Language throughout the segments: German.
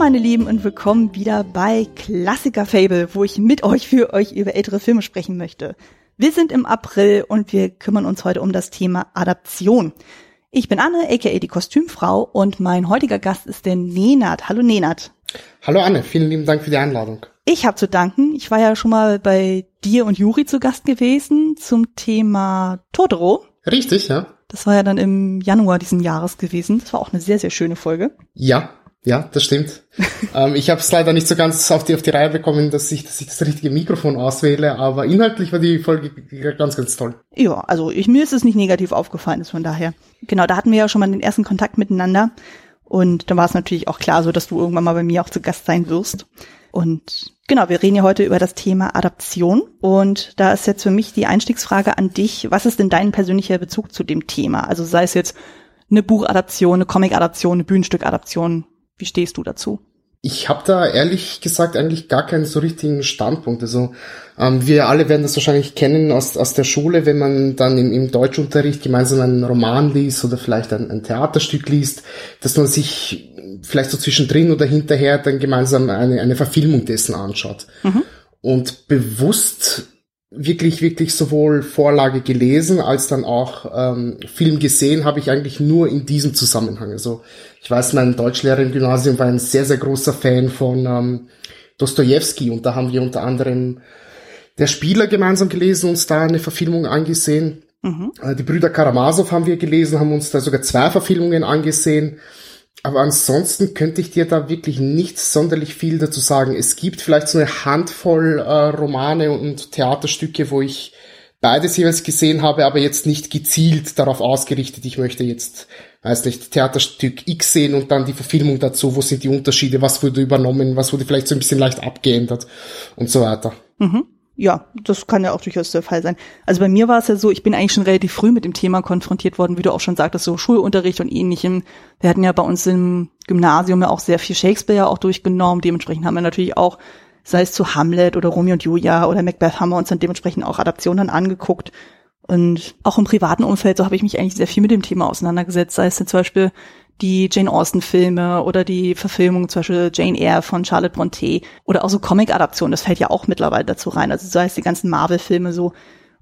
Hallo meine Lieben und willkommen wieder bei Klassiker Fable, wo ich mit euch für euch über ältere Filme sprechen möchte. Wir sind im April und wir kümmern uns heute um das Thema Adaption. Ich bin Anne, aka die Kostümfrau und mein heutiger Gast ist der Nenad. Hallo Nenad. Hallo Anne, vielen lieben Dank für die Einladung. Ich habe zu danken. Ich war ja schon mal bei dir und Juri zu Gast gewesen zum Thema Totoro. Richtig, ja. Das war ja dann im Januar diesen Jahres gewesen. Das war auch eine sehr, sehr schöne Folge. Ja, ja, das stimmt. ähm, ich habe es leider nicht so ganz auf die, auf die Reihe bekommen, dass ich, dass ich das richtige Mikrofon auswähle, aber inhaltlich war die Folge ganz, ganz toll. Ja, also ich, mir ist es nicht negativ aufgefallen, ist von daher. Genau, da hatten wir ja schon mal den ersten Kontakt miteinander. Und dann war es natürlich auch klar so, dass du irgendwann mal bei mir auch zu Gast sein wirst. Und genau, wir reden ja heute über das Thema Adaption. Und da ist jetzt für mich die Einstiegsfrage an dich. Was ist denn dein persönlicher Bezug zu dem Thema? Also sei es jetzt eine Buchadaption, eine Comicadaption, eine Bühnenstückadaption. Wie stehst du dazu? Ich habe da ehrlich gesagt eigentlich gar keinen so richtigen Standpunkt. Also ähm, wir alle werden das wahrscheinlich kennen aus, aus der Schule, wenn man dann im, im Deutschunterricht gemeinsam einen Roman liest oder vielleicht ein, ein Theaterstück liest, dass man sich vielleicht so zwischendrin oder hinterher dann gemeinsam eine, eine Verfilmung dessen anschaut. Mhm. Und bewusst wirklich, wirklich sowohl Vorlage gelesen als dann auch ähm, Film gesehen habe ich eigentlich nur in diesem Zusammenhang. Also ich weiß, mein Deutschlehrer im Gymnasium war ein sehr, sehr großer Fan von ähm, Dostoevsky und da haben wir unter anderem der Spieler gemeinsam gelesen, uns da eine Verfilmung angesehen. Mhm. Äh, die Brüder Karamasow haben wir gelesen, haben uns da sogar zwei Verfilmungen angesehen. Aber ansonsten könnte ich dir da wirklich nicht sonderlich viel dazu sagen. Es gibt vielleicht so eine Handvoll äh, Romane und Theaterstücke, wo ich beides jeweils gesehen habe, aber jetzt nicht gezielt darauf ausgerichtet, ich möchte jetzt, weiß nicht, Theaterstück X sehen und dann die Verfilmung dazu, wo sind die Unterschiede, was wurde übernommen, was wurde vielleicht so ein bisschen leicht abgeändert und so weiter. Mhm ja, das kann ja auch durchaus der Fall sein. Also bei mir war es ja so, ich bin eigentlich schon relativ früh mit dem Thema konfrontiert worden, wie du auch schon sagtest, so Schulunterricht und ähnlichem. Wir hatten ja bei uns im Gymnasium ja auch sehr viel Shakespeare auch durchgenommen. Dementsprechend haben wir natürlich auch, sei es zu Hamlet oder Romeo und Julia oder Macbeth, haben wir uns dann dementsprechend auch Adaptionen angeguckt. Und auch im privaten Umfeld, so habe ich mich eigentlich sehr viel mit dem Thema auseinandergesetzt, sei es zum Beispiel die Jane Austen-Filme oder die Verfilmung zum Beispiel Jane Eyre von Charlotte Bronte oder auch so Comic-Adaptionen, das fällt ja auch mittlerweile dazu rein. Also sei es die ganzen Marvel-Filme so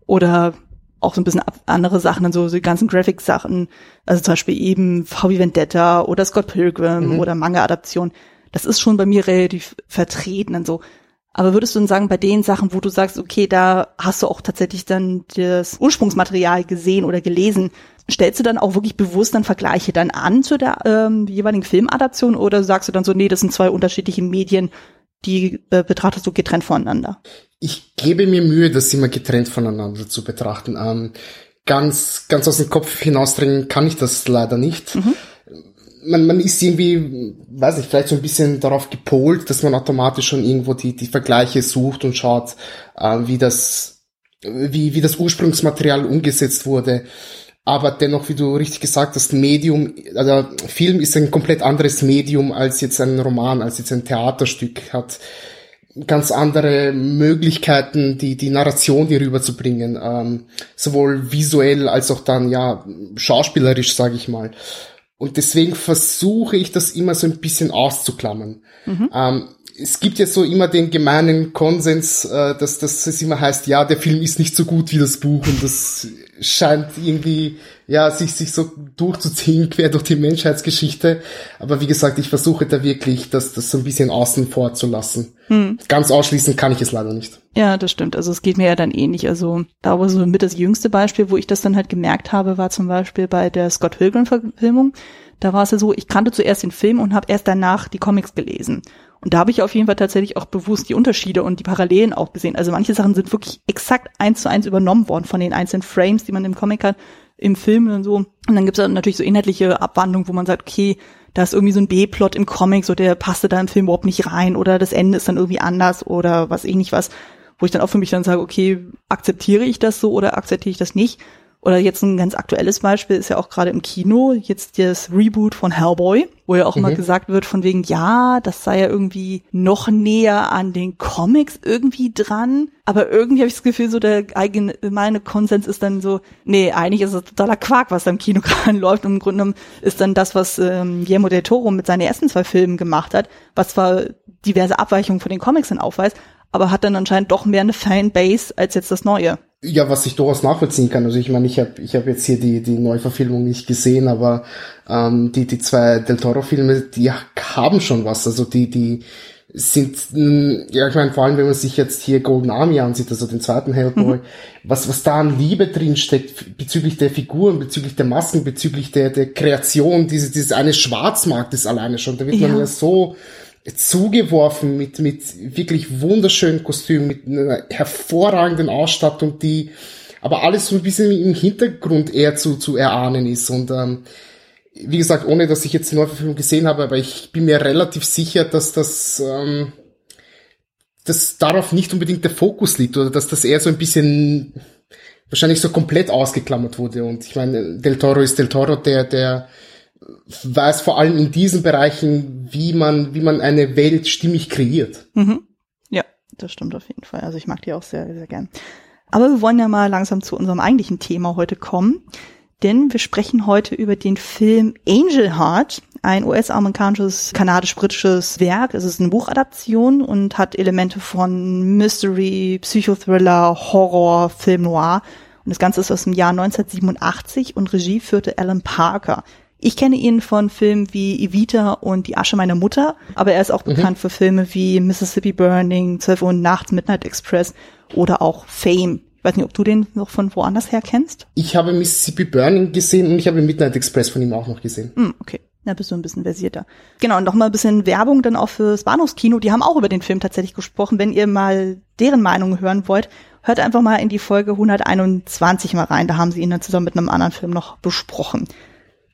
oder auch so ein bisschen andere Sachen, so, so die ganzen Graphic-Sachen, also zum Beispiel eben VW Vendetta oder Scott Pilgrim mhm. oder Manga-Adaption. Das ist schon bei mir relativ vertreten und so. Aber würdest du denn sagen, bei den Sachen, wo du sagst, okay, da hast du auch tatsächlich dann das Ursprungsmaterial gesehen oder gelesen, stellst du dann auch wirklich bewusst dann Vergleiche dann an zu der ähm, jeweiligen Filmadaption oder sagst du dann so, nee, das sind zwei unterschiedliche Medien, die äh, betrachtest du getrennt voneinander? Ich gebe mir Mühe, das immer getrennt voneinander zu betrachten. Ähm, ganz, ganz aus dem Kopf hinausdringen kann ich das leider nicht. Mhm. Man, man ist irgendwie, weiß ich, vielleicht so ein bisschen darauf gepolt, dass man automatisch schon irgendwo die, die Vergleiche sucht und schaut, äh, wie das, wie, wie das Ursprungsmaterial umgesetzt wurde aber dennoch, wie du richtig gesagt hast, Medium, also Film ist ein komplett anderes Medium als jetzt ein Roman, als jetzt ein Theaterstück, hat ganz andere Möglichkeiten, die, die Narration die rüberzubringen, ähm, sowohl visuell als auch dann, ja, schauspielerisch, sage ich mal. Und deswegen versuche ich das immer so ein bisschen auszuklammern. Mhm. Ähm, es gibt ja so immer den gemeinen Konsens, äh, dass, dass es immer heißt, ja, der Film ist nicht so gut wie das Buch und das scheint irgendwie, ja, sich, sich so durchzuziehen quer durch die Menschheitsgeschichte. Aber wie gesagt, ich versuche da wirklich, das, das so ein bisschen außen vor zu lassen. Hm. Ganz ausschließen kann ich es leider nicht. Ja, das stimmt. Also es geht mir ja dann ähnlich. Also da war so mit das jüngste Beispiel, wo ich das dann halt gemerkt habe, war zum Beispiel bei der Scott Pilgrim-Verfilmung. Da war es ja so, ich kannte zuerst den Film und habe erst danach die Comics gelesen. Und da habe ich auf jeden Fall tatsächlich auch bewusst die Unterschiede und die Parallelen auch gesehen. Also manche Sachen sind wirklich exakt eins zu eins übernommen worden von den einzelnen Frames, die man im Comic hat, im Film und so. Und dann gibt es natürlich so inhaltliche Abwandlungen, wo man sagt, okay, da ist irgendwie so ein B-Plot im Comic, so der passte da im Film überhaupt nicht rein oder das Ende ist dann irgendwie anders oder was ich nicht was, wo ich dann auch für mich dann sage, okay, akzeptiere ich das so oder akzeptiere ich das nicht? Oder jetzt ein ganz aktuelles Beispiel ist ja auch gerade im Kino, jetzt das Reboot von Hellboy, wo ja auch mhm. immer gesagt wird von wegen, ja, das sei ja irgendwie noch näher an den Comics irgendwie dran. Aber irgendwie habe ich das Gefühl, so der allgemeine Konsens ist dann so, nee, eigentlich ist es totaler Quark, was da im Kino gerade läuft. Und im Grunde genommen ist dann das, was ähm, Guillermo del Toro mit seinen ersten zwei Filmen gemacht hat, was zwar diverse Abweichungen von den Comics dann aufweist, aber hat dann anscheinend doch mehr eine Fanbase als jetzt das Neue. Ja, was ich durchaus nachvollziehen kann. Also ich meine, ich habe ich hab jetzt hier die, die Neuverfilmung nicht gesehen, aber ähm, die, die zwei Del Toro-Filme, die haben schon was. Also die, die sind, ja, ich meine, vor allem, wenn man sich jetzt hier Golden Army ansieht, also den zweiten Hellboy, mhm. was, was da an Liebe drin steckt bezüglich der Figuren, bezüglich der Masken, bezüglich der, der Kreation, diese, dieses eine Schwarzmarktes alleine schon, da wird ja. man ja so, zugeworfen mit, mit wirklich wunderschönen Kostümen, mit einer hervorragenden Ausstattung, die aber alles so ein bisschen im Hintergrund eher zu, zu erahnen ist. Und ähm, wie gesagt, ohne dass ich jetzt die Neuverfilmung gesehen habe, aber ich bin mir relativ sicher, dass das, ähm, dass darauf nicht unbedingt der Fokus liegt oder dass das eher so ein bisschen wahrscheinlich so komplett ausgeklammert wurde. Und ich meine, Del Toro ist Del Toro, der, der weiß vor allem in diesen Bereichen, wie man, wie man eine Welt stimmig kreiert. Mhm. Ja, das stimmt auf jeden Fall. Also ich mag die auch sehr, sehr gern. Aber wir wollen ja mal langsam zu unserem eigentlichen Thema heute kommen, denn wir sprechen heute über den Film Angel Heart, ein US-amerikanisches, kanadisch-britisches Werk. Es ist eine Buchadaption und hat Elemente von Mystery, Psychothriller, Horror, Film Noir. Und das Ganze ist aus dem Jahr 1987 und Regie führte Alan Parker. Ich kenne ihn von Filmen wie Evita und Die Asche meiner Mutter, aber er ist auch mhm. bekannt für Filme wie Mississippi Burning, 12 Uhr nachts, Midnight Express oder auch Fame. Ich weiß nicht, ob du den noch von woanders her kennst? Ich habe Mississippi Burning gesehen und ich habe Midnight Express von ihm auch noch gesehen. Mm, okay. Da bist du ein bisschen versierter. Genau, und nochmal ein bisschen Werbung dann auch fürs Bahnhofskino. Die haben auch über den Film tatsächlich gesprochen. Wenn ihr mal deren Meinung hören wollt, hört einfach mal in die Folge 121 mal rein. Da haben sie ihn dann zusammen mit einem anderen Film noch besprochen.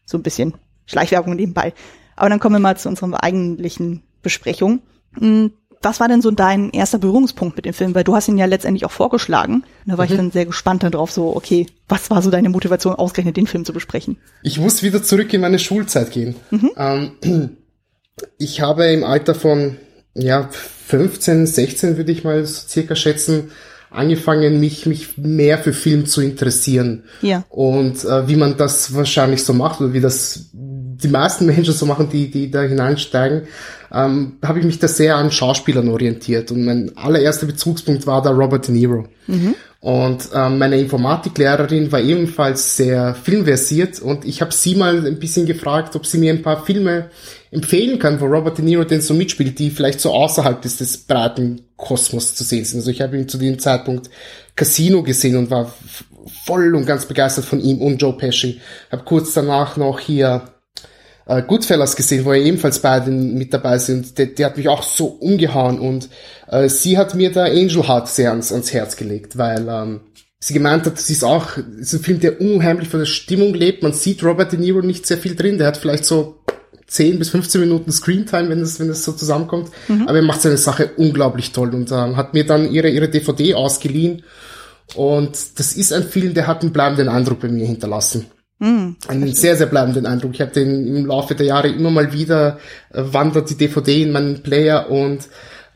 So ein bisschen Schleichwerbung nebenbei. Aber dann kommen wir mal zu unserer eigentlichen Besprechung. Hm, was war denn so dein erster Berührungspunkt mit dem Film? Weil du hast ihn ja letztendlich auch vorgeschlagen. Da war mhm. ich dann sehr gespannt darauf, so, okay, was war so deine Motivation, ausgerechnet den Film zu besprechen? Ich muss wieder zurück in meine Schulzeit gehen. Mhm. Ähm, ich habe im Alter von, ja, 15, 16 würde ich mal so circa schätzen, angefangen, mich, mich mehr für Film zu interessieren. Ja. Und äh, wie man das wahrscheinlich so macht oder wie das die meisten Menschen so machen, die, die da hineinsteigen, ähm, habe ich mich da sehr an Schauspielern orientiert. Und mein allererster Bezugspunkt war da Robert De Niro. Mhm. Und ähm, meine Informatiklehrerin war ebenfalls sehr filmversiert und ich habe sie mal ein bisschen gefragt, ob sie mir ein paar Filme empfehlen kann, wo Robert De Niro denn so mitspielt, die vielleicht so außerhalb des, des breiten Kosmos zu sehen sind. Also ich habe ihn zu dem Zeitpunkt Casino gesehen und war voll und ganz begeistert von ihm und Joe Pesci. Habe kurz danach noch hier äh, Goodfellas gesehen, wo er ebenfalls beide mit dabei sind. Der, der hat mich auch so umgehauen und äh, sie hat mir da Angel Heart sehr ans, ans Herz gelegt, weil ähm, sie gemeint hat, das ist auch ist ein Film, der unheimlich von der Stimmung lebt. Man sieht Robert De Niro nicht sehr viel drin. Der hat vielleicht so 10 bis 15 Minuten Screentime, wenn es wenn es so zusammenkommt. Mhm. Aber er macht seine Sache unglaublich toll und ähm, hat mir dann ihre ihre DVD ausgeliehen. Und das ist ein Film, der hat einen bleibenden Eindruck bei mir hinterlassen. Mm, einen sehr, sehr bleibenden Eindruck. Ich habe den im Laufe der Jahre immer mal wieder äh, wandert die DVD in meinen Player und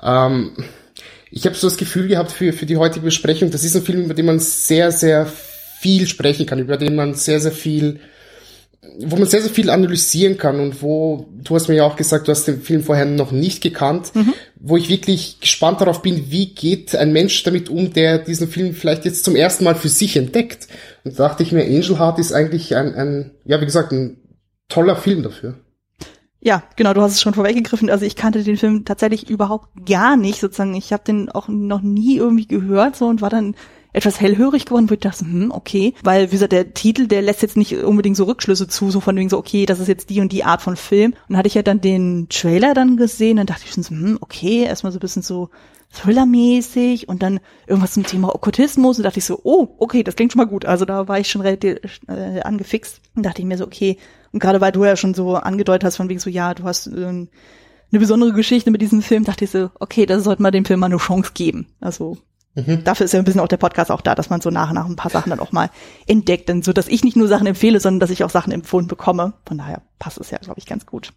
ähm, ich habe so das Gefühl gehabt für, für die heutige Besprechung, das ist ein Film, über den man sehr, sehr viel sprechen kann, über den man sehr, sehr viel wo man sehr, sehr viel analysieren kann und wo, du hast mir ja auch gesagt, du hast den Film vorher noch nicht gekannt, mhm. wo ich wirklich gespannt darauf bin, wie geht ein Mensch damit um, der diesen Film vielleicht jetzt zum ersten Mal für sich entdeckt. Und da dachte ich mir, Angel Heart ist eigentlich ein, ein ja, wie gesagt, ein toller Film dafür. Ja, genau, du hast es schon vorweggegriffen. Also ich kannte den Film tatsächlich überhaupt gar nicht, sozusagen. Ich habe den auch noch nie irgendwie gehört so und war dann etwas hellhörig geworden, wo ich dachte, hm, okay, weil wie gesagt, der Titel, der lässt jetzt nicht unbedingt so Rückschlüsse zu, so von wegen so, okay, das ist jetzt die und die Art von Film. Und hatte ich ja dann den Trailer dann gesehen, dann dachte ich schon so, hm, okay, erstmal so ein bisschen so Thriller-mäßig und dann irgendwas zum Thema Okkultismus und dachte ich so, oh, okay, das klingt schon mal gut. Also da war ich schon relativ äh, angefixt und dachte ich mir so, okay, und gerade weil du ja schon so angedeutet hast, von wegen so, ja, du hast äh, eine besondere Geschichte mit diesem Film, dachte ich so, okay, das sollte man dem Film mal eine Chance geben. Also Mhm. Dafür ist ja ein bisschen auch der Podcast auch da, dass man so nach und nach ein paar Sachen dann auch mal entdeckt, denn so, dass ich nicht nur Sachen empfehle, sondern dass ich auch Sachen empfohlen bekomme. Von daher passt es ja, glaube ich, ganz gut.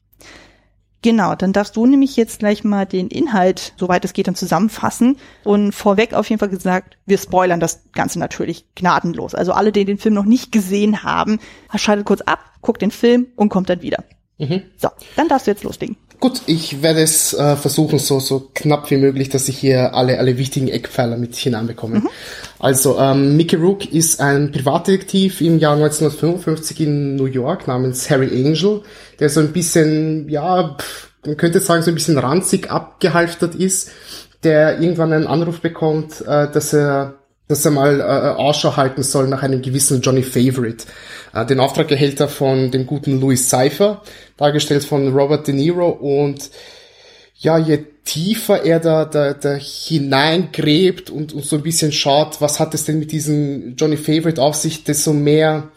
Genau, dann darfst du nämlich jetzt gleich mal den Inhalt, soweit es geht, dann zusammenfassen. Und vorweg auf jeden Fall gesagt, wir spoilern das Ganze natürlich gnadenlos. Also alle, die den Film noch nicht gesehen haben, schaltet kurz ab, guckt den Film und kommt dann wieder. Mhm. So, dann darfst du jetzt loslegen. Gut, ich werde es äh, versuchen, so, so knapp wie möglich, dass ich hier alle, alle wichtigen Eckpfeiler mit hineinbekomme. Mhm. Also, ähm, Mickey Rook ist ein Privatdetektiv im Jahr 1955 in New York namens Harry Angel, der so ein bisschen, ja, man könnte sagen, so ein bisschen ranzig abgehalftert ist, der irgendwann einen Anruf bekommt, äh, dass er dass er mal äh, Ausschau halten soll nach einem gewissen Johnny Favorite. Äh, den Auftrag erhält er von dem guten Louis Cypher, dargestellt von Robert De Niro und ja, je tiefer er da, da, da hineingräbt und, und so ein bisschen schaut, was hat es denn mit diesem Johnny Favorite auf sich, desto mehr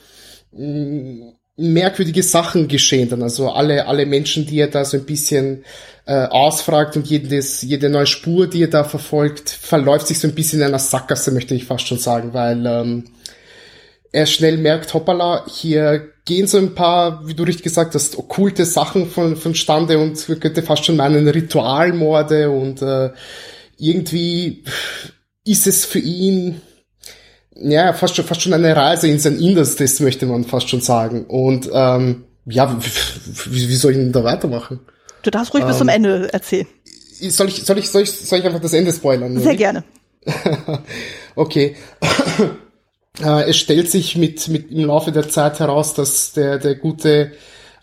mh, mm, merkwürdige Sachen geschehen dann. Also alle, alle Menschen, die er da so ein bisschen äh, ausfragt und jedes, jede neue Spur, die er da verfolgt, verläuft sich so ein bisschen in einer Sackgasse, möchte ich fast schon sagen, weil ähm, er schnell merkt, hoppala, hier gehen so ein paar, wie du richtig gesagt hast, okkulte Sachen von, vonstande und man könnte fast schon meinen Ritualmorde und äh, irgendwie ist es für ihn ja, fast schon, fast schon eine Reise in sein Innerstes, möchte man fast schon sagen. Und ähm, ja, wie, wie soll ich denn da weitermachen? Du darfst ruhig ähm, bis zum ähm, Ende erzählen. Soll ich, soll ich, soll ich, soll ich einfach das Ende spoilern? Sehr gerne. okay. äh, es stellt sich mit, mit im Laufe der Zeit heraus, dass der, der gute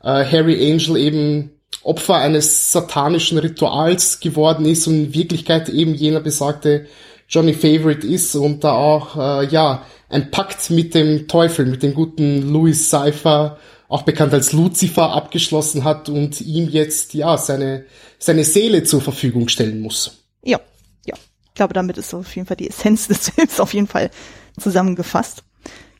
äh, Harry Angel eben Opfer eines satanischen Rituals geworden ist und in Wirklichkeit eben jener besagte Johnny Favorite ist und da auch, äh, ja, ein Pakt mit dem Teufel, mit dem guten Louis Cypher, auch bekannt als Lucifer, abgeschlossen hat und ihm jetzt, ja, seine, seine Seele zur Verfügung stellen muss. Ja, ja. Ich glaube, damit ist auf jeden Fall die Essenz des Films auf jeden Fall zusammengefasst.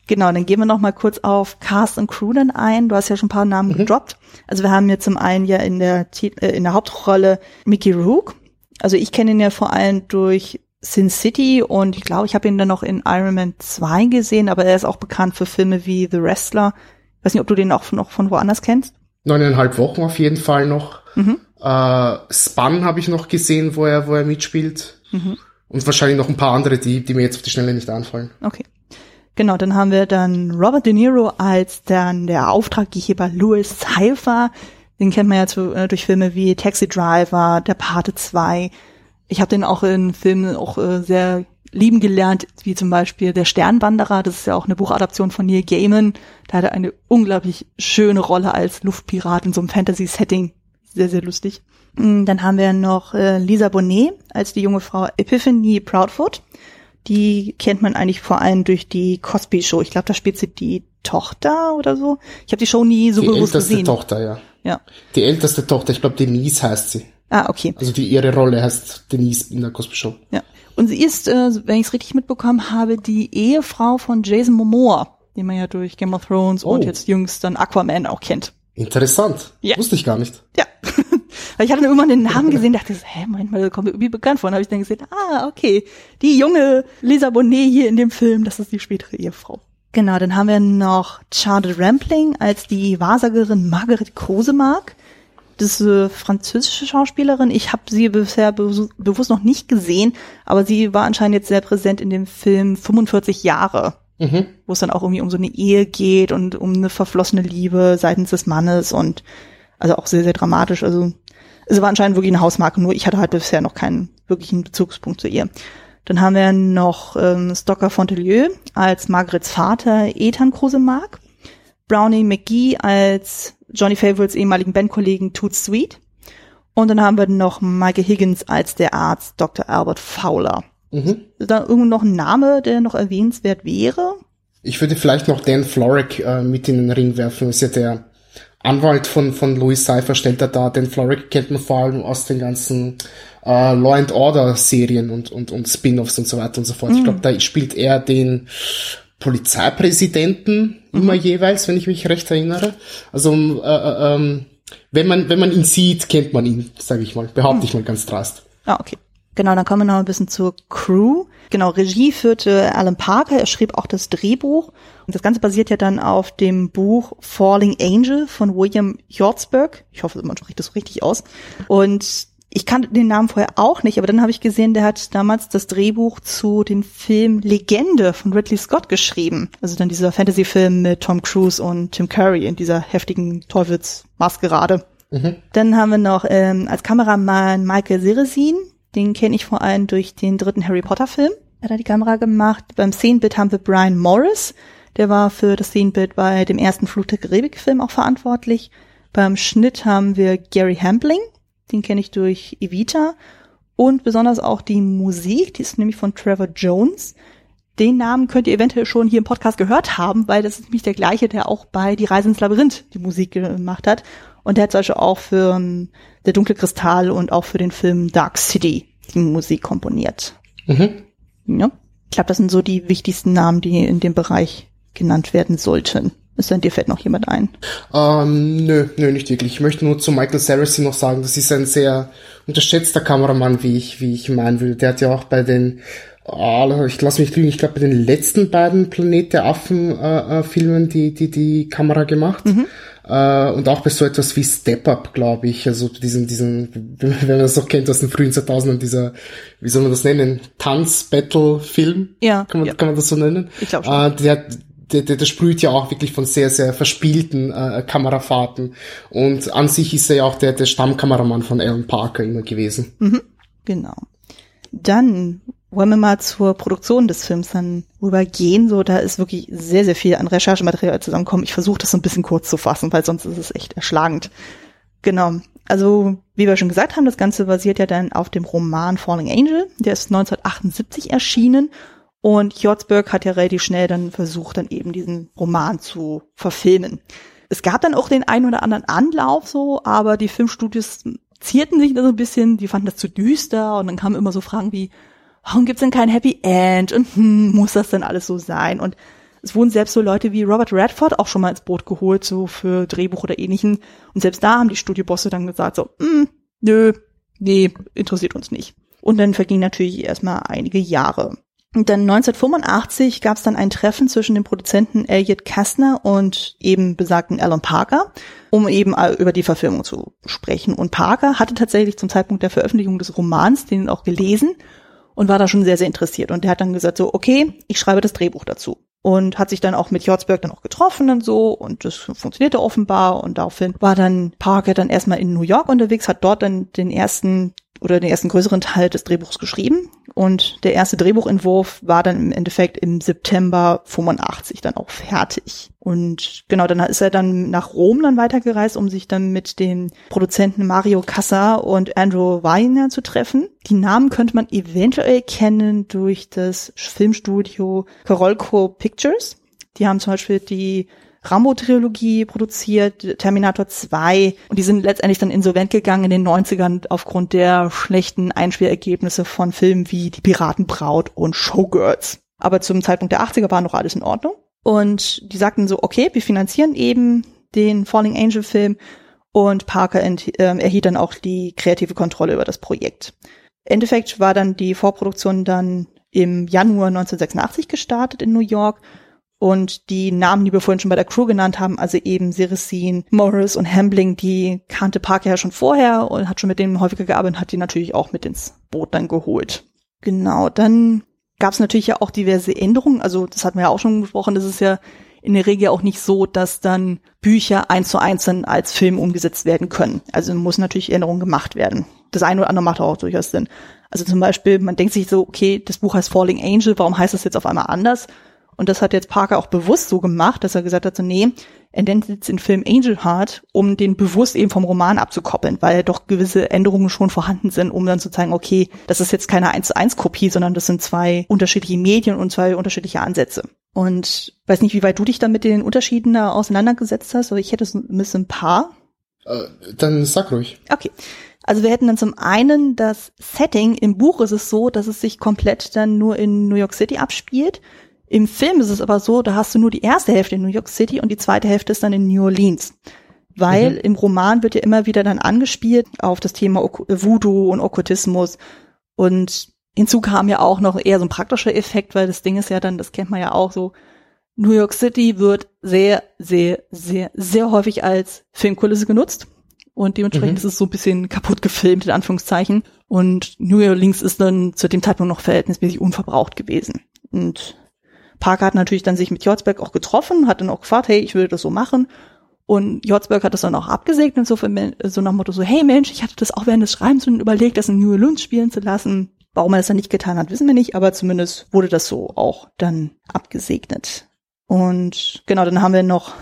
Genau, dann gehen wir noch mal kurz auf Cast und Crew dann ein. Du hast ja schon ein paar Namen mhm. gedroppt. Also wir haben jetzt zum einen ja in der, äh, in der Hauptrolle Mickey Rook. Also ich kenne ihn ja vor allem durch Sin City und ich glaube, ich habe ihn dann noch in Iron Man 2 gesehen, aber er ist auch bekannt für Filme wie The Wrestler. Ich weiß nicht, ob du den auch noch von woanders kennst. Neuneinhalb Wochen auf jeden Fall noch. Mhm. Äh, Spun habe ich noch gesehen, wo er, wo er mitspielt. Mhm. Und wahrscheinlich noch ein paar andere, die, die mir jetzt auf die Schnelle nicht anfallen. Okay. Genau, dann haben wir dann Robert De Niro als dann der Auftraggeber Louis Cypher. Den kennt man ja zu, äh, durch Filme wie Taxi Driver, Der Pate 2, ich habe den auch in Filmen auch äh, sehr lieben gelernt, wie zum Beispiel Der Sternwanderer, das ist ja auch eine Buchadaption von Neil Gaiman. Da hat er eine unglaublich schöne Rolle als Luftpirat in so einem Fantasy-Setting. Sehr, sehr lustig. Mm, dann haben wir noch äh, Lisa Bonet als die junge Frau Epiphany Proudfoot. Die kennt man eigentlich vor allem durch die Cosby Show. Ich glaube, da spielt sie die Tochter oder so. Ich habe die Show nie so die bewusst gesehen. Die älteste Tochter, ja. Ja. Die älteste Tochter, ich glaube, Denise heißt sie. Ah, okay. Also die ihre Rolle heißt Denise in der Cosby Show. Ja. Und sie ist, äh, wenn ich es richtig mitbekommen habe, die Ehefrau von Jason Momoa, den man ja durch Game of Thrones oh. und jetzt jüngst dann Aquaman auch kennt. Interessant. Ja. Wusste ich gar nicht. Ja. Weil ich hatte irgendwann den Namen gesehen, dachte, hä, Moment mal, kommt mir irgendwie bekannt vor. Und habe ich dann gesehen, ah, okay, die junge Lisa Bonet hier in dem Film, das ist die spätere Ehefrau. Genau, dann haben wir noch Charlotte Rampling als die Wahrsagerin Margaret Kosemark eine französische Schauspielerin. Ich habe sie bisher be bewusst noch nicht gesehen, aber sie war anscheinend jetzt sehr präsent in dem Film 45 Jahre, mhm. wo es dann auch irgendwie um so eine Ehe geht und um eine verflossene Liebe seitens des Mannes und also auch sehr, sehr dramatisch. Also es war anscheinend wirklich eine Hausmarke, nur ich hatte halt bisher noch keinen wirklichen Bezugspunkt zu ihr. Dann haben wir noch ähm, Stocker Fontelieu als Margarets Vater Ethan Krusemark, Brownie McGee als Johnny Favorites ehemaligen Bandkollegen Toots Sweet. Und dann haben wir noch Michael Higgins als der Arzt Dr. Albert Fowler. Mhm. Ist da irgendwo noch ein Name, der noch erwähnenswert wäre? Ich würde vielleicht noch Dan Florek äh, mit in den Ring werfen. Ist ja der Anwalt von, von Louis Cypher, stellt er da. Dan Florek kennt man vor allem aus den ganzen äh, Law and Order Serien und, und, und Spin-offs und so weiter und so fort. Mhm. Ich glaube, da spielt er den Polizeipräsidenten immer mhm. jeweils, wenn ich mich recht erinnere. Also äh, äh, ähm, wenn man wenn man ihn sieht, kennt man ihn, sage ich mal, behaupte mhm. ich mal ganz drast. Ah, okay. Genau, dann kommen wir noch ein bisschen zur Crew. Genau, Regie führte Alan Parker, er schrieb auch das Drehbuch. Und das Ganze basiert ja dann auf dem Buch Falling Angel von William Hjortsberg. Ich hoffe, man spricht das richtig aus. Und ich kannte den Namen vorher auch nicht, aber dann habe ich gesehen, der hat damals das Drehbuch zu dem Film Legende von Ridley Scott geschrieben. Also dann dieser Fantasy-Film mit Tom Cruise und Tim Curry in dieser heftigen Teufelsmaskerade. Mhm. Dann haben wir noch ähm, als Kameramann Michael Seresin. Den kenne ich vor allem durch den dritten Harry Potter Film. Er hat die Kamera gemacht. Beim Szenenbild haben wir Brian Morris. Der war für das Szenenbild bei dem ersten Flug der Karibik Film auch verantwortlich. Beim Schnitt haben wir Gary Hambling. Den kenne ich durch Evita. Und besonders auch die Musik, die ist nämlich von Trevor Jones. Den Namen könnt ihr eventuell schon hier im Podcast gehört haben, weil das ist nämlich der gleiche, der auch bei Die Reise ins Labyrinth die Musik gemacht hat. Und der hat zum Beispiel auch für um, ähm, Der dunkle Kristall und auch für den Film Dark City die Musik komponiert. Mhm. Ja. Ich glaube, das sind so die wichtigsten Namen, die in dem Bereich genannt werden sollten. Ist denn dir fällt noch jemand ein? Ähm, nö, nö, nicht wirklich. Ich möchte nur zu Michael Saracen noch sagen, das ist ein sehr unterschätzter Kameramann, wie ich, wie ich meinen will. Der hat ja auch bei den, oh, ich lasse mich lügen, ich glaube bei den letzten beiden Planet der Affen äh, äh, Filmen die, die, die Kamera gemacht. Mhm. Äh, und auch bei so etwas wie Step Up, glaube ich, also diesen, diesen, wenn man das noch kennt aus den frühen 2000ern, dieser, wie soll man das nennen, Tanz-Battle-Film? Ja. Kann man, ja. kann man das so nennen? Ich glaube schon. Äh, der, der, der, der sprüht ja auch wirklich von sehr, sehr verspielten äh, Kamerafahrten. Und an sich ist er ja auch der, der Stammkameramann von Alan Parker immer gewesen. Mhm, genau. Dann wollen wir mal zur Produktion des Films dann rübergehen. So, da ist wirklich sehr, sehr viel an Recherchematerial zusammengekommen. Ich versuche das so ein bisschen kurz zu fassen, weil sonst ist es echt erschlagend. Genau. Also, wie wir schon gesagt haben, das Ganze basiert ja dann auf dem Roman Falling Angel. Der ist 1978 erschienen und Hjortsberg hat ja relativ schnell dann versucht, dann eben diesen Roman zu verfilmen. Es gab dann auch den ein oder anderen Anlauf so, aber die Filmstudios zierten sich da so ein bisschen, die fanden das zu düster und dann kamen immer so Fragen wie, warum gibt's denn kein Happy End und hm, muss das denn alles so sein? Und es wurden selbst so Leute wie Robert Redford auch schon mal ins Boot geholt, so für Drehbuch oder ähnlichen. Und selbst da haben die Studiobosse dann gesagt so, hm, nö, nee, interessiert uns nicht. Und dann vergingen natürlich erstmal einige Jahre. Und dann 1985 gab es dann ein Treffen zwischen dem Produzenten Elliot Kastner und eben besagten Alan Parker, um eben über die Verfilmung zu sprechen. Und Parker hatte tatsächlich zum Zeitpunkt der Veröffentlichung des Romans den auch gelesen und war da schon sehr, sehr interessiert. Und der hat dann gesagt so, okay, ich schreibe das Drehbuch dazu. Und hat sich dann auch mit Jortsberg dann auch getroffen und so und das funktionierte offenbar und daraufhin war dann Parker dann erstmal in New York unterwegs, hat dort dann den ersten oder den ersten größeren Teil des Drehbuchs geschrieben. Und der erste Drehbuchentwurf war dann im Endeffekt im September 85 dann auch fertig. Und genau, dann ist er dann nach Rom dann weitergereist, um sich dann mit den Produzenten Mario Cassa und Andrew Weiner zu treffen. Die Namen könnte man eventuell kennen durch das Filmstudio Carolco Pictures. Die haben zum Beispiel die Rambo-Trilogie produziert, Terminator 2 und die sind letztendlich dann insolvent gegangen in den 90ern aufgrund der schlechten Einspielergebnisse von Filmen wie Die Piratenbraut und Showgirls. Aber zum Zeitpunkt der 80er war noch alles in Ordnung. Und die sagten so, okay, wir finanzieren eben den Falling Angel Film und Parker äh, erhielt dann auch die kreative Kontrolle über das Projekt. Endeffekt war dann die Vorproduktion dann im Januar 1986 gestartet in New York und die Namen, die wir vorhin schon bei der Crew genannt haben, also eben Ceresin, Morris und Hambling, die kannte Parker ja schon vorher und hat schon mit denen häufiger gearbeitet, hat die natürlich auch mit ins Boot dann geholt. Genau, dann gab es natürlich ja auch diverse Änderungen. Also das hatten wir ja auch schon besprochen, das ist ja in der Regel auch nicht so, dass dann Bücher eins zu eins dann als Film umgesetzt werden können. Also muss natürlich Änderungen gemacht werden. Das eine oder andere macht auch durchaus Sinn. Also zum Beispiel, man denkt sich so, okay, das Buch heißt Falling Angel, warum heißt das jetzt auf einmal anders? Und das hat jetzt Parker auch bewusst so gemacht, dass er gesagt hat, so, nee, er nennt jetzt den Film Angel Heart, um den bewusst eben vom Roman abzukoppeln, weil doch gewisse Änderungen schon vorhanden sind, um dann zu zeigen, okay, das ist jetzt keine 1 zu 1 Kopie, sondern das sind zwei unterschiedliche Medien und zwei unterschiedliche Ansätze. Und weiß nicht, wie weit du dich dann mit den Unterschieden da auseinandergesetzt hast, aber ich hätte es ein bisschen ein paar. Äh, dann sag ruhig. Okay. Also wir hätten dann zum einen das Setting. Im Buch ist es so, dass es sich komplett dann nur in New York City abspielt. Im Film ist es aber so, da hast du nur die erste Hälfte in New York City und die zweite Hälfte ist dann in New Orleans. Weil mhm. im Roman wird ja immer wieder dann angespielt auf das Thema Voodoo und Okkultismus. Und hinzu kam ja auch noch eher so ein praktischer Effekt, weil das Ding ist ja dann, das kennt man ja auch so, New York City wird sehr, sehr, sehr, sehr häufig als Filmkulisse genutzt. Und dementsprechend mhm. ist es so ein bisschen kaputt gefilmt, in Anführungszeichen. Und New Orleans ist dann zu dem Zeitpunkt noch verhältnismäßig unverbraucht gewesen. Und Parker hat natürlich dann sich mit Jotzberg auch getroffen, hat dann auch gefragt, hey, ich würde das so machen. Und Jotzberg hat das dann auch abgesegnet, so, für, so nach Motto so, hey Mensch, ich hatte das auch während des Schreibens überlegt, das in New Orleans spielen zu lassen. Warum er das dann nicht getan hat, wissen wir nicht, aber zumindest wurde das so auch dann abgesegnet. Und genau, dann haben wir noch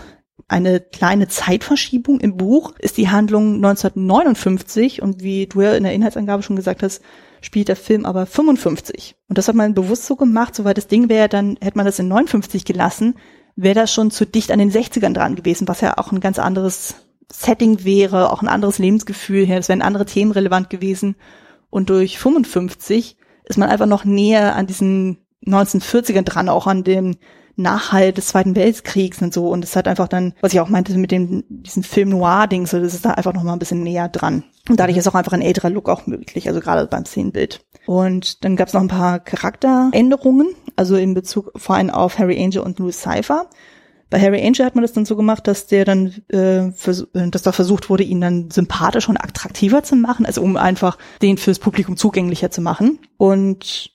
eine kleine Zeitverschiebung im Buch. Ist die Handlung 1959 und wie du ja in der Inhaltsangabe schon gesagt hast, spielt der Film aber 55. Und das hat man bewusst so gemacht, soweit das Ding wäre, dann hätte man das in 59 gelassen, wäre das schon zu dicht an den 60ern dran gewesen, was ja auch ein ganz anderes Setting wäre, auch ein anderes Lebensgefühl her, es wären andere Themen relevant gewesen. Und durch 55 ist man einfach noch näher an diesen 1940ern dran, auch an dem Nachhalt des Zweiten Weltkriegs und so. Und es hat einfach dann, was ich auch meinte mit dem, diesen Film Noir-Ding, so, das ist da einfach noch mal ein bisschen näher dran. Und dadurch ist auch einfach ein älterer Look auch möglich, also gerade beim Szenenbild. Und dann gab es noch ein paar Charakteränderungen, also in Bezug vor allem auf Harry Angel und Louis Cypher. Bei Harry Angel hat man das dann so gemacht, dass der dann, äh, dass da versucht wurde, ihn dann sympathischer und attraktiver zu machen, also um einfach den fürs Publikum zugänglicher zu machen. Und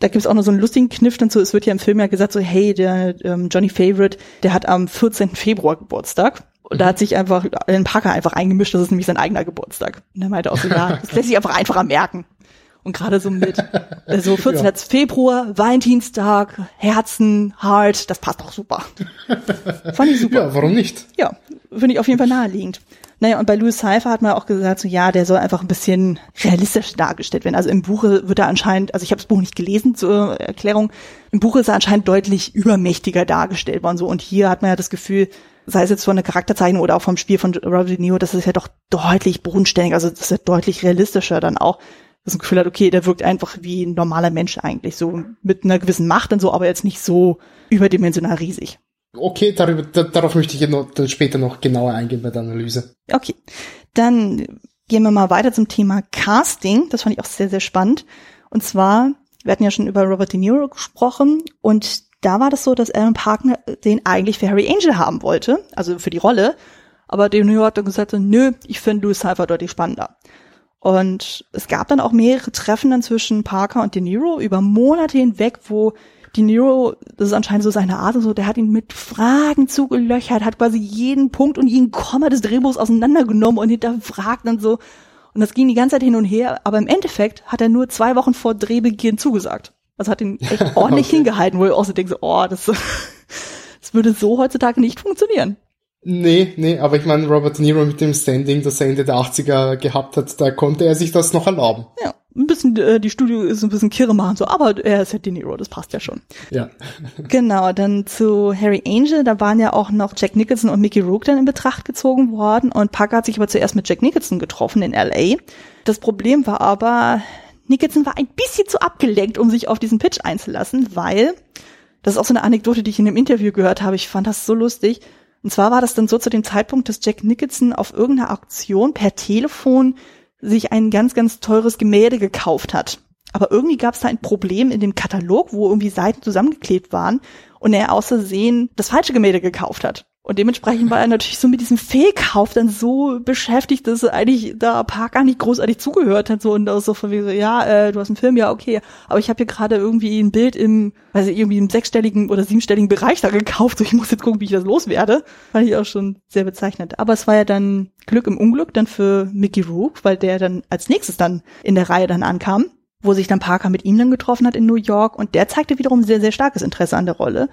da gibt's auch noch so einen lustigen Kniff dann so, es wird ja im Film ja gesagt so, hey, der ähm, Johnny Favorite, der hat am 14. Februar Geburtstag. Und da hat sich einfach Alan Parker einfach eingemischt, das ist nämlich sein eigener Geburtstag. Und er meinte auch so, ja, das lässt sich einfach einfacher merken. Und gerade so mit so 14. Ja. Februar, Valentinstag, Herzen, Heart, das passt doch super. Fand ich super. Ja, warum nicht? Ja, finde ich auf jeden Fall naheliegend. Naja, und bei Louis Cypher hat man auch gesagt, so ja, der soll einfach ein bisschen realistisch dargestellt werden. Also im Buch wird er anscheinend, also ich habe das Buch nicht gelesen zur Erklärung, im Buch ist er anscheinend deutlich übermächtiger dargestellt worden. So und hier hat man ja das Gefühl, sei es jetzt von der Charakterzeichnung oder auch vom Spiel von Robert De Niro, das ist ja doch deutlich bodenständig, also das ist ja deutlich realistischer dann auch. Das Gefühl hat, okay, der wirkt einfach wie ein normaler Mensch eigentlich, so mit einer gewissen Macht und so, aber jetzt nicht so überdimensional riesig. Okay, darüber, darauf möchte ich noch, später noch genauer eingehen bei der Analyse. Okay, dann gehen wir mal weiter zum Thema Casting. Das fand ich auch sehr, sehr spannend. Und zwar, wir hatten ja schon über Robert De Niro gesprochen und da war das so, dass Alan Parker den eigentlich für Harry Angel haben wollte, also für die Rolle. Aber De Niro hat dann gesagt, so, nö, ich finde Louis Cypher deutlich spannender. Und es gab dann auch mehrere Treffen dann zwischen Parker und De Niro über Monate hinweg, wo De Niro, das ist anscheinend so seine Art und so, der hat ihn mit Fragen zugelöchert, hat quasi jeden Punkt und jeden Komma des Drehbuchs auseinandergenommen und hinterfragt dann so. Und das ging die ganze Zeit hin und her, aber im Endeffekt hat er nur zwei Wochen vor Drehbeginn zugesagt. Also hat ihn echt ordentlich okay. hingehalten, wo ich auch so denke, so, oh, das, das würde so heutzutage nicht funktionieren. Nee, nee, aber ich meine, Robert De Niro mit dem Standing, das er Ende der 80er gehabt hat, da konnte er sich das noch erlauben. Ja, ein bisschen, äh, die Studio ist ein bisschen kirre machen, so, aber er ist halt De Niro, das passt ja schon. Ja. genau, dann zu Harry Angel, da waren ja auch noch Jack Nicholson und Mickey Rourke dann in Betracht gezogen worden und Parker hat sich aber zuerst mit Jack Nicholson getroffen in L.A. Das Problem war aber, Nicholson war ein bisschen zu abgelenkt, um sich auf diesen Pitch einzulassen, weil, das ist auch so eine Anekdote, die ich in dem Interview gehört habe, ich fand das so lustig, und zwar war das dann so zu dem Zeitpunkt, dass Jack Nicholson auf irgendeiner Auktion per Telefon sich ein ganz, ganz teures Gemälde gekauft hat. Aber irgendwie gab es da ein Problem in dem Katalog, wo irgendwie Seiten zusammengeklebt waren und er außersehen das falsche Gemälde gekauft hat. Und dementsprechend war er natürlich so mit diesem Fehlkauf dann so beschäftigt, dass er eigentlich da Park gar nicht großartig zugehört hat. So und da so von wie so, ja, äh, du hast einen Film, ja, okay, aber ich habe hier gerade irgendwie ein Bild im, weiß ich, irgendwie im sechsstelligen oder siebenstelligen Bereich da gekauft. So, ich muss jetzt gucken, wie ich das loswerde. Fand ich auch schon sehr bezeichnend. Aber es war ja dann Glück im Unglück dann für Mickey Rook, weil der dann als nächstes dann in der Reihe dann ankam wo sich dann Parker mit ihm dann getroffen hat in New York und der zeigte wiederum sehr, sehr starkes Interesse an der Rolle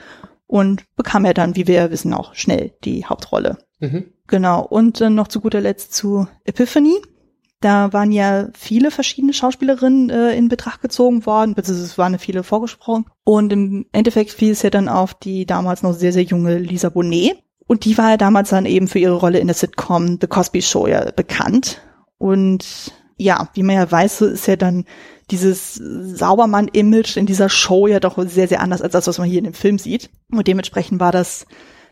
und bekam er dann, wie wir ja wissen, auch schnell die Hauptrolle. Mhm. Genau. Und dann noch zu guter Letzt zu Epiphany. Da waren ja viele verschiedene Schauspielerinnen äh, in Betracht gezogen worden, beziehungsweise es waren viele vorgesprochen. Und im Endeffekt fiel es ja dann auf die damals noch sehr, sehr junge Lisa Bonet. Und die war ja damals dann eben für ihre Rolle in der Sitcom The Cosby Show ja bekannt. Und ja, wie man ja weiß, ist ja dann dieses Saubermann-Image in dieser Show ja doch sehr, sehr anders als das, was man hier in dem Film sieht. Und dementsprechend war das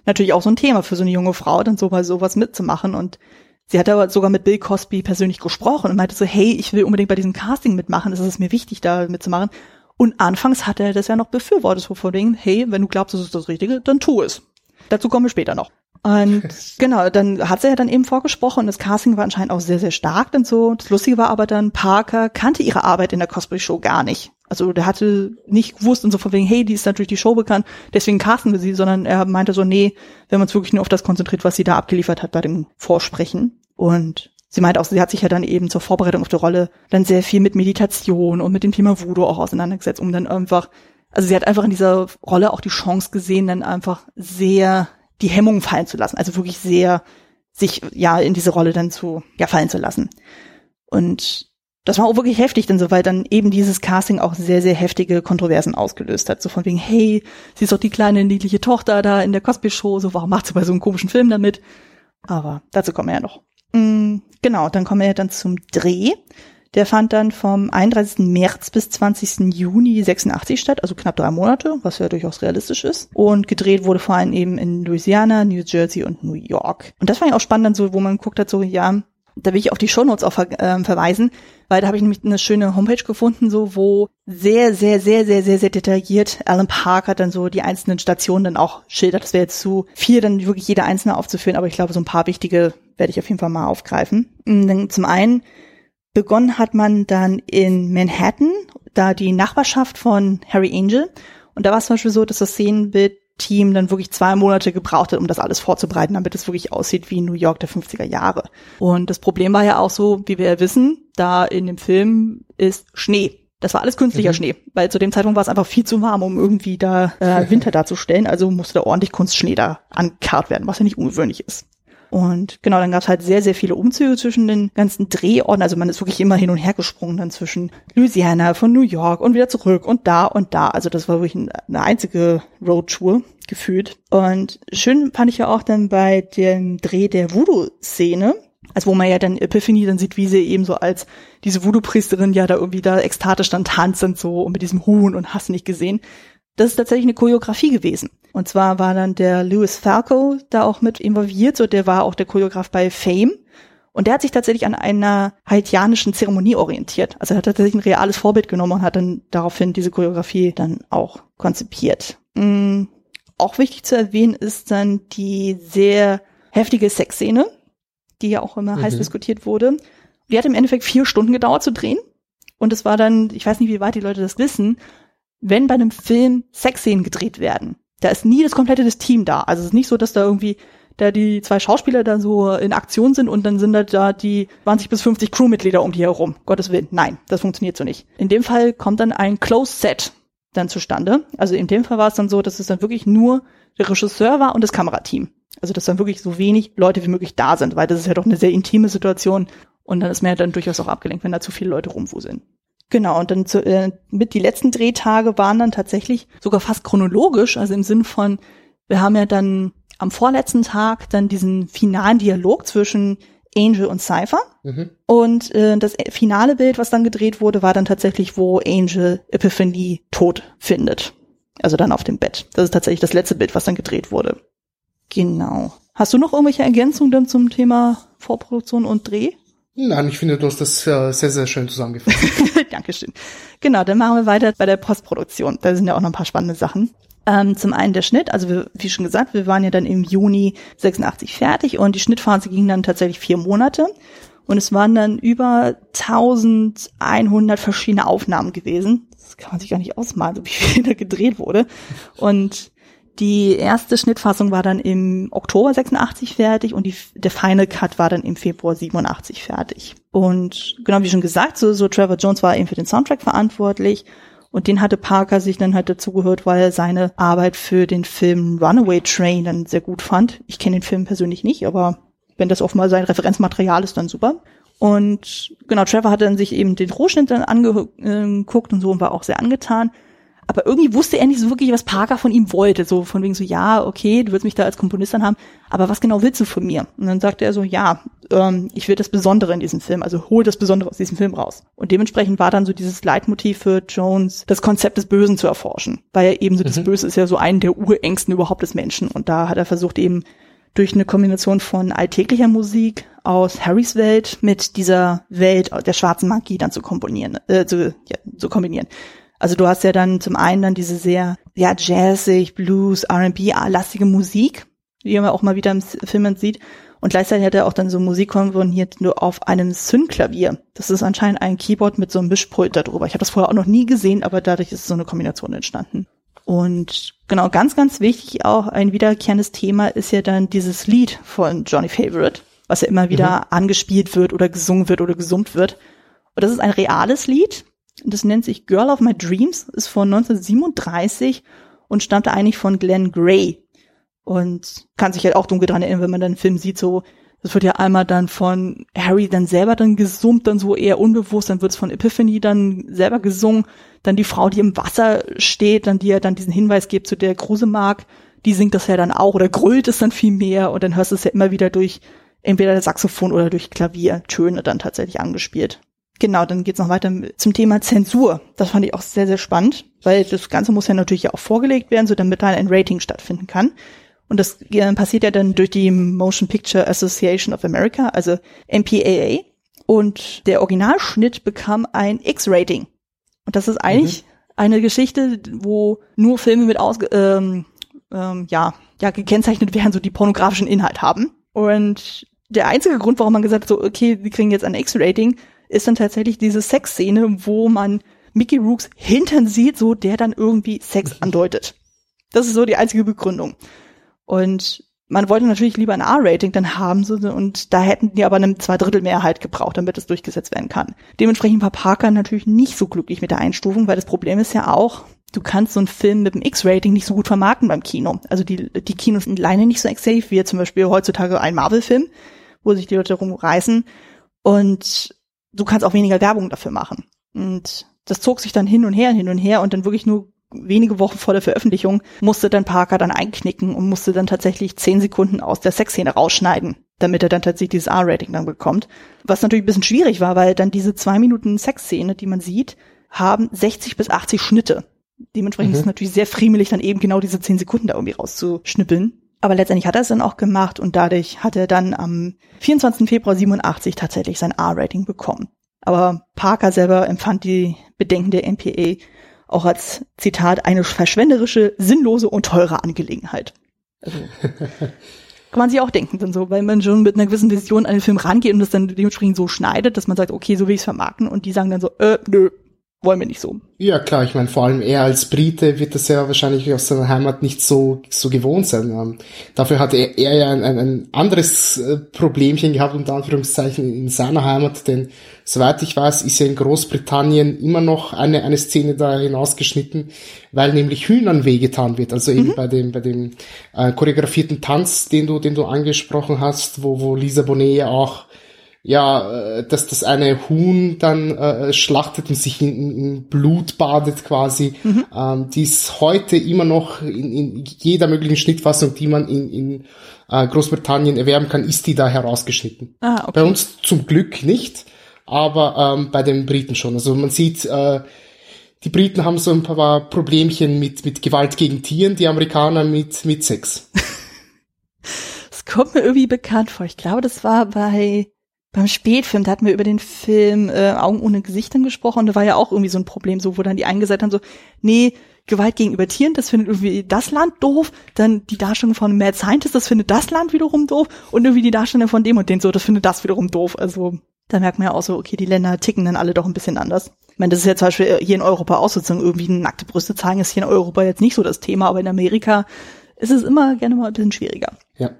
natürlich auch so ein Thema für so eine junge Frau, dann so mal sowas mitzumachen. Und Sie hat aber sogar mit Bill Cosby persönlich gesprochen und meinte so, hey, ich will unbedingt bei diesem Casting mitmachen, es ist mir wichtig, da mitzumachen. Und anfangs hat er das ja noch befürwortet, so von wegen, hey, wenn du glaubst, das ist das Richtige, dann tu es. Dazu kommen wir später noch. Und genau, dann hat sie ja dann eben vorgesprochen und das Casting war anscheinend auch sehr, sehr stark und so. Das Lustige war aber dann, Parker kannte ihre Arbeit in der Cosplay Show gar nicht. Also der hatte nicht gewusst und so von wegen, hey, die ist natürlich die Show bekannt, deswegen casten wir sie, sondern er meinte so, nee, wenn man uns wirklich nur auf das konzentriert, was sie da abgeliefert hat bei dem Vorsprechen. Und sie meinte auch, sie hat sich ja dann eben zur Vorbereitung auf die Rolle dann sehr viel mit Meditation und mit dem Thema Voodoo auch auseinandergesetzt, um dann einfach, also sie hat einfach in dieser Rolle auch die Chance gesehen, dann einfach sehr die Hemmungen fallen zu lassen, also wirklich sehr sich ja in diese Rolle dann zu ja fallen zu lassen. Und das war auch wirklich heftig, denn so, weil dann eben dieses Casting auch sehr, sehr heftige Kontroversen ausgelöst hat. So von wegen, hey, sie ist doch die kleine, niedliche Tochter da in der Cosby-Show, so warum macht sie bei so einem komischen Film damit? Aber dazu kommen wir ja noch. Mm, genau, dann kommen wir ja dann zum Dreh. Der fand dann vom 31. März bis 20. Juni 86 statt, also knapp drei Monate, was ja durchaus realistisch ist. Und gedreht wurde vor allem eben in Louisiana, New Jersey und New York. Und das war ja auch spannend, dann so, wo man guckt hat, so, ja, da will ich auf die Shownotes auch ver äh, verweisen, weil da habe ich nämlich eine schöne Homepage gefunden, so wo sehr, sehr, sehr, sehr, sehr, sehr detailliert Alan Parker dann so die einzelnen Stationen dann auch schildert. Das wäre jetzt zu viel, dann wirklich jede einzelne aufzuführen, aber ich glaube, so ein paar wichtige werde ich auf jeden Fall mal aufgreifen. Und dann zum einen begonnen hat man dann in Manhattan, da die Nachbarschaft von Harry Angel. Und da war es zum Beispiel so, dass das Szenenbild Team dann wirklich zwei Monate gebraucht hat, um das alles vorzubereiten, damit es wirklich aussieht wie New York der 50er Jahre. Und das Problem war ja auch so, wie wir ja wissen, da in dem Film ist Schnee. Das war alles künstlicher mhm. Schnee, weil zu dem Zeitpunkt war es einfach viel zu warm, um irgendwie da äh, Winter darzustellen. Also musste da ordentlich Kunstschnee da ankarrt werden, was ja nicht ungewöhnlich ist. Und genau, dann gab es halt sehr, sehr viele Umzüge zwischen den ganzen Drehorten. Also man ist wirklich immer hin und her gesprungen dann zwischen Louisiana, von New York und wieder zurück und da und da. Also das war wirklich eine einzige Roadtour gefühlt. Und schön fand ich ja auch dann bei dem Dreh der Voodoo-Szene, also wo man ja dann Epiphany dann sieht, wie sie eben so als diese Voodoo-Priesterin ja da irgendwie da ekstatisch dann tanzt und so und mit diesem Huhn und hast nicht gesehen. Das ist tatsächlich eine Choreografie gewesen. Und zwar war dann der Louis Falco da auch mit involviert, so der war auch der Choreograf bei Fame. Und der hat sich tatsächlich an einer haitianischen Zeremonie orientiert. Also er hat tatsächlich ein reales Vorbild genommen und hat dann daraufhin diese Choreografie dann auch konzipiert. Mhm. Auch wichtig zu erwähnen ist dann die sehr heftige Sexszene, die ja auch immer mhm. heiß diskutiert wurde. Die hat im Endeffekt vier Stunden gedauert zu drehen. Und es war dann, ich weiß nicht, wie weit die Leute das wissen, wenn bei einem Film Sexszenen gedreht werden, da ist nie das komplette das Team da. Also es ist nicht so, dass da irgendwie da die zwei Schauspieler da so in Aktion sind und dann sind da die 20 bis 50 Crewmitglieder um die herum. Gottes Willen. Nein, das funktioniert so nicht. In dem Fall kommt dann ein Closed Set dann zustande. Also in dem Fall war es dann so, dass es dann wirklich nur der Regisseur war und das Kamerateam. Also dass dann wirklich so wenig Leute wie möglich da sind, weil das ist ja doch eine sehr intime Situation und dann ist man ja dann durchaus auch abgelenkt, wenn da zu viele Leute rumwuseln. Genau, und dann zu, äh, mit die letzten Drehtage waren dann tatsächlich sogar fast chronologisch, also im Sinn von, wir haben ja dann am vorletzten Tag dann diesen finalen Dialog zwischen Angel und Cypher. Mhm. Und äh, das finale Bild, was dann gedreht wurde, war dann tatsächlich, wo Angel Epiphany tot findet. Also dann auf dem Bett. Das ist tatsächlich das letzte Bild, was dann gedreht wurde. Genau. Hast du noch irgendwelche Ergänzungen dann zum Thema Vorproduktion und Dreh? Nein, ich finde, du hast das äh, sehr, sehr schön zusammengefasst. Dankeschön. Genau, dann machen wir weiter bei der Postproduktion. Da sind ja auch noch ein paar spannende Sachen. Ähm, zum einen der Schnitt, also wir, wie schon gesagt, wir waren ja dann im Juni 86 fertig und die Schnittphase ging dann tatsächlich vier Monate. Und es waren dann über 1100 verschiedene Aufnahmen gewesen. Das kann man sich gar nicht ausmalen, so wie viel da gedreht wurde. Und die erste Schnittfassung war dann im Oktober 86 fertig und die, der Final Cut war dann im Februar 87 fertig. Und genau wie schon gesagt, so, so Trevor Jones war eben für den Soundtrack verantwortlich und den hatte Parker sich dann halt dazugehört, weil er seine Arbeit für den Film Runaway Train dann sehr gut fand. Ich kenne den Film persönlich nicht, aber wenn das offenbar sein Referenzmaterial ist, dann super. Und genau, Trevor hat dann sich eben den Rohschnitt dann angeguckt und so und war auch sehr angetan aber irgendwie wusste er nicht so wirklich, was Parker von ihm wollte. So von wegen so, ja, okay, du willst mich da als Komponist dann haben, aber was genau willst du von mir? Und dann sagte er so, ja, ähm, ich will das Besondere in diesem Film, also hol das Besondere aus diesem Film raus. Und dementsprechend war dann so dieses Leitmotiv für Jones, das Konzept des Bösen zu erforschen. Weil er eben so, mhm. das Böse ist ja so einen der Urängsten überhaupt des Menschen. Und da hat er versucht eben durch eine Kombination von alltäglicher Musik, aus Harrys Welt mit dieser Welt der schwarzen Magie dann zu komponieren, äh, zu, ja, zu kombinieren. Also du hast ja dann zum einen dann diese sehr, ja, jazzig, Blues, R&B-lastige Musik, die man auch mal wieder im Film sieht. Und gleichzeitig hat er auch dann so Musik komponiert nur auf einem Synklavier. Das ist anscheinend ein Keyboard mit so einem Mischpult darüber. Ich habe das vorher auch noch nie gesehen, aber dadurch ist so eine Kombination entstanden. Und genau, ganz, ganz wichtig auch ein wiederkehrendes Thema ist ja dann dieses Lied von Johnny Favorite, was ja immer wieder mhm. angespielt wird oder gesungen wird oder gesummt wird. Und das ist ein reales Lied. Das nennt sich Girl of My Dreams, ist von 1937 und stammte eigentlich von Glenn Gray. Und kann sich halt auch dunkel dran erinnern, wenn man dann einen Film sieht, so, das wird ja einmal dann von Harry dann selber dann gesummt, dann so eher unbewusst, dann wird es von Epiphany dann selber gesungen, dann die Frau, die im Wasser steht, dann die ja dann diesen Hinweis gibt zu der Grusemark, die singt das ja dann auch oder grüllt es dann viel mehr und dann hörst du es ja immer wieder durch entweder Saxophon oder durch Klaviertöne dann tatsächlich angespielt. Genau, dann geht's noch weiter zum Thema Zensur. Das fand ich auch sehr, sehr spannend, weil das Ganze muss ja natürlich auch vorgelegt werden, so damit dann ein Rating stattfinden kann. Und das passiert ja dann durch die Motion Picture Association of America, also MPAA. Und der Originalschnitt bekam ein X-Rating. Und das ist eigentlich mhm. eine Geschichte, wo nur Filme mit aus, ähm, ähm, ja, ja, gekennzeichnet werden, so die pornografischen Inhalt haben. Und der einzige Grund, warum man gesagt hat, so, okay, wir kriegen jetzt ein X-Rating, ist dann tatsächlich diese Sexszene, wo man Mickey Rooks Hintern sieht, so der dann irgendwie Sex andeutet. Das ist so die einzige Begründung. Und man wollte natürlich lieber ein R-Rating dann haben so, und da hätten die aber eine Zweidrittelmehrheit gebraucht, damit es durchgesetzt werden kann. Dementsprechend war Parker natürlich nicht so glücklich mit der Einstufung, weil das Problem ist ja auch, du kannst so einen Film mit einem X-Rating nicht so gut vermarkten beim Kino. Also die, die Kinos sind alleine nicht so safe wie zum Beispiel heutzutage ein Marvel-Film, wo sich die Leute rumreißen. Und du kannst auch weniger Werbung dafür machen. Und das zog sich dann hin und her, hin und her und dann wirklich nur wenige Wochen vor der Veröffentlichung musste dann Parker dann einknicken und musste dann tatsächlich zehn Sekunden aus der Sexszene rausschneiden, damit er dann tatsächlich dieses R-Rating dann bekommt. Was natürlich ein bisschen schwierig war, weil dann diese zwei Minuten Sexszene, die man sieht, haben 60 bis 80 Schnitte. Dementsprechend mhm. ist es natürlich sehr friemelig, dann eben genau diese zehn Sekunden da irgendwie rauszuschnippeln. Aber letztendlich hat er es dann auch gemacht und dadurch hat er dann am 24. Februar 87 tatsächlich sein R-Rating bekommen. Aber Parker selber empfand die Bedenken der NPA auch als Zitat eine verschwenderische, sinnlose und teure Angelegenheit. Also, kann man sich auch denken dann so, weil man schon mit einer gewissen Vision an den Film rangeht und das dann dementsprechend so schneidet, dass man sagt, okay, so will ich es vermarkten und die sagen dann so, äh, nö, wollen wir nicht so. Ja, klar, ich meine, vor allem er als Brite wird das ja wahrscheinlich aus seiner Heimat nicht so, so gewohnt sein. Ähm, dafür hat er, er ja ein, ein, anderes äh, Problemchen gehabt, unter Anführungszeichen, in seiner Heimat, denn soweit ich weiß, ist ja in Großbritannien immer noch eine, eine Szene da hinausgeschnitten, weil nämlich Hühnern wehgetan wird. Also eben mhm. bei dem, bei dem äh, choreografierten Tanz, den du, den du angesprochen hast, wo, wo Lisa Bonet ja auch ja, äh, dass das eine Huhn dann äh, schlachtet und sich in, in Blut badet quasi, mhm. ähm, die ist heute immer noch in, in jeder möglichen Schnittfassung, die man in, in äh, Großbritannien erwerben kann, ist die da herausgeschnitten. Ah, okay. Bei uns zum Glück nicht, aber ähm, bei den Briten schon. Also man sieht, äh, die Briten haben so ein paar Problemchen mit, mit Gewalt gegen Tieren, die Amerikaner mit, mit Sex. Das kommt mir irgendwie bekannt vor. Ich glaube, das war bei beim Spätfilm, da hatten wir über den Film äh, Augen ohne Gesichtern gesprochen und da war ja auch irgendwie so ein Problem, so wo dann die einen gesagt haben, so, nee, Gewalt gegenüber Tieren, das findet irgendwie das Land doof, dann die Darstellung von Mad Scientist, das findet das Land wiederum doof und irgendwie die Darstellung von dem und den so, das findet das wiederum doof. Also da merkt man ja auch so, okay, die Länder ticken dann alle doch ein bisschen anders. Ich meine, das ist ja zum Beispiel hier in Europa auch sozusagen irgendwie nackte Brüste zeigen, ist hier in Europa jetzt nicht so das Thema, aber in Amerika ist es immer gerne mal ein bisschen schwieriger. Ja.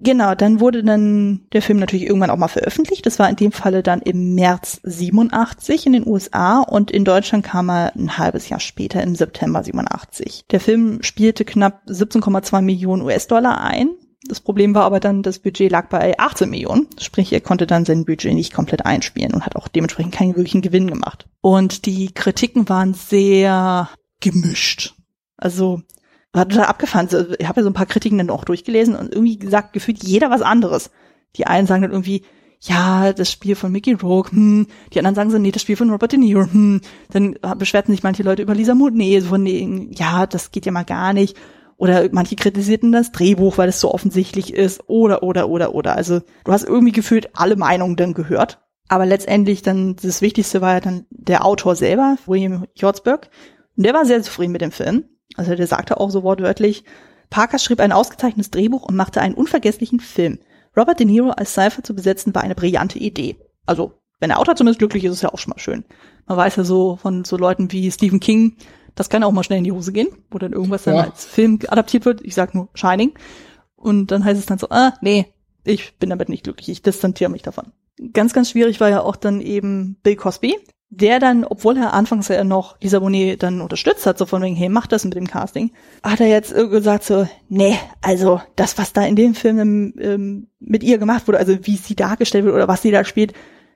Genau, dann wurde dann der Film natürlich irgendwann auch mal veröffentlicht. Das war in dem Falle dann im März 87 in den USA und in Deutschland kam er ein halbes Jahr später im September 87. Der Film spielte knapp 17,2 Millionen US-Dollar ein. Das Problem war aber dann, das Budget lag bei 18 Millionen. Sprich, er konnte dann sein Budget nicht komplett einspielen und hat auch dementsprechend keinen wirklichen Gewinn gemacht. Und die Kritiken waren sehr gemischt. Also war total abgefahren. Ich habe ja so ein paar Kritiken dann auch durchgelesen und irgendwie gesagt, gefühlt jeder was anderes. Die einen sagen dann irgendwie, ja, das Spiel von Mickey Rourke, hm. Die anderen sagen so, nee, das Spiel von Robert De Niro, hm. Dann beschwerten sich manche Leute über Lisa Monet, so von denen, ja, das geht ja mal gar nicht. Oder manche kritisierten das Drehbuch, weil es so offensichtlich ist. Oder, oder, oder, oder. Also du hast irgendwie gefühlt alle Meinungen dann gehört. Aber letztendlich dann das Wichtigste war ja dann der Autor selber, William Hjortsberg. Und der war sehr zufrieden mit dem Film. Also der sagte auch so wortwörtlich, Parker schrieb ein ausgezeichnetes Drehbuch und machte einen unvergesslichen Film. Robert De Niro als Cypher zu besetzen war eine brillante Idee. Also, wenn der Autor zumindest glücklich ist, ist ja auch schon mal schön. Man weiß ja so von so Leuten wie Stephen King, das kann auch mal schnell in die Hose gehen, wo dann irgendwas ja. dann als Film adaptiert wird. Ich sag nur Shining. Und dann heißt es dann so, ah, nee, ich bin damit nicht glücklich, ich distanziere mich davon. Ganz, ganz schwierig war ja auch dann eben Bill Cosby, der dann, obwohl er anfangs ja noch Lisa Bonet dann unterstützt hat, so von wegen, hey, mach das mit dem Casting, hat er jetzt gesagt so, nee, also das, was da in dem Film ähm, mit ihr gemacht wurde, also wie sie dargestellt wird oder was sie da spielt,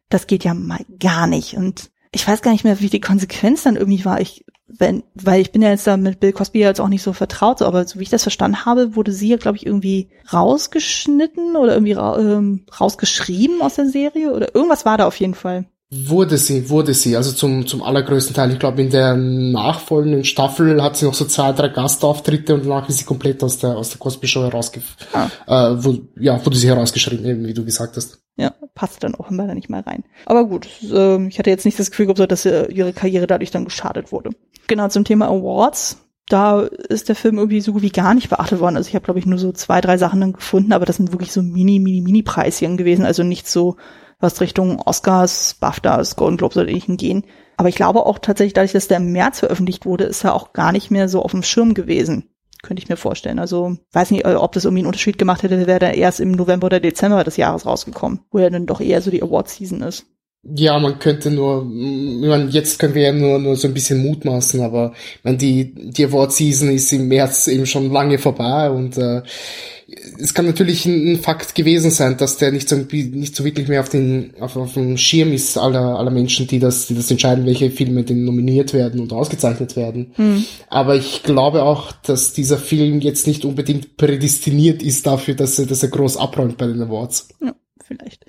das geht ja mal gar nicht. Und ich weiß gar nicht mehr, wie die Konsequenz dann irgendwie war. Ich, wenn, weil ich bin ja jetzt da mit Bill Cosby jetzt auch nicht so vertraut, so, aber so wie ich das verstanden habe, wurde sie ja, glaube ich, irgendwie rausgeschnitten oder irgendwie ra ähm, rausgeschrieben aus der Serie oder irgendwas war da auf jeden Fall. Wurde sie, wurde sie, also zum, zum allergrößten Teil. Ich glaube, in der nachfolgenden Staffel hat sie noch so zwei, drei Gastauftritte und danach ist sie komplett aus der, aus der Cosby Show herausge, ah. äh, wo, ja, wurde sie herausgeschrieben, eben, wie du gesagt hast. Ja, passt dann auch immer da nicht mal rein. Aber gut, äh, ich hatte jetzt nicht das Gefühl gehabt, dass äh, ihre Karriere dadurch dann geschadet wurde. Genau, zum Thema Awards. Da ist der Film irgendwie so gut wie gar nicht beachtet worden. Also ich habe, glaube ich, nur so zwei, drei Sachen dann gefunden, aber das sind wirklich so mini, mini, mini Preischen gewesen. Also nicht so was Richtung Oscars, BAFTAs, Golden Globes oder ähnlichen gehen. Aber ich glaube auch tatsächlich, dadurch, dass der im März veröffentlicht wurde, ist er auch gar nicht mehr so auf dem Schirm gewesen. Könnte ich mir vorstellen. Also weiß nicht, ob das irgendwie einen Unterschied gemacht hätte, wäre er erst im November oder Dezember des Jahres rausgekommen, wo er dann doch eher so die Award-Season ist. Ja, man könnte nur, ich meine, jetzt können wir ja nur, nur so ein bisschen mutmaßen, aber ich meine, die, die Award-Season ist im März eben schon lange vorbei und äh, es kann natürlich ein, ein, Fakt gewesen sein, dass der nicht so, nicht so wirklich mehr auf den, auf, auf dem Schirm ist aller, aller Menschen, die das, die das entscheiden, welche Filme denn nominiert werden und ausgezeichnet werden. Hm. Aber ich glaube auch, dass dieser Film jetzt nicht unbedingt prädestiniert ist dafür, dass er, dass er groß abräumt bei den Awards. Ja, vielleicht.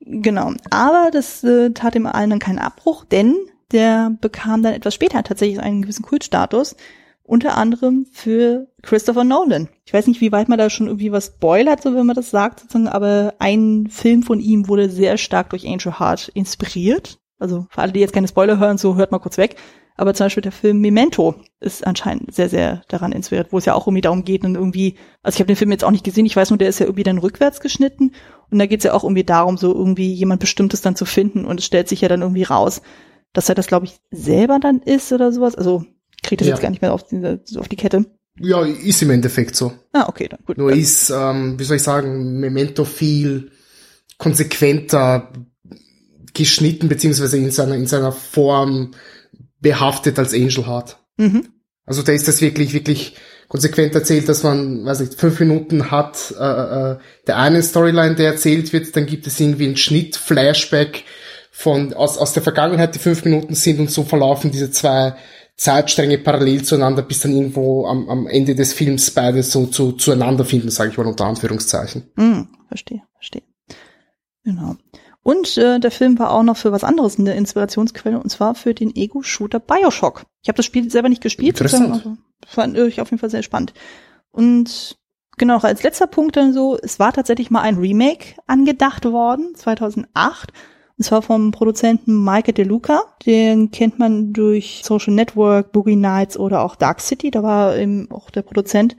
Genau. Aber das äh, tat dem allen dann keinen Abbruch, denn der bekam dann etwas später tatsächlich einen gewissen Kultstatus unter anderem für Christopher Nolan. Ich weiß nicht, wie weit man da schon irgendwie was spoilert, so wenn man das sagt, sozusagen, aber ein Film von ihm wurde sehr stark durch Angel Heart inspiriert. Also für alle, die jetzt keine Spoiler hören, so hört mal kurz weg. Aber zum Beispiel der Film Memento ist anscheinend sehr, sehr daran inspiriert, wo es ja auch irgendwie darum geht und irgendwie, also ich habe den Film jetzt auch nicht gesehen, ich weiß nur, der ist ja irgendwie dann rückwärts geschnitten und da geht es ja auch irgendwie darum, so irgendwie jemand Bestimmtes dann zu finden und es stellt sich ja dann irgendwie raus, dass er das, glaube ich, selber dann ist oder sowas. Also kriege das ja. jetzt gar nicht mehr auf die, auf die Kette. Ja, ist im Endeffekt so. Ah, okay, dann gut. Nur ist, ähm, wie soll ich sagen, Memento viel konsequenter geschnitten, beziehungsweise in seiner, in seiner Form behaftet als Angel Heart. Mhm. Also da ist das wirklich, wirklich konsequent erzählt, dass man, weiß nicht, fünf Minuten hat, äh, äh, der eine Storyline, der erzählt wird, dann gibt es irgendwie einen Schnitt, Flashback von, aus, aus der Vergangenheit, die fünf Minuten sind und so verlaufen diese zwei Zeitstränge parallel zueinander, bis dann irgendwo am, am Ende des Films beide so zu, zueinander finden, sage ich mal unter Anführungszeichen. Mm, verstehe, verstehe. Genau. Und äh, der Film war auch noch für was anderes eine Inspirationsquelle, und zwar für den Ego-Shooter Bioshock. Ich habe das Spiel selber nicht gespielt, Interessant. also fand ich auf jeden Fall sehr spannend. Und genau, als letzter Punkt dann so, es war tatsächlich mal ein Remake angedacht worden, 2008. Und zwar vom Produzenten Michael De Luca. Den kennt man durch Social Network, Boogie Nights oder auch Dark City. Da war eben auch der Produzent.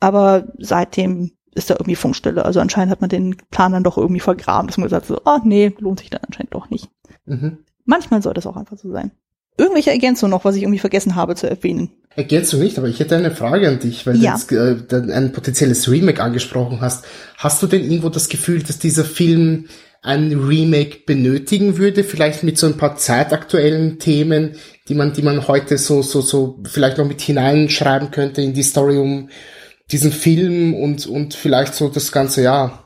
Aber seitdem ist da irgendwie Funkstelle. Also anscheinend hat man den Plan dann doch irgendwie vergraben, dass man gesagt hat, so, oh nee, lohnt sich dann anscheinend doch nicht. Mhm. Manchmal soll das auch einfach so sein. Irgendwelche Ergänzungen noch, was ich irgendwie vergessen habe zu erwähnen? Ergänzung nicht, aber ich hätte eine Frage an dich, weil ja. du jetzt äh, ein potenzielles Remake angesprochen hast. Hast du denn irgendwo das Gefühl, dass dieser Film ein Remake benötigen würde, vielleicht mit so ein paar zeitaktuellen Themen, die man, die man heute so, so, so vielleicht noch mit hineinschreiben könnte in die Story um diesen Film und, und vielleicht so das ganze, ja,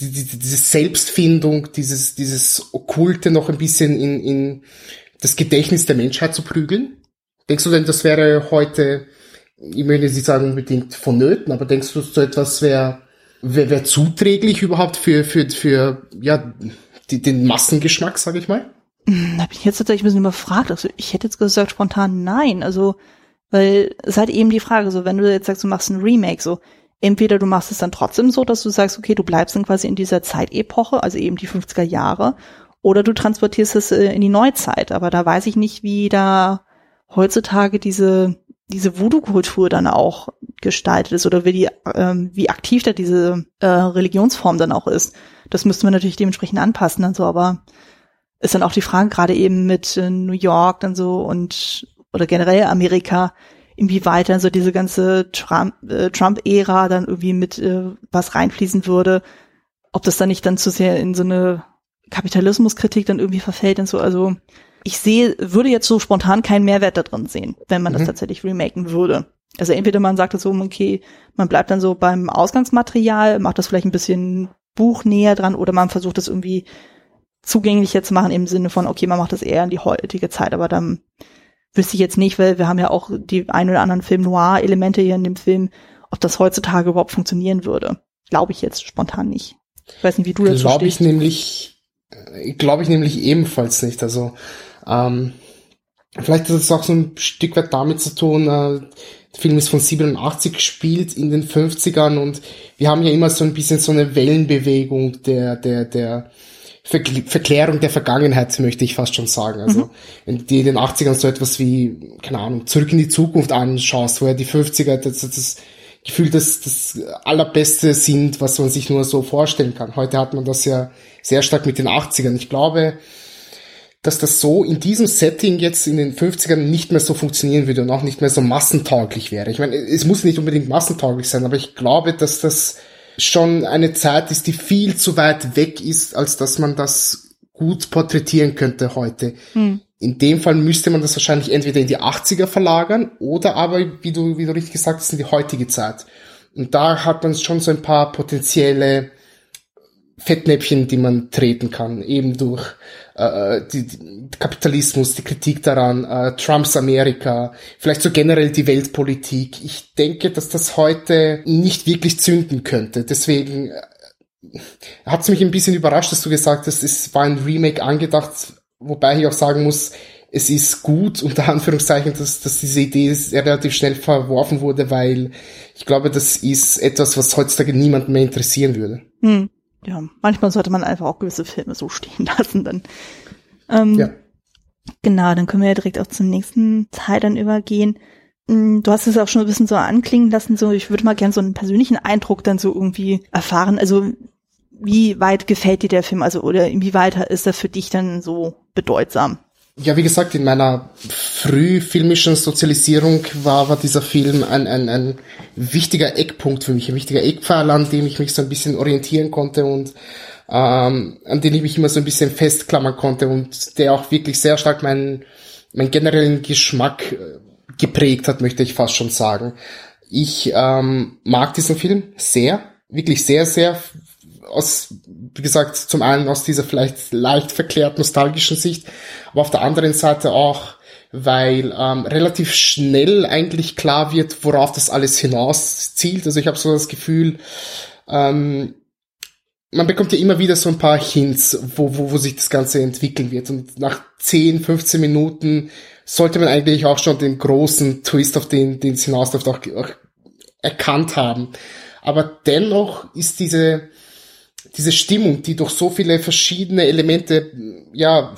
die, die, diese Selbstfindung, dieses, dieses Okkulte noch ein bisschen in, in das Gedächtnis der Menschheit zu prügeln? Denkst du denn, das wäre heute, ich möchte nicht sagen unbedingt vonnöten, aber denkst du, so etwas wäre wäre wär zuträglich überhaupt für, für, für ja, die, den Massengeschmack, sage ich mal? Hm, da bin ich jetzt tatsächlich ein bisschen überfragt. Also ich hätte jetzt gesagt spontan nein. Also Weil es hat eben die Frage, so wenn du jetzt sagst, du machst ein Remake, so entweder du machst es dann trotzdem so, dass du sagst, okay, du bleibst dann quasi in dieser Zeitepoche, also eben die 50er Jahre, oder du transportierst es äh, in die Neuzeit. Aber da weiß ich nicht, wie da heutzutage diese diese Voodoo-Kultur dann auch gestaltet ist oder wie die, ähm, wie aktiv da diese äh, Religionsform dann auch ist. Das müsste man natürlich dementsprechend anpassen und so, aber ist dann auch die Frage, gerade eben mit äh, New York dann so und oder generell Amerika, inwieweit dann so diese ganze Trump, äh, Trump-Ära dann irgendwie mit äh, was reinfließen würde, ob das dann nicht dann zu sehr in so eine Kapitalismuskritik dann irgendwie verfällt und so. Also ich sehe, würde jetzt so spontan keinen Mehrwert da drin sehen, wenn man mhm. das tatsächlich remaken würde. Also entweder man sagt so, okay, man bleibt dann so beim Ausgangsmaterial, macht das vielleicht ein bisschen Buch näher dran oder man versucht das irgendwie zugänglicher zu machen im Sinne von, okay, man macht das eher in die heutige Zeit, aber dann wüsste ich jetzt nicht, weil wir haben ja auch die ein oder anderen Film Noir-Elemente hier in dem Film, ob das heutzutage überhaupt funktionieren würde. Glaube ich jetzt spontan nicht. Ich weiß nicht, wie du dazu Glaube ich nämlich, äh, glaube ich nämlich ebenfalls nicht. Also ähm, vielleicht hat es auch so ein Stück weit damit zu tun, äh, der Film ist von 87 gespielt in den 50ern und wir haben ja immer so ein bisschen so eine Wellenbewegung der, der, der Verklärung der Vergangenheit, möchte ich fast schon sagen. Also, mhm. wenn du dir in den 80ern so etwas wie, keine Ahnung, zurück in die Zukunft anschaust, wo ja die 50er das, das Gefühl das, das allerbeste sind, was man sich nur so vorstellen kann. Heute hat man das ja sehr stark mit den 80ern. Ich glaube, dass das so in diesem Setting jetzt in den 50ern nicht mehr so funktionieren würde und auch nicht mehr so massentauglich wäre. Ich meine, es muss nicht unbedingt massentauglich sein, aber ich glaube, dass das schon eine Zeit ist, die viel zu weit weg ist, als dass man das gut porträtieren könnte heute. Hm. In dem Fall müsste man das wahrscheinlich entweder in die 80er verlagern oder aber, wie du, wie du richtig gesagt hast, in die heutige Zeit. Und da hat man schon so ein paar potenzielle Fettnäpfchen, die man treten kann, eben durch äh, die, die Kapitalismus, die Kritik daran, äh, Trumps Amerika, vielleicht so generell die Weltpolitik. Ich denke, dass das heute nicht wirklich zünden könnte. Deswegen äh, hat es mich ein bisschen überrascht, dass du gesagt hast, es war ein Remake angedacht, wobei ich auch sagen muss, es ist gut, unter Anführungszeichen, dass, dass diese Idee relativ schnell verworfen wurde, weil ich glaube, das ist etwas, was heutzutage niemanden mehr interessieren würde. Hm ja, manchmal sollte man einfach auch gewisse Filme so stehen lassen dann. Ähm, ja. Genau, dann können wir ja direkt auch zum nächsten Teil dann übergehen. Mm, du hast es auch schon ein bisschen so anklingen lassen, so ich würde mal gerne so einen persönlichen Eindruck dann so irgendwie erfahren. Also wie weit gefällt dir der Film, also oder inwieweit ist er für dich dann so bedeutsam? Ja, wie gesagt, in meiner frühfilmischen Sozialisierung war, war dieser Film ein, ein, ein wichtiger Eckpunkt für mich, ein wichtiger Eckpfeiler, an dem ich mich so ein bisschen orientieren konnte und ähm, an den ich mich immer so ein bisschen festklammern konnte und der auch wirklich sehr stark meinen, meinen generellen Geschmack äh, geprägt hat, möchte ich fast schon sagen. Ich ähm, mag diesen Film sehr, wirklich sehr, sehr aus, wie gesagt, zum einen aus dieser vielleicht leicht verklärt nostalgischen Sicht, aber auf der anderen Seite auch, weil ähm, relativ schnell eigentlich klar wird, worauf das alles hinaus zielt. Also ich habe so das Gefühl, ähm, man bekommt ja immer wieder so ein paar Hints, wo, wo, wo sich das Ganze entwickeln wird. Und nach 10, 15 Minuten sollte man eigentlich auch schon den großen Twist, auf den, den es hinausläuft, auch, auch erkannt haben. Aber dennoch ist diese, diese Stimmung, die durch so viele verschiedene Elemente, ja,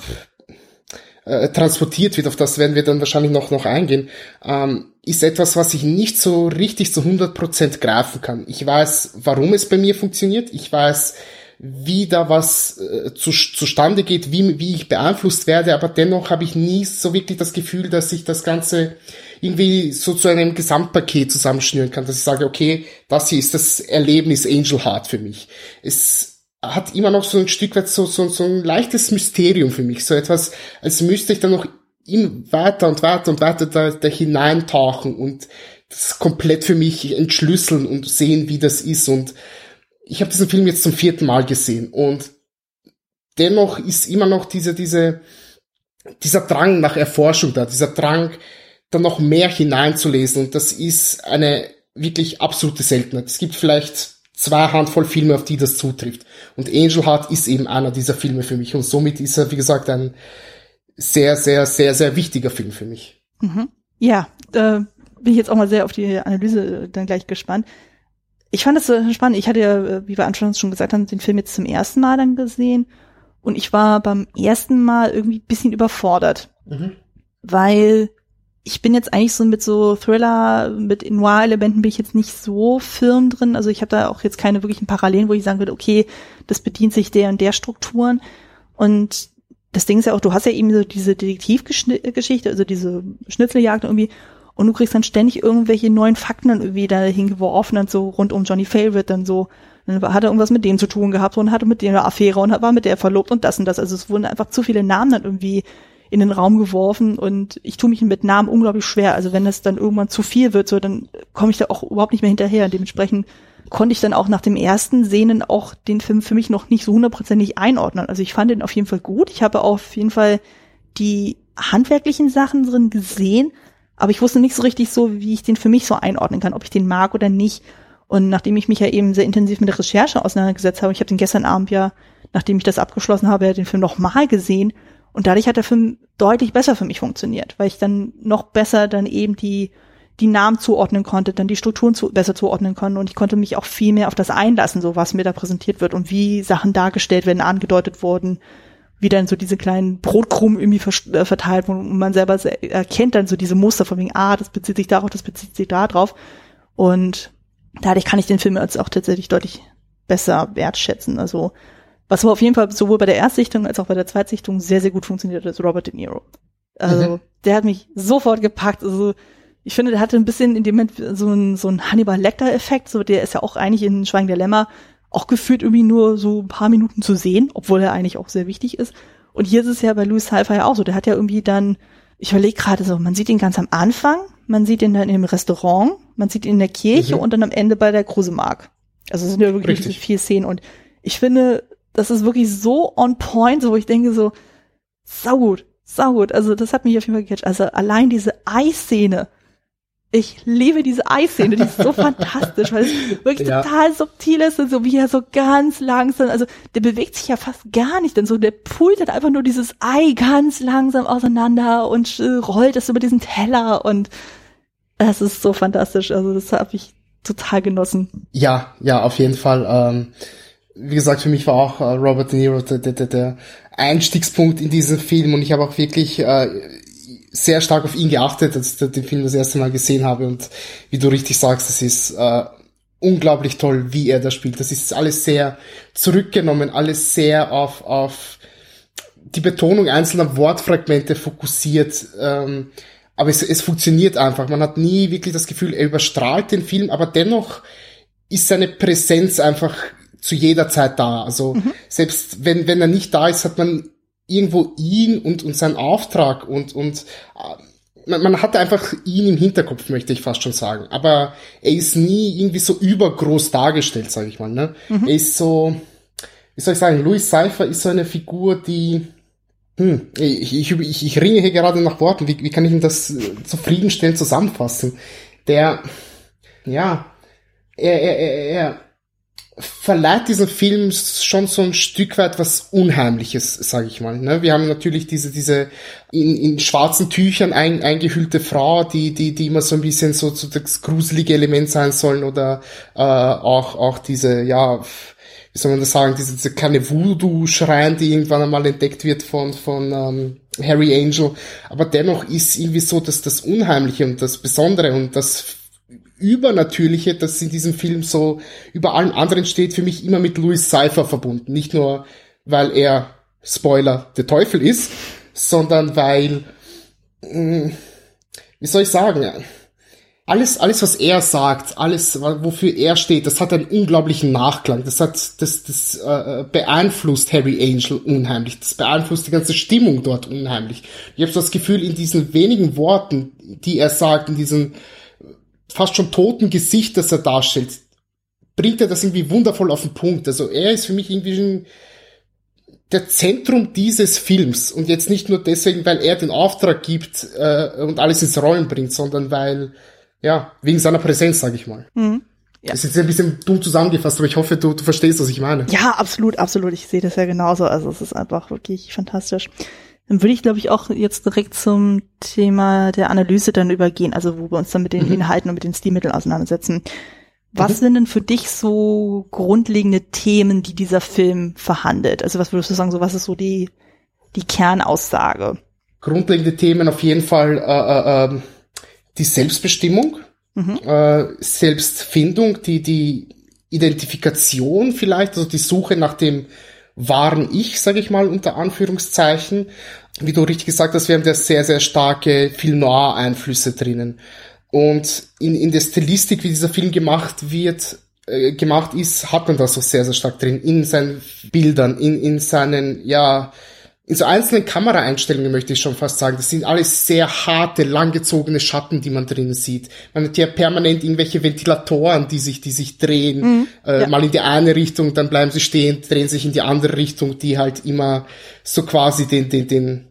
äh, transportiert wird, auf das werden wir dann wahrscheinlich noch, noch eingehen, ähm, ist etwas, was ich nicht so richtig zu 100% greifen kann. Ich weiß, warum es bei mir funktioniert. Ich weiß, wie da was äh, zu, zustande geht, wie, wie ich beeinflusst werde, aber dennoch habe ich nie so wirklich das Gefühl, dass ich das Ganze irgendwie so zu einem Gesamtpaket zusammenschnüren kann, dass ich sage, okay, das hier ist das Erlebnis Angel Heart für mich. Es hat immer noch so ein Stück weit so, so, so ein leichtes Mysterium für mich, so etwas, als müsste ich dann noch in, weiter und weiter und weiter da, da hineintauchen und das komplett für mich entschlüsseln und sehen, wie das ist und ich habe diesen Film jetzt zum vierten Mal gesehen und dennoch ist immer noch diese, diese, dieser Drang nach Erforschung da, dieser Drang, da noch mehr hineinzulesen. Und das ist eine wirklich absolute Seltenheit. Es gibt vielleicht zwei Handvoll Filme, auf die das zutrifft. Und Angel Heart ist eben einer dieser Filme für mich. Und somit ist er, wie gesagt, ein sehr, sehr, sehr, sehr wichtiger Film für mich. Mhm. Ja, äh, bin ich jetzt auch mal sehr auf die Analyse dann gleich gespannt. Ich fand es so spannend. Ich hatte ja, wie wir anfangs schon gesagt haben, den Film jetzt zum ersten Mal dann gesehen. Und ich war beim ersten Mal irgendwie bisschen überfordert. Mhm. Weil ich bin jetzt eigentlich so mit so Thriller, mit Noir-Elementen bin ich jetzt nicht so firm drin. Also ich habe da auch jetzt keine wirklichen Parallelen, wo ich sagen würde, okay, das bedient sich der und der Strukturen. Und das Ding ist ja auch, du hast ja eben so diese Detektivgeschichte, also diese Schnitzeljagd irgendwie, und du kriegst dann ständig irgendwelche neuen Fakten dann irgendwie da hingeworfen, dann so rund um Johnny Favorite, dann so, dann hat er irgendwas mit dem zu tun gehabt und hatte mit dem eine Affäre und war mit der verlobt und das und das. Also es wurden einfach zu viele Namen dann irgendwie in den Raum geworfen und ich tue mich mit Namen unglaublich schwer. Also wenn es dann irgendwann zu viel wird, so dann komme ich da auch überhaupt nicht mehr hinterher. Dementsprechend konnte ich dann auch nach dem ersten Sehnen auch den Film für mich noch nicht so hundertprozentig einordnen. Also ich fand den auf jeden Fall gut. Ich habe auf jeden Fall die handwerklichen Sachen drin gesehen, aber ich wusste nicht so richtig so, wie ich den für mich so einordnen kann, ob ich den mag oder nicht. Und nachdem ich mich ja eben sehr intensiv mit der Recherche auseinandergesetzt habe, ich habe den gestern Abend ja, nachdem ich das abgeschlossen habe, den Film noch mal gesehen. Und dadurch hat der Film deutlich besser für mich funktioniert, weil ich dann noch besser dann eben die die Namen zuordnen konnte, dann die Strukturen zu, besser zuordnen konnte und ich konnte mich auch viel mehr auf das einlassen, so was mir da präsentiert wird und wie Sachen dargestellt werden, angedeutet wurden, wie dann so diese kleinen Brotkrumen irgendwie äh, verteilt wurden und man selber erkennt dann so diese Muster von wegen, ah, das bezieht sich darauf, das bezieht sich da drauf und dadurch kann ich den Film jetzt auch tatsächlich deutlich besser wertschätzen, also was aber auf jeden Fall sowohl bei der Erstsichtung als auch bei der Zweitsichtung sehr, sehr gut funktioniert hat, ist Robert De Niro. Also, mhm. der hat mich sofort gepackt. Also, ich finde, der hatte ein bisschen in dem Moment so ein, so ein Hannibal Lecter-Effekt. So, der ist ja auch eigentlich in Schweigen der Lämmer auch gefühlt irgendwie nur so ein paar Minuten zu sehen, obwohl er eigentlich auch sehr wichtig ist. Und hier ist es ja bei Louis ja auch so. Der hat ja irgendwie dann, ich überlege gerade so, man sieht ihn ganz am Anfang, man sieht ihn dann im Restaurant, man sieht ihn in der Kirche mhm. und dann am Ende bei der Krusemark. Also es sind ja wirklich Richtig. vier Szenen. Und ich finde, das ist wirklich so on point, so wo ich denke so, saugut, saugut. Also das hat mich auf jeden Fall gecatcht. Also allein diese Eiszene, ich liebe diese Eiszene, die ist so fantastisch, weil es wirklich ja. total subtil ist und so wie er so ganz langsam, also der bewegt sich ja fast gar nicht, denn so der pult halt einfach nur dieses Ei ganz langsam auseinander und rollt es über diesen Teller und es ist so fantastisch, also das habe ich total genossen. Ja, ja, auf jeden Fall. Ähm, wie gesagt, für mich war auch äh, Robert De Niro der, der, der Einstiegspunkt in diesen Film und ich habe auch wirklich äh, sehr stark auf ihn geachtet, als ich den Film das erste Mal gesehen habe und wie du richtig sagst, es ist äh, unglaublich toll, wie er da spielt. Das ist alles sehr zurückgenommen, alles sehr auf, auf die Betonung einzelner Wortfragmente fokussiert. Ähm, aber es, es funktioniert einfach. Man hat nie wirklich das Gefühl, er überstrahlt den Film, aber dennoch ist seine Präsenz einfach zu jeder Zeit da. Also mhm. selbst wenn, wenn er nicht da ist, hat man irgendwo ihn und, und seinen Auftrag und, und äh, man, man hat einfach ihn im Hinterkopf, möchte ich fast schon sagen. Aber er ist nie irgendwie so übergroß dargestellt, sage ich mal. Ne? Mhm. Er ist so, wie soll ich sagen, Louis Cypher ist so eine Figur, die hm, ich, ich, ich, ich ringe hier gerade nach Worten. Wie, wie kann ich denn das äh, zufriedenstellend zusammenfassen? Der, ja, er, er, er, er verleiht diesem Film schon so ein Stück weit was Unheimliches, sage ich mal. Ne? Wir haben natürlich diese diese in, in schwarzen Tüchern ein, eingehüllte Frau, die die die immer so ein bisschen so, so das gruselige Element sein sollen oder äh, auch auch diese ja wie soll man das sagen diese, diese kleine Voodoo-Schrein, die irgendwann einmal entdeckt wird von von ähm, Harry Angel. Aber dennoch ist irgendwie so dass das Unheimliche und das Besondere und das Übernatürliche, das in diesem Film so über allem anderen steht, für mich immer mit Louis Cypher verbunden. Nicht nur, weil er, Spoiler, der Teufel ist, sondern weil, hm, wie soll ich sagen, alles, alles, was er sagt, alles, wofür er steht, das hat einen unglaublichen Nachklang. Das hat, das, das äh, beeinflusst Harry Angel unheimlich. Das beeinflusst die ganze Stimmung dort unheimlich. Ich habe das Gefühl, in diesen wenigen Worten, die er sagt, in diesen fast schon toten Gesicht, das er darstellt, bringt er das irgendwie wundervoll auf den Punkt. Also er ist für mich irgendwie schon der Zentrum dieses Films und jetzt nicht nur deswegen, weil er den Auftrag gibt äh, und alles ins Rollen bringt, sondern weil, ja, wegen seiner Präsenz, sage ich mal. Mhm. Ja. Das ist jetzt ein bisschen dumm zusammengefasst, aber ich hoffe, du, du verstehst, was ich meine. Ja, absolut, absolut. Ich sehe das ja genauso. Also es ist einfach wirklich fantastisch. Dann würde ich, glaube ich, auch jetzt direkt zum Thema der Analyse dann übergehen, also wo wir uns dann mit den mhm. Inhalten und mit den Stilmitteln auseinandersetzen. Was mhm. sind denn für dich so grundlegende Themen, die dieser Film verhandelt? Also was würdest du sagen, so was ist so die, die Kernaussage? Grundlegende Themen auf jeden Fall äh, äh, ähm, die Selbstbestimmung, mhm. äh, Selbstfindung, die, die Identifikation vielleicht, also die Suche nach dem wahren Ich, sage ich mal unter Anführungszeichen. Wie du richtig gesagt hast, wir haben da sehr, sehr starke Film-Noir-Einflüsse drinnen. Und in, in der Stilistik, wie dieser Film gemacht wird, äh, gemacht ist, hat man das so sehr, sehr stark drin. In seinen Bildern, in, in seinen, ja, in so einzelnen Kameraeinstellungen möchte ich schon fast sagen, das sind alles sehr harte, langgezogene Schatten, die man drin sieht. Man hat ja permanent irgendwelche Ventilatoren, die sich, die sich drehen, mhm, äh, ja. mal in die eine Richtung, dann bleiben sie stehen, drehen sich in die andere Richtung, die halt immer so quasi den, den, den,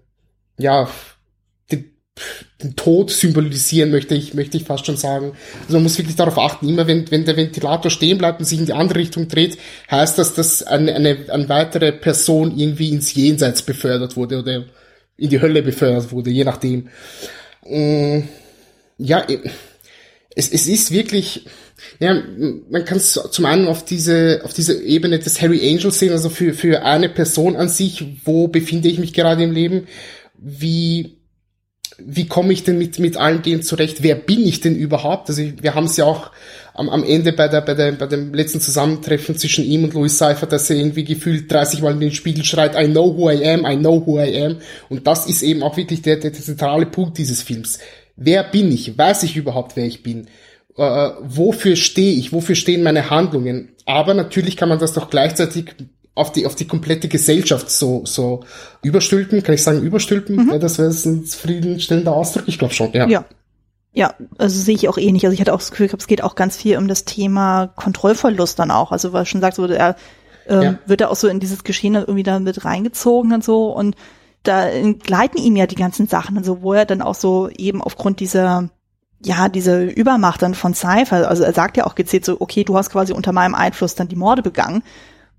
ja, den Tod symbolisieren, möchte ich, möchte ich fast schon sagen. Also man muss wirklich darauf achten, immer wenn, wenn der Ventilator stehen bleibt und sich in die andere Richtung dreht, heißt das, dass eine, eine, eine weitere Person irgendwie ins Jenseits befördert wurde oder in die Hölle befördert wurde, je nachdem. Mm, ja, es, es ist wirklich, ja, man kann es zum einen auf diese, auf diese Ebene des Harry Angel sehen, also für, für eine Person an sich, wo befinde ich mich gerade im Leben, wie, wie komme ich denn mit, mit all dem zurecht? Wer bin ich denn überhaupt? Also wir haben es ja auch am, am Ende bei, der, bei, der, bei dem letzten Zusammentreffen zwischen ihm und Louis Seifer, dass er irgendwie gefühlt 30 Mal in den Spiegel schreit, I know who I am, I know who I am. Und das ist eben auch wirklich der, der, der zentrale Punkt dieses Films. Wer bin ich? Weiß ich überhaupt, wer ich bin? Äh, wofür stehe ich? Wofür stehen meine Handlungen? Aber natürlich kann man das doch gleichzeitig auf die, auf die komplette Gesellschaft so, so überstülpen, kann ich sagen, überstülpen? Mhm. Ja, das wäre ein zufriedenstellender Ausdruck, ich glaube schon, ja. Ja. Ja, also sehe ich auch eh nicht. Also ich hatte auch das Gefühl, es geht auch ganz viel um das Thema Kontrollverlust dann auch. Also was schon sagt, so er ähm, ja. wird er auch so in dieses Geschehen irgendwie da mit reingezogen und so und da gleiten ihm ja die ganzen Sachen und so, wo er dann auch so eben aufgrund dieser ja, diese Übermacht dann von Cypher, also er sagt ja auch gezielt so, okay, du hast quasi unter meinem Einfluss dann die Morde begangen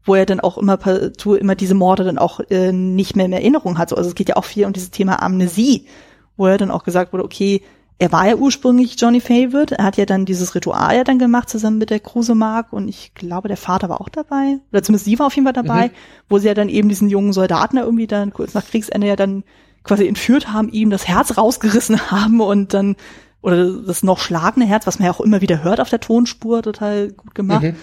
wo er dann auch immer partout immer diese Morde dann auch äh, nicht mehr in Erinnerung hat. Also es geht ja auch viel um dieses Thema Amnesie, wo er dann auch gesagt wurde, okay, er war ja ursprünglich Johnny Favorite, er hat ja dann dieses Ritual ja dann gemacht zusammen mit der Kruse Mark und ich glaube, der Vater war auch dabei, oder zumindest sie war auf jeden Fall dabei, mhm. wo sie ja dann eben diesen jungen Soldaten da irgendwie dann kurz nach Kriegsende ja dann quasi entführt haben, ihm das Herz rausgerissen haben und dann oder das noch schlagende Herz, was man ja auch immer wieder hört auf der Tonspur, total gut gemacht. Mhm.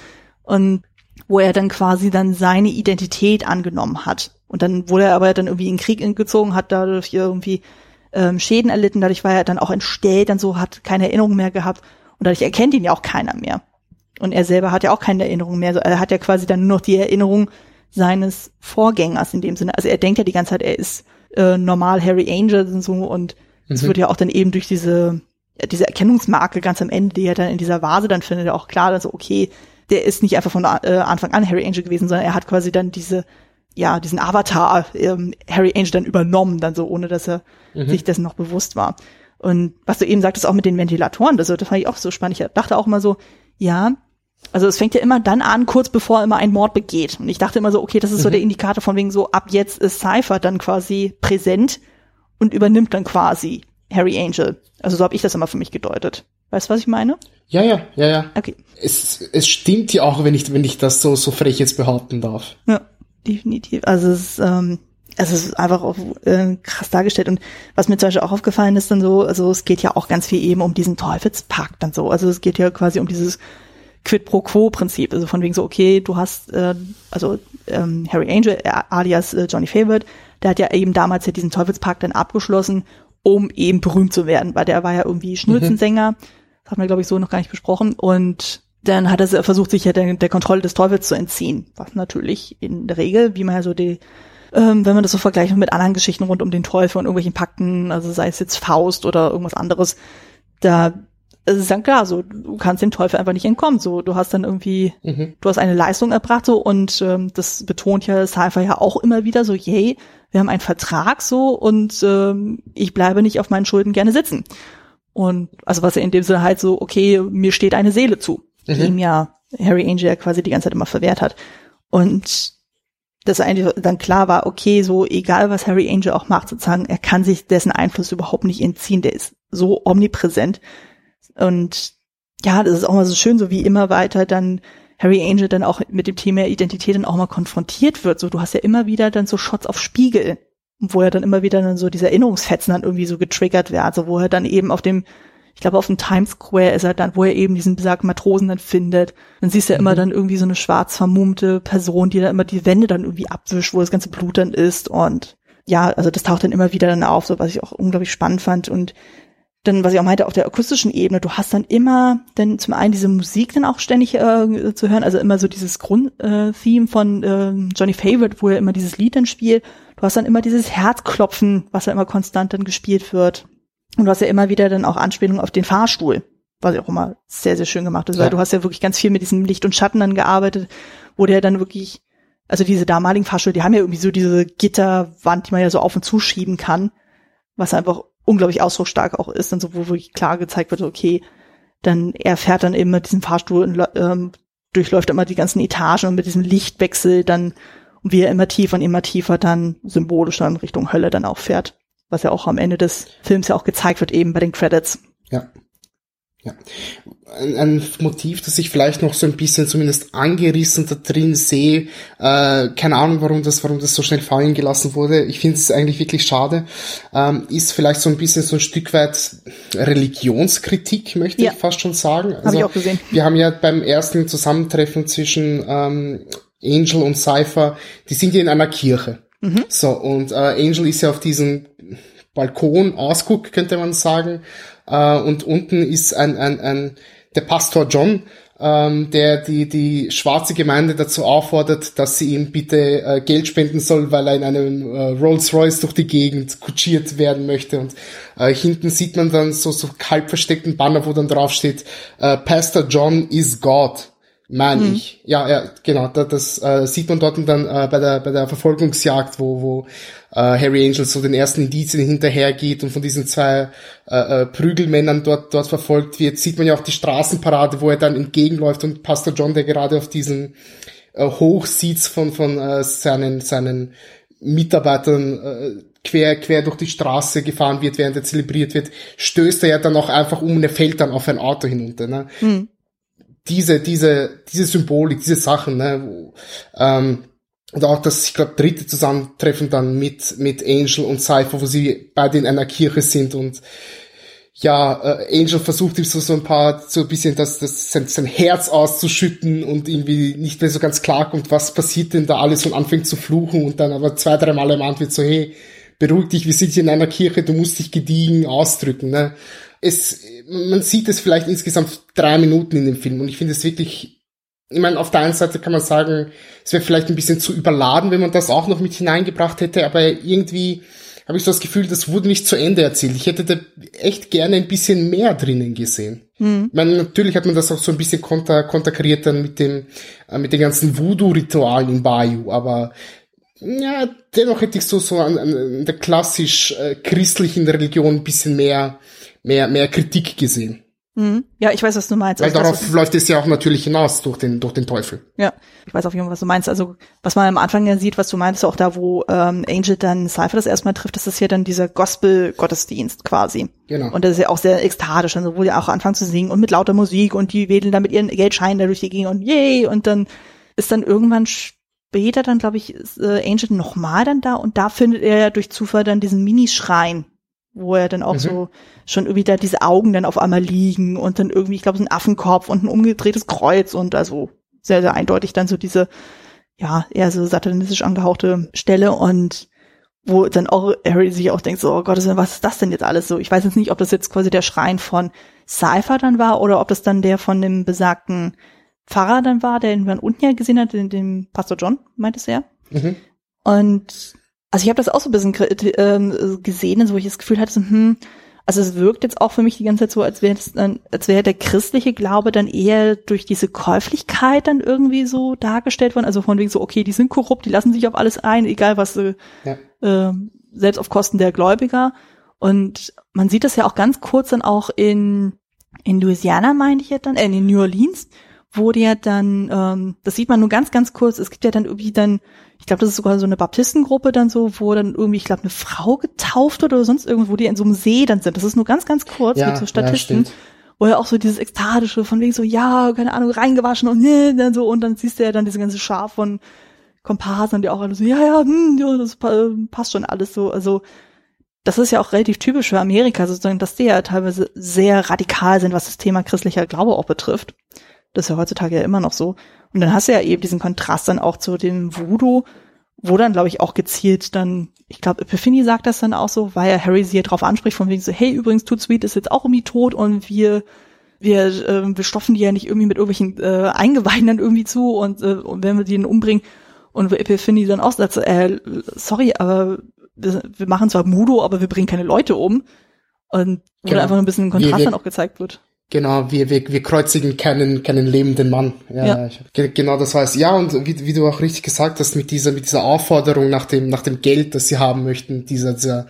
Und wo er dann quasi dann seine Identität angenommen hat. Und dann wurde er aber dann irgendwie in den Krieg gezogen, hat dadurch irgendwie ähm, Schäden erlitten, dadurch war er dann auch entstellt, dann so hat keine Erinnerung mehr gehabt und dadurch erkennt ihn ja auch keiner mehr. Und er selber hat ja auch keine Erinnerung mehr. Also er hat ja quasi dann nur noch die Erinnerung seines Vorgängers in dem Sinne. Also er denkt ja die ganze Zeit, er ist äh, normal Harry Angel und so und es mhm. wird ja auch dann eben durch diese diese Erkennungsmarke ganz am Ende, die er dann in dieser Vase dann findet, auch klar, also okay, der ist nicht einfach von äh, Anfang an Harry Angel gewesen, sondern er hat quasi dann diese, ja, diesen Avatar ähm, Harry Angel dann übernommen, dann so, ohne dass er mhm. sich dessen noch bewusst war. Und was du eben sagtest, auch mit den Ventilatoren, das, das fand ich auch so spannend. Ich dachte auch immer so, ja, also es fängt ja immer dann an, kurz bevor er immer ein Mord begeht. Und ich dachte immer so, okay, das ist mhm. so der Indikator von wegen so, ab jetzt ist Cypher dann quasi präsent und übernimmt dann quasi Harry Angel. Also so habe ich das immer für mich gedeutet. Weißt du, was ich meine? Ja, ja, ja, ja. Okay. Es, es stimmt ja auch, wenn ich, wenn ich das so, so frech jetzt behaupten darf. Ja, definitiv. Also es ist, ähm, also es ist einfach auch äh, krass dargestellt. Und was mir zum Beispiel auch aufgefallen ist, dann so, also es geht ja auch ganz viel eben um diesen Teufelspakt dann so. Also es geht ja quasi um dieses Quid pro quo Prinzip. Also von wegen so, okay, du hast, äh, also ähm, Harry Angel, äh, alias äh, Johnny Favorite, der hat ja eben damals ja diesen Teufelspakt dann abgeschlossen, um eben berühmt zu werden, weil der war ja irgendwie Schnulzensänger. Mhm haben wir, glaube ich, so noch gar nicht besprochen. Und dann hat er versucht, sich ja der, der Kontrolle des Teufels zu entziehen. Was natürlich in der Regel, wie man ja so die, ähm, wenn man das so vergleicht mit anderen Geschichten rund um den Teufel und irgendwelchen Pakten, also sei es jetzt Faust oder irgendwas anderes, da es ist dann klar, so du kannst dem Teufel einfach nicht entkommen. So, du hast dann irgendwie, mhm. du hast eine Leistung erbracht so und ähm, das betont ja Cypher ja auch immer wieder so, yay, wir haben einen Vertrag so und ähm, ich bleibe nicht auf meinen Schulden gerne sitzen. Und also was er in dem Sinne halt so, okay, mir steht eine Seele zu, mhm. die ihm ja Harry Angel ja quasi die ganze Zeit immer verwehrt hat. Und dass eigentlich dann klar war, okay, so egal was Harry Angel auch macht, sozusagen, er kann sich dessen Einfluss überhaupt nicht entziehen, der ist so omnipräsent. Und ja, das ist auch mal so schön, so wie immer weiter dann Harry Angel dann auch mit dem Thema Identität dann auch mal konfrontiert wird. So, du hast ja immer wieder dann so Shots auf Spiegel, wo er dann immer wieder dann so diese Erinnerungsfetzen dann irgendwie so getriggert wird, also wo er dann eben auf dem ich glaube, auf dem Times Square ist er dann, wo er eben diesen besagten Matrosen dann findet. Dann siehst du ja immer mhm. dann irgendwie so eine schwarz vermummte Person, die dann immer die Wände dann irgendwie abwischt, wo das ganze Blut dann ist. Und ja, also das taucht dann immer wieder dann auf, so was ich auch unglaublich spannend fand. Und dann, was ich auch meinte, auf der akustischen Ebene, du hast dann immer dann zum einen diese Musik dann auch ständig äh, zu hören, also immer so dieses Grundtheme äh, von äh, Johnny Favorite, wo er immer dieses Lied dann spielt. Du hast dann immer dieses Herzklopfen, was ja immer konstant dann gespielt wird. Und du hast ja immer wieder dann auch Anspielungen auf den Fahrstuhl, was ja auch immer sehr, sehr schön gemacht ist, ja. weil du hast ja wirklich ganz viel mit diesem Licht und Schatten dann gearbeitet, wo der dann wirklich, also diese damaligen Fahrstühle, die haben ja irgendwie so diese Gitterwand, die man ja so auf und zuschieben kann, was einfach unglaublich ausdrucksstark auch ist, und so, wo wirklich klar gezeigt wird, okay, dann er fährt dann eben mit diesem Fahrstuhl und ähm, durchläuft immer die ganzen Etagen und mit diesem Lichtwechsel dann, wie er immer tiefer und immer tiefer dann symbolisch dann Richtung Hölle dann auch fährt was ja auch am Ende des Films ja auch gezeigt wird, eben bei den Credits. Ja. Ja. Ein, ein Motiv, das ich vielleicht noch so ein bisschen zumindest angerissen da drin sehe, äh, keine Ahnung, warum das, warum das so schnell fallen gelassen wurde. Ich finde es eigentlich wirklich schade. Ähm, ist vielleicht so ein bisschen so ein Stück weit Religionskritik, möchte ja. ich fast schon sagen. Also, Habe ich auch gesehen. Wir haben ja beim ersten Zusammentreffen zwischen ähm, Angel und Cypher, die sind ja in einer Kirche. Mhm. So, und äh, Angel ist ja auf diesem Balkon ausguckt, könnte man sagen. Äh, und unten ist ein, ein, ein der Pastor John, ähm, der die, die schwarze Gemeinde dazu auffordert, dass sie ihm bitte äh, Geld spenden soll, weil er in einem äh, Rolls Royce durch die Gegend kutschiert werden möchte. Und äh, hinten sieht man dann so, so halb versteckten Banner, wo dann drauf steht, äh, Pastor John is God meine mhm. ich. Ja, ja, genau. Das, das äh, sieht man dort dann äh, bei der bei der Verfolgungsjagd, wo wo äh, Harry Angel so den ersten Indizien hinterhergeht und von diesen zwei äh, äh, Prügelmännern dort dort verfolgt wird. Sieht man ja auch die Straßenparade, wo er dann entgegenläuft und Pastor John, der gerade auf diesen äh, Hochsitz von von äh, seinen seinen Mitarbeitern äh, quer, quer durch die Straße gefahren wird, während er zelebriert wird, stößt er ja dann auch einfach um und er fällt dann auf ein Auto hinunter. Ne? Mhm diese, diese, diese Symbolik, diese Sachen, ne, ähm, und auch das, ich glaube, dritte Zusammentreffen dann mit, mit Angel und Cypher, wo sie beide in einer Kirche sind und ja, äh, Angel versucht ihm so, so ein paar, so ein bisschen das, das, sein, sein Herz auszuschütten und irgendwie nicht mehr so ganz klar kommt, was passiert denn da alles und anfängt zu fluchen und dann aber zwei, drei Mal ermahnt wird so, hey, beruhig dich, wir sind hier in einer Kirche, du musst dich gediegen ausdrücken, ne es, man sieht es vielleicht insgesamt drei Minuten in dem Film und ich finde es wirklich, ich meine, auf der einen Seite kann man sagen, es wäre vielleicht ein bisschen zu überladen, wenn man das auch noch mit hineingebracht hätte, aber irgendwie habe ich so das Gefühl, das wurde nicht zu Ende erzählt. Ich hätte da echt gerne ein bisschen mehr drinnen gesehen. Mhm. Ich meine, natürlich hat man das auch so ein bisschen konter, konterkariert dann mit dem, äh, mit den ganzen Voodoo-Ritualen in Bayou, aber ja, dennoch hätte ich so, so an, an der klassisch äh, christlichen Religion ein bisschen mehr mehr, mehr Kritik gesehen. Mhm. Ja, ich weiß, was du meinst. Weil also darauf das, läuft es ja auch natürlich hinaus durch den, durch den Teufel. Ja, ich weiß auf jeden Fall, was du meinst. Also, was man am Anfang ja sieht, was du meinst, auch da, wo ähm, Angel dann Cypher das erstmal trifft, das ist ja dann dieser Gospel-Gottesdienst quasi. Genau. Und das ist ja auch sehr ekstatisch, also wo die auch anfangen zu singen und mit lauter Musik und die wedeln dann mit ihren Geldscheinen da durch die Gegend und yay! Und dann ist dann irgendwann später dann, glaube ich, ist, äh, Angel nochmal dann da und da findet er ja durch Zufall dann diesen Minischrein wo er dann auch mhm. so schon irgendwie da diese Augen dann auf einmal liegen und dann irgendwie, ich glaube, so ein Affenkopf und ein umgedrehtes Kreuz und also sehr, sehr eindeutig dann so diese, ja, eher so satanistisch angehauchte Stelle und wo dann auch Harry sich auch denkt, so, oh Gott, was ist das denn jetzt alles so? Ich weiß jetzt nicht, ob das jetzt quasi der Schrein von Cypher dann war oder ob das dann der von dem besagten Pfarrer dann war, der ihn dann unten ja gesehen hat, den, den Pastor John, meint es er. Mhm. Und also ich habe das auch so ein bisschen äh, gesehen, so wo ich das Gefühl hatte, so, hm, also es wirkt jetzt auch für mich die ganze Zeit so, als wäre dann, als wäre der christliche Glaube dann eher durch diese Käuflichkeit dann irgendwie so dargestellt worden. Also von wegen so, okay, die sind korrupt, die lassen sich auf alles ein, egal was, äh, ja. äh, selbst auf Kosten der Gläubiger. Und man sieht das ja auch ganz kurz dann auch in, in Louisiana, meine ich jetzt dann, äh, in New Orleans, wurde ja dann, ähm, das sieht man nur ganz, ganz kurz, es gibt ja dann irgendwie dann, ich glaube, das ist sogar so eine Baptistengruppe dann so, wo dann irgendwie, ich glaube, eine Frau getauft oder sonst irgendwo, die in so einem See dann sind. Das ist nur ganz, ganz kurz Ja, mit so ja, Statisten. stimmt. wo er auch so dieses ekstatische von wegen so, ja, keine Ahnung, reingewaschen und ne, dann so, und dann siehst du ja dann diese ganze Schar von Komparsen, die auch alle so, ja, ja, hm, ja, das pa- passt schon alles so. Also, das ist ja auch relativ typisch für Amerika, sozusagen, dass die ja teilweise sehr radikal sind, was das Thema christlicher Glaube auch betrifft. Das ist ja heutzutage ja immer noch so. Und dann hast du ja eben diesen Kontrast dann auch zu dem Voodoo, wo dann, glaube ich, auch gezielt dann, ich glaube, Epiphany sagt das dann auch so, weil ja Harry sie ja drauf anspricht, von wegen so, hey, übrigens, Tut Sweet ist jetzt auch irgendwie tot und wir, wir, ähm, wir stopfen die ja nicht irgendwie mit irgendwelchen äh, Eingeweiden dann irgendwie zu und, äh, und wenn wir die dann umbringen und Epiphany dann auch sagt, so, äh, sorry, aber wir, wir machen zwar Mudo, aber wir bringen keine Leute um. Und wo Genau. dann einfach ein bisschen ein Wir- Kontrast wir- dann auch gezeigt wird. Genau, wir, wir, wir kreuzigen keinen, keinen lebenden Mann. Ja, Ja. Ich, ge- genau das heißt. Ja, und wie, wie du auch richtig gesagt hast, mit dieser, mit dieser Aufforderung nach dem, nach dem Geld, das sie haben möchten, dieser, dieser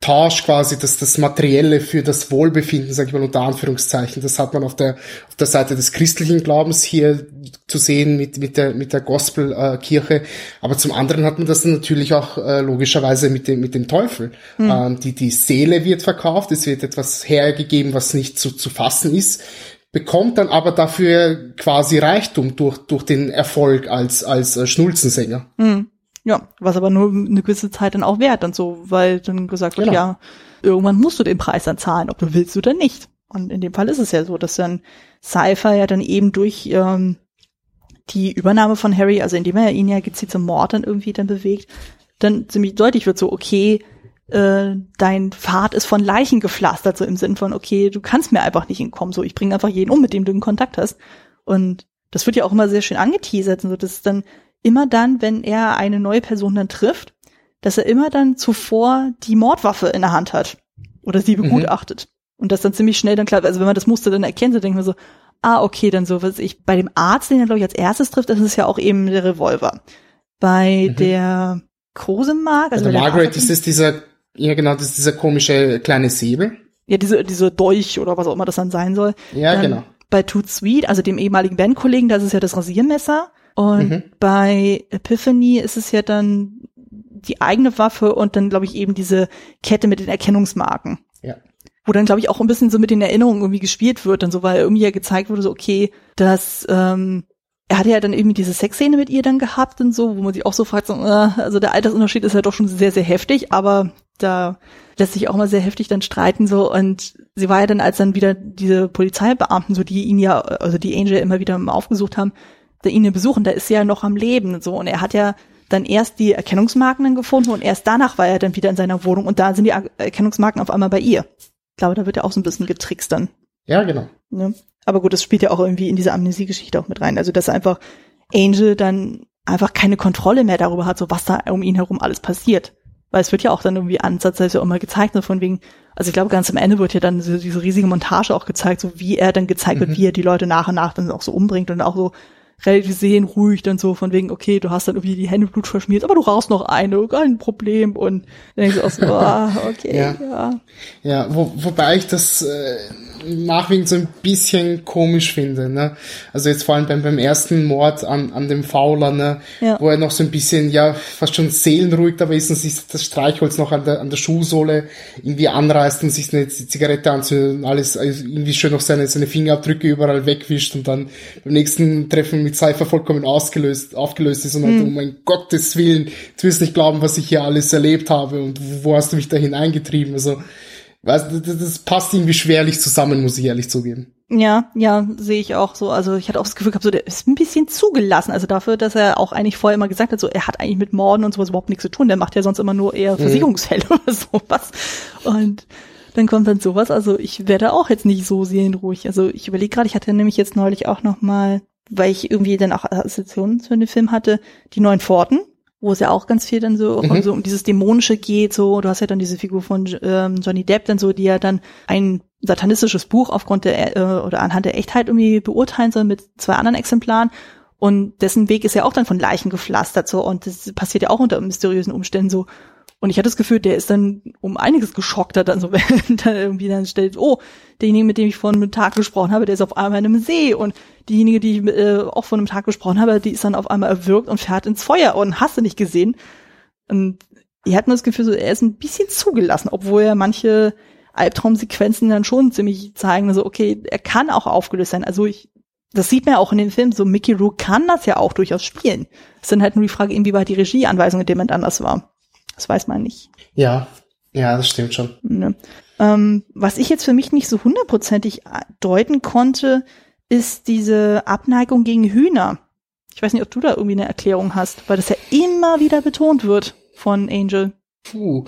Tausch quasi, das, das Materielle für das Wohlbefinden, sag ich mal unter Anführungszeichen, das hat man auf der, auf der Seite des christlichen Glaubens hier zu sehen mit, mit der, mit der Gospelkirche. Aber zum anderen hat man das dann natürlich auch äh, logischerweise mit dem, mit dem Teufel. Ähm, die, die Seele wird verkauft, es wird etwas hergegeben, was nicht zu, zu fassen ist bekommt dann aber dafür quasi Reichtum durch, durch den Erfolg als, als äh, Schnulzensänger. Hm. Ja, was aber nur eine gewisse Zeit dann auch wert und so, weil dann gesagt wird, Genau. ja, irgendwann musst du den Preis dann zahlen, ob du willst oder nicht. Und in dem Fall ist es ja so, dass dann Cypher ja dann eben durch ähm, die Übernahme von Harry, also indem er ihn ja gezielt zum Mord dann irgendwie dann bewegt, dann ziemlich deutlich wird so, okay, äh, dein Pfad ist von Leichen gepflastert, so im Sinn von, okay, du kannst mir einfach nicht entkommen, so ich bringe einfach jeden um, mit dem du in Kontakt hast. Und das wird ja auch immer sehr schön angeteasert, so dass dann immer dann, wenn er eine neue Person dann trifft, dass er immer dann zuvor die Mordwaffe in der Hand hat oder sie begutachtet. Und das dann ziemlich schnell dann klar, also wenn man das Muster dann erkennt, dann denkt man so, ah, okay, dann so, was ich, bei dem Arzt, den er, glaube ich, als erstes trifft, das ist ja auch eben der Revolver. Bei Mhm. der Kosemark, also Also bei der Margaret ist es dieser, ja genau, das ist dieser komische kleine Säbel. ja, diese, diese Dolch oder was auch immer das dann sein soll. Ja, Dann genau. Bei Toot Sweet, also dem ehemaligen Bandkollegen, da ist ja das Rasiermesser. Und Mhm. bei Epiphany ist es ja dann die eigene Waffe und dann, glaube ich, eben diese Kette mit den Erkennungsmarken. Ja. Wo dann, glaube ich, auch ein bisschen so mit den Erinnerungen irgendwie gespielt wird und so, weil irgendwie ja gezeigt wurde, so, okay, dass ähm, er hatte ja dann irgendwie diese Sexszene mit ihr dann gehabt und so, wo man sich auch so fragt, so, äh, also der Altersunterschied ist ja doch schon sehr, sehr heftig, aber da lässt sich auch mal sehr heftig dann streiten so und sie war ja dann, als dann wieder diese Polizeibeamten, so die ihn ja, also die Angel immer wieder aufgesucht haben, ihn besuchen, da ist sie ja noch am Leben und so und er hat ja dann erst die Erkennungsmarken dann gefunden und erst danach war er dann wieder in seiner Wohnung und da sind die Er- Erkennungsmarken auf einmal bei ihr. Ich glaube, da wird er auch so ein bisschen getrickst dann. Ja, genau. Ne? Aber gut, das spielt ja auch irgendwie in diese Amnesie-Geschichte auch mit rein. Also, dass einfach Angel dann einfach keine Kontrolle mehr darüber hat, so was da um ihn herum alles passiert. Weil es wird ja auch dann irgendwie ansatzweise auch mal gezeigt, so von wegen, also ich glaube, ganz am Ende wird ja dann so diese riesige Montage auch gezeigt, so wie er dann gezeigt wird, wie er die Leute nach und nach dann auch so umbringt und auch so relativ seelenruhig dann so von wegen, okay, du hast dann irgendwie die Hände Blut verschmiert, aber du rauchst noch eine, kein Problem. Und dann denkst du auch so, ah, okay, Ja. ja. Ja, wo, wobei ich das äh, nachwiegend so ein bisschen komisch finde. Ne? Also jetzt vor allem beim, beim ersten Mord an, an dem Fauler, ne? Ja. wo er noch so ein bisschen, ja, fast schon seelenruhig dabei ist und sich das Streichholz noch an der, an der Schuhsohle irgendwie anreißt und sich eine Zigarette anzündet und alles also irgendwie schön noch seine, seine Fingerabdrücke überall wegwischt und dann beim nächsten Treffen mit Cypher vollkommen ausgelöst, aufgelöst ist und meint, oh mein Gottes Willen, du wirst nicht glauben, was ich hier alles erlebt habe und wo, hast du mich da hineingetrieben? Also, Weißt das, das passt irgendwie schwerlich zusammen, muss ich ehrlich zugeben. Ja, ja, sehe ich auch so. Also ich hatte auch das Gefühl gehabt, so der ist ein bisschen zugelassen. Also dafür, dass er auch eigentlich vorher immer gesagt hat, so er hat eigentlich mit Morden und sowas überhaupt nichts zu tun. Der macht ja sonst immer nur eher Versicherungsfälle oder sowas. Und dann kommt dann sowas. Also ich werde auch jetzt nicht so seelenruhig. Also ich überlege gerade, ich hatte nämlich jetzt neulich auch noch mal, weil ich irgendwie dann auch Assoziationen zu dem Film hatte, die neuen Pforten wo es ja auch ganz viel dann so, Mhm. so um dieses Dämonische geht, so, du hast ja dann diese Figur von ähm, Johnny Depp dann so, die ja dann ein satanistisches Buch aufgrund der äh, oder anhand der Echtheit irgendwie beurteilen soll mit zwei anderen Exemplaren. Und dessen Weg ist ja auch dann von Leichen gepflastert so. Und das passiert ja auch unter mysteriösen Umständen so Und ich hatte das Gefühl, der ist dann um einiges geschockter dann so, wenn dann irgendwie dann stellt, oh, derjenige, mit dem ich vor einem Tag gesprochen habe, der ist auf einmal in einem See und diejenige, die ich äh, auch vor einem Tag gesprochen habe, die ist dann auf einmal erwürgt und fährt ins Feuer und hast du nicht gesehen. Und ihr hatten das Gefühl, so, er ist ein bisschen zugelassen, obwohl er manche Albtraumsequenzen dann schon ziemlich zeigen, so, okay, er kann auch aufgelöst sein. Also ich, das sieht man ja auch in dem Film, so Mickey Rourke kann das ja auch durchaus spielen. Es ist dann halt nur die Frage, inwieweit die Regieanweisung in dem Moment anders war. Das weiß man nicht. Ja, ja, das stimmt schon. Ne? Ähm, was ich jetzt für mich nicht so hundertprozentig deuten konnte, ist diese Abneigung gegen Hühner. Ich weiß nicht, ob du da irgendwie eine Erklärung hast, weil das ja immer wieder betont wird von Angel. Puh,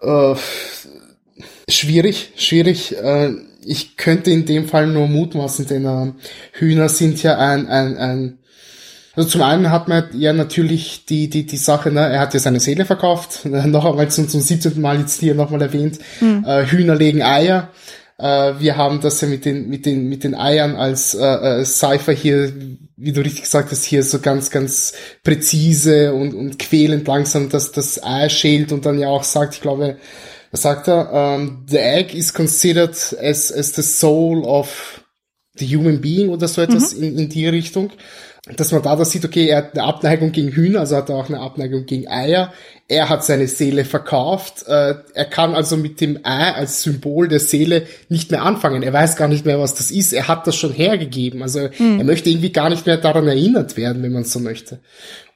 äh, schwierig, schwierig. Äh, ich könnte in dem Fall nur mutmaßen, denn äh, Hühner sind ja ein, ein, ein also zum einen hat man ja natürlich die, die, die Sache, ne, er hat ja seine Seele verkauft, noch einmal zum, zum 17. Mal jetzt hier nochmal erwähnt, mhm. äh, Hühner legen Eier. Äh, wir haben das ja mit den, mit den, mit den Eiern als äh, äh, Cypher hier, wie du richtig gesagt hast, hier so ganz, ganz präzise und, und quälend langsam das, das Ei schält und dann ja auch sagt, ich glaube, was sagt er, um, the egg is considered as, as the soul of the human being oder so etwas mhm. in, in die Richtung dass man da das sieht, okay, er hat eine Abneigung gegen Hühner, also hat er auch eine Abneigung gegen Eier. Er hat seine Seele verkauft. Äh, er kann also mit dem Ei als Symbol der Seele nicht mehr anfangen. Er weiß gar nicht mehr, was das ist. Er hat das schon hergegeben. Also mhm. er möchte irgendwie gar nicht mehr daran erinnert werden, wenn man so möchte.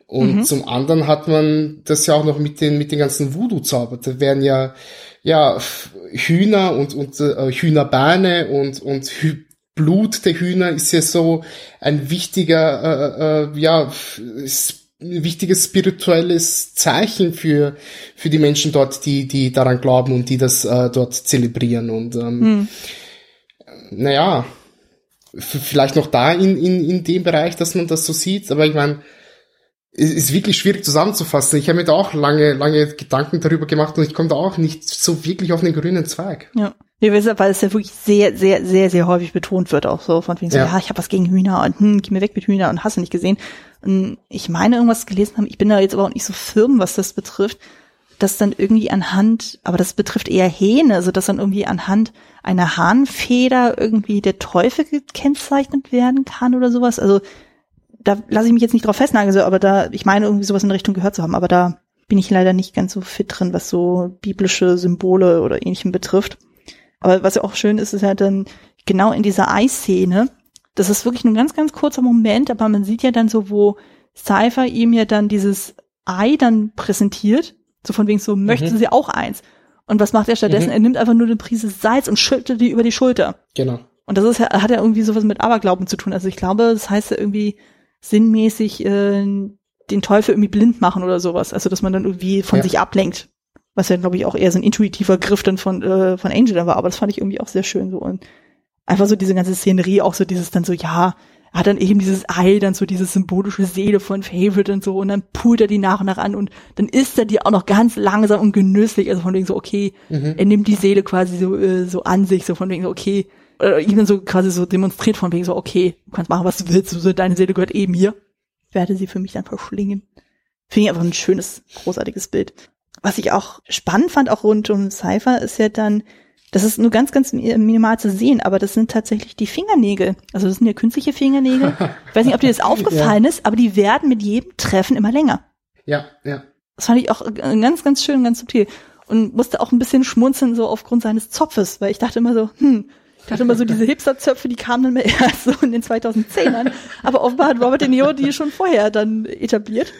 Und mhm. zum anderen hat man das ja auch noch mit den, mit den ganzen Voodoo-Zauber. Da werden ja, ja, Hühner und, und äh, Hühnerbeine und, und Hy Blut der Hühner ist ja so ein wichtiger, äh, äh, ja, wichtiges spirituelles Zeichen für für die Menschen dort, die die daran glauben und die das äh, dort zelebrieren und ähm, hm. naja, vielleicht noch da in, in in dem Bereich, dass man das so sieht, aber ich meine ist, ist wirklich schwierig zusammenzufassen. Ich habe mir da auch lange, lange Gedanken darüber gemacht und ich komme da auch nicht so wirklich auf den grünen Zweig. Ja. Ja, weil es ja wirklich sehr, sehr, sehr, sehr häufig betont wird, auch so von wegen so, ja, ja ich habe was gegen Hühner und hm, geh mir weg mit Hühner und hast du nicht gesehen. Und ich meine, irgendwas gelesen haben, ich bin da jetzt aber auch nicht so firm, was das betrifft, dass dann irgendwie anhand, aber das betrifft eher Hähne, also dass dann irgendwie anhand einer Hahnfeder irgendwie der Teufel gekennzeichnet werden kann oder sowas. Also da lasse ich mich jetzt nicht drauf festnageln, so, aber da, ich meine irgendwie sowas in der Richtung gehört zu haben, aber da bin ich leider nicht ganz so fit drin, was so biblische Symbole oder ähnlichem betrifft. Aber was ja auch schön ist, ist ja dann genau in dieser Eisszene, das ist wirklich ein ganz, ganz kurzer Moment, aber man sieht ja dann so, wo Cypher ihm ja dann dieses Ei dann präsentiert, so von wegen so, möchten mhm. sie auch eins? Und was macht er stattdessen? Mhm. Er nimmt einfach nur eine Prise Salz und schüttet die über die Schulter. Genau. Und das ist ja, hat ja irgendwie sowas mit Aberglauben zu tun. Also ich glaube, das heißt ja irgendwie sinnmäßig äh, den Teufel irgendwie blind machen oder sowas. Also dass man dann irgendwie von ja. sich ablenkt was ja, glaube ich, auch eher so ein intuitiver Griff dann von, äh, von Angel dann war, aber das fand ich irgendwie auch sehr schön so. Und einfach so diese ganze Szenerie, auch so dieses dann so, ja, er hat dann eben dieses Ei, dann so diese symbolische Seele von Favorite und so, und dann pult er die nach und nach an und dann isst er die auch noch ganz langsam und genüsslich, also von wegen so, okay, mhm. er nimmt die Seele quasi so, äh, so an sich, so von wegen so, okay, äh, ihm dann so quasi so demonstriert von wegen so, okay, du kannst machen, was du willst, so, deine Seele gehört eben hier. Werde sie für mich dann verschlingen. Finde ich einfach ein schönes, großartiges Bild was ich auch spannend fand, auch rund um Cypher, ist ja dann, das ist nur ganz, ganz minimal zu sehen, aber das sind tatsächlich die Fingernägel. Also das sind ja künstliche Fingernägel. Ich weiß nicht, ob dir das aufgefallen ja. ist, aber die werden mit jedem Treffen immer länger. Ja, ja. Das fand ich auch ganz, ganz schön, ganz subtil. Und musste auch ein bisschen schmunzeln, so aufgrund seines Zopfes, weil ich dachte immer so, hm, ich dachte immer so, diese Hipster-Zöpfe, die kamen dann mehr erst so in den 2010ern. Aber offenbar hat Robert De Niro die schon vorher dann etabliert.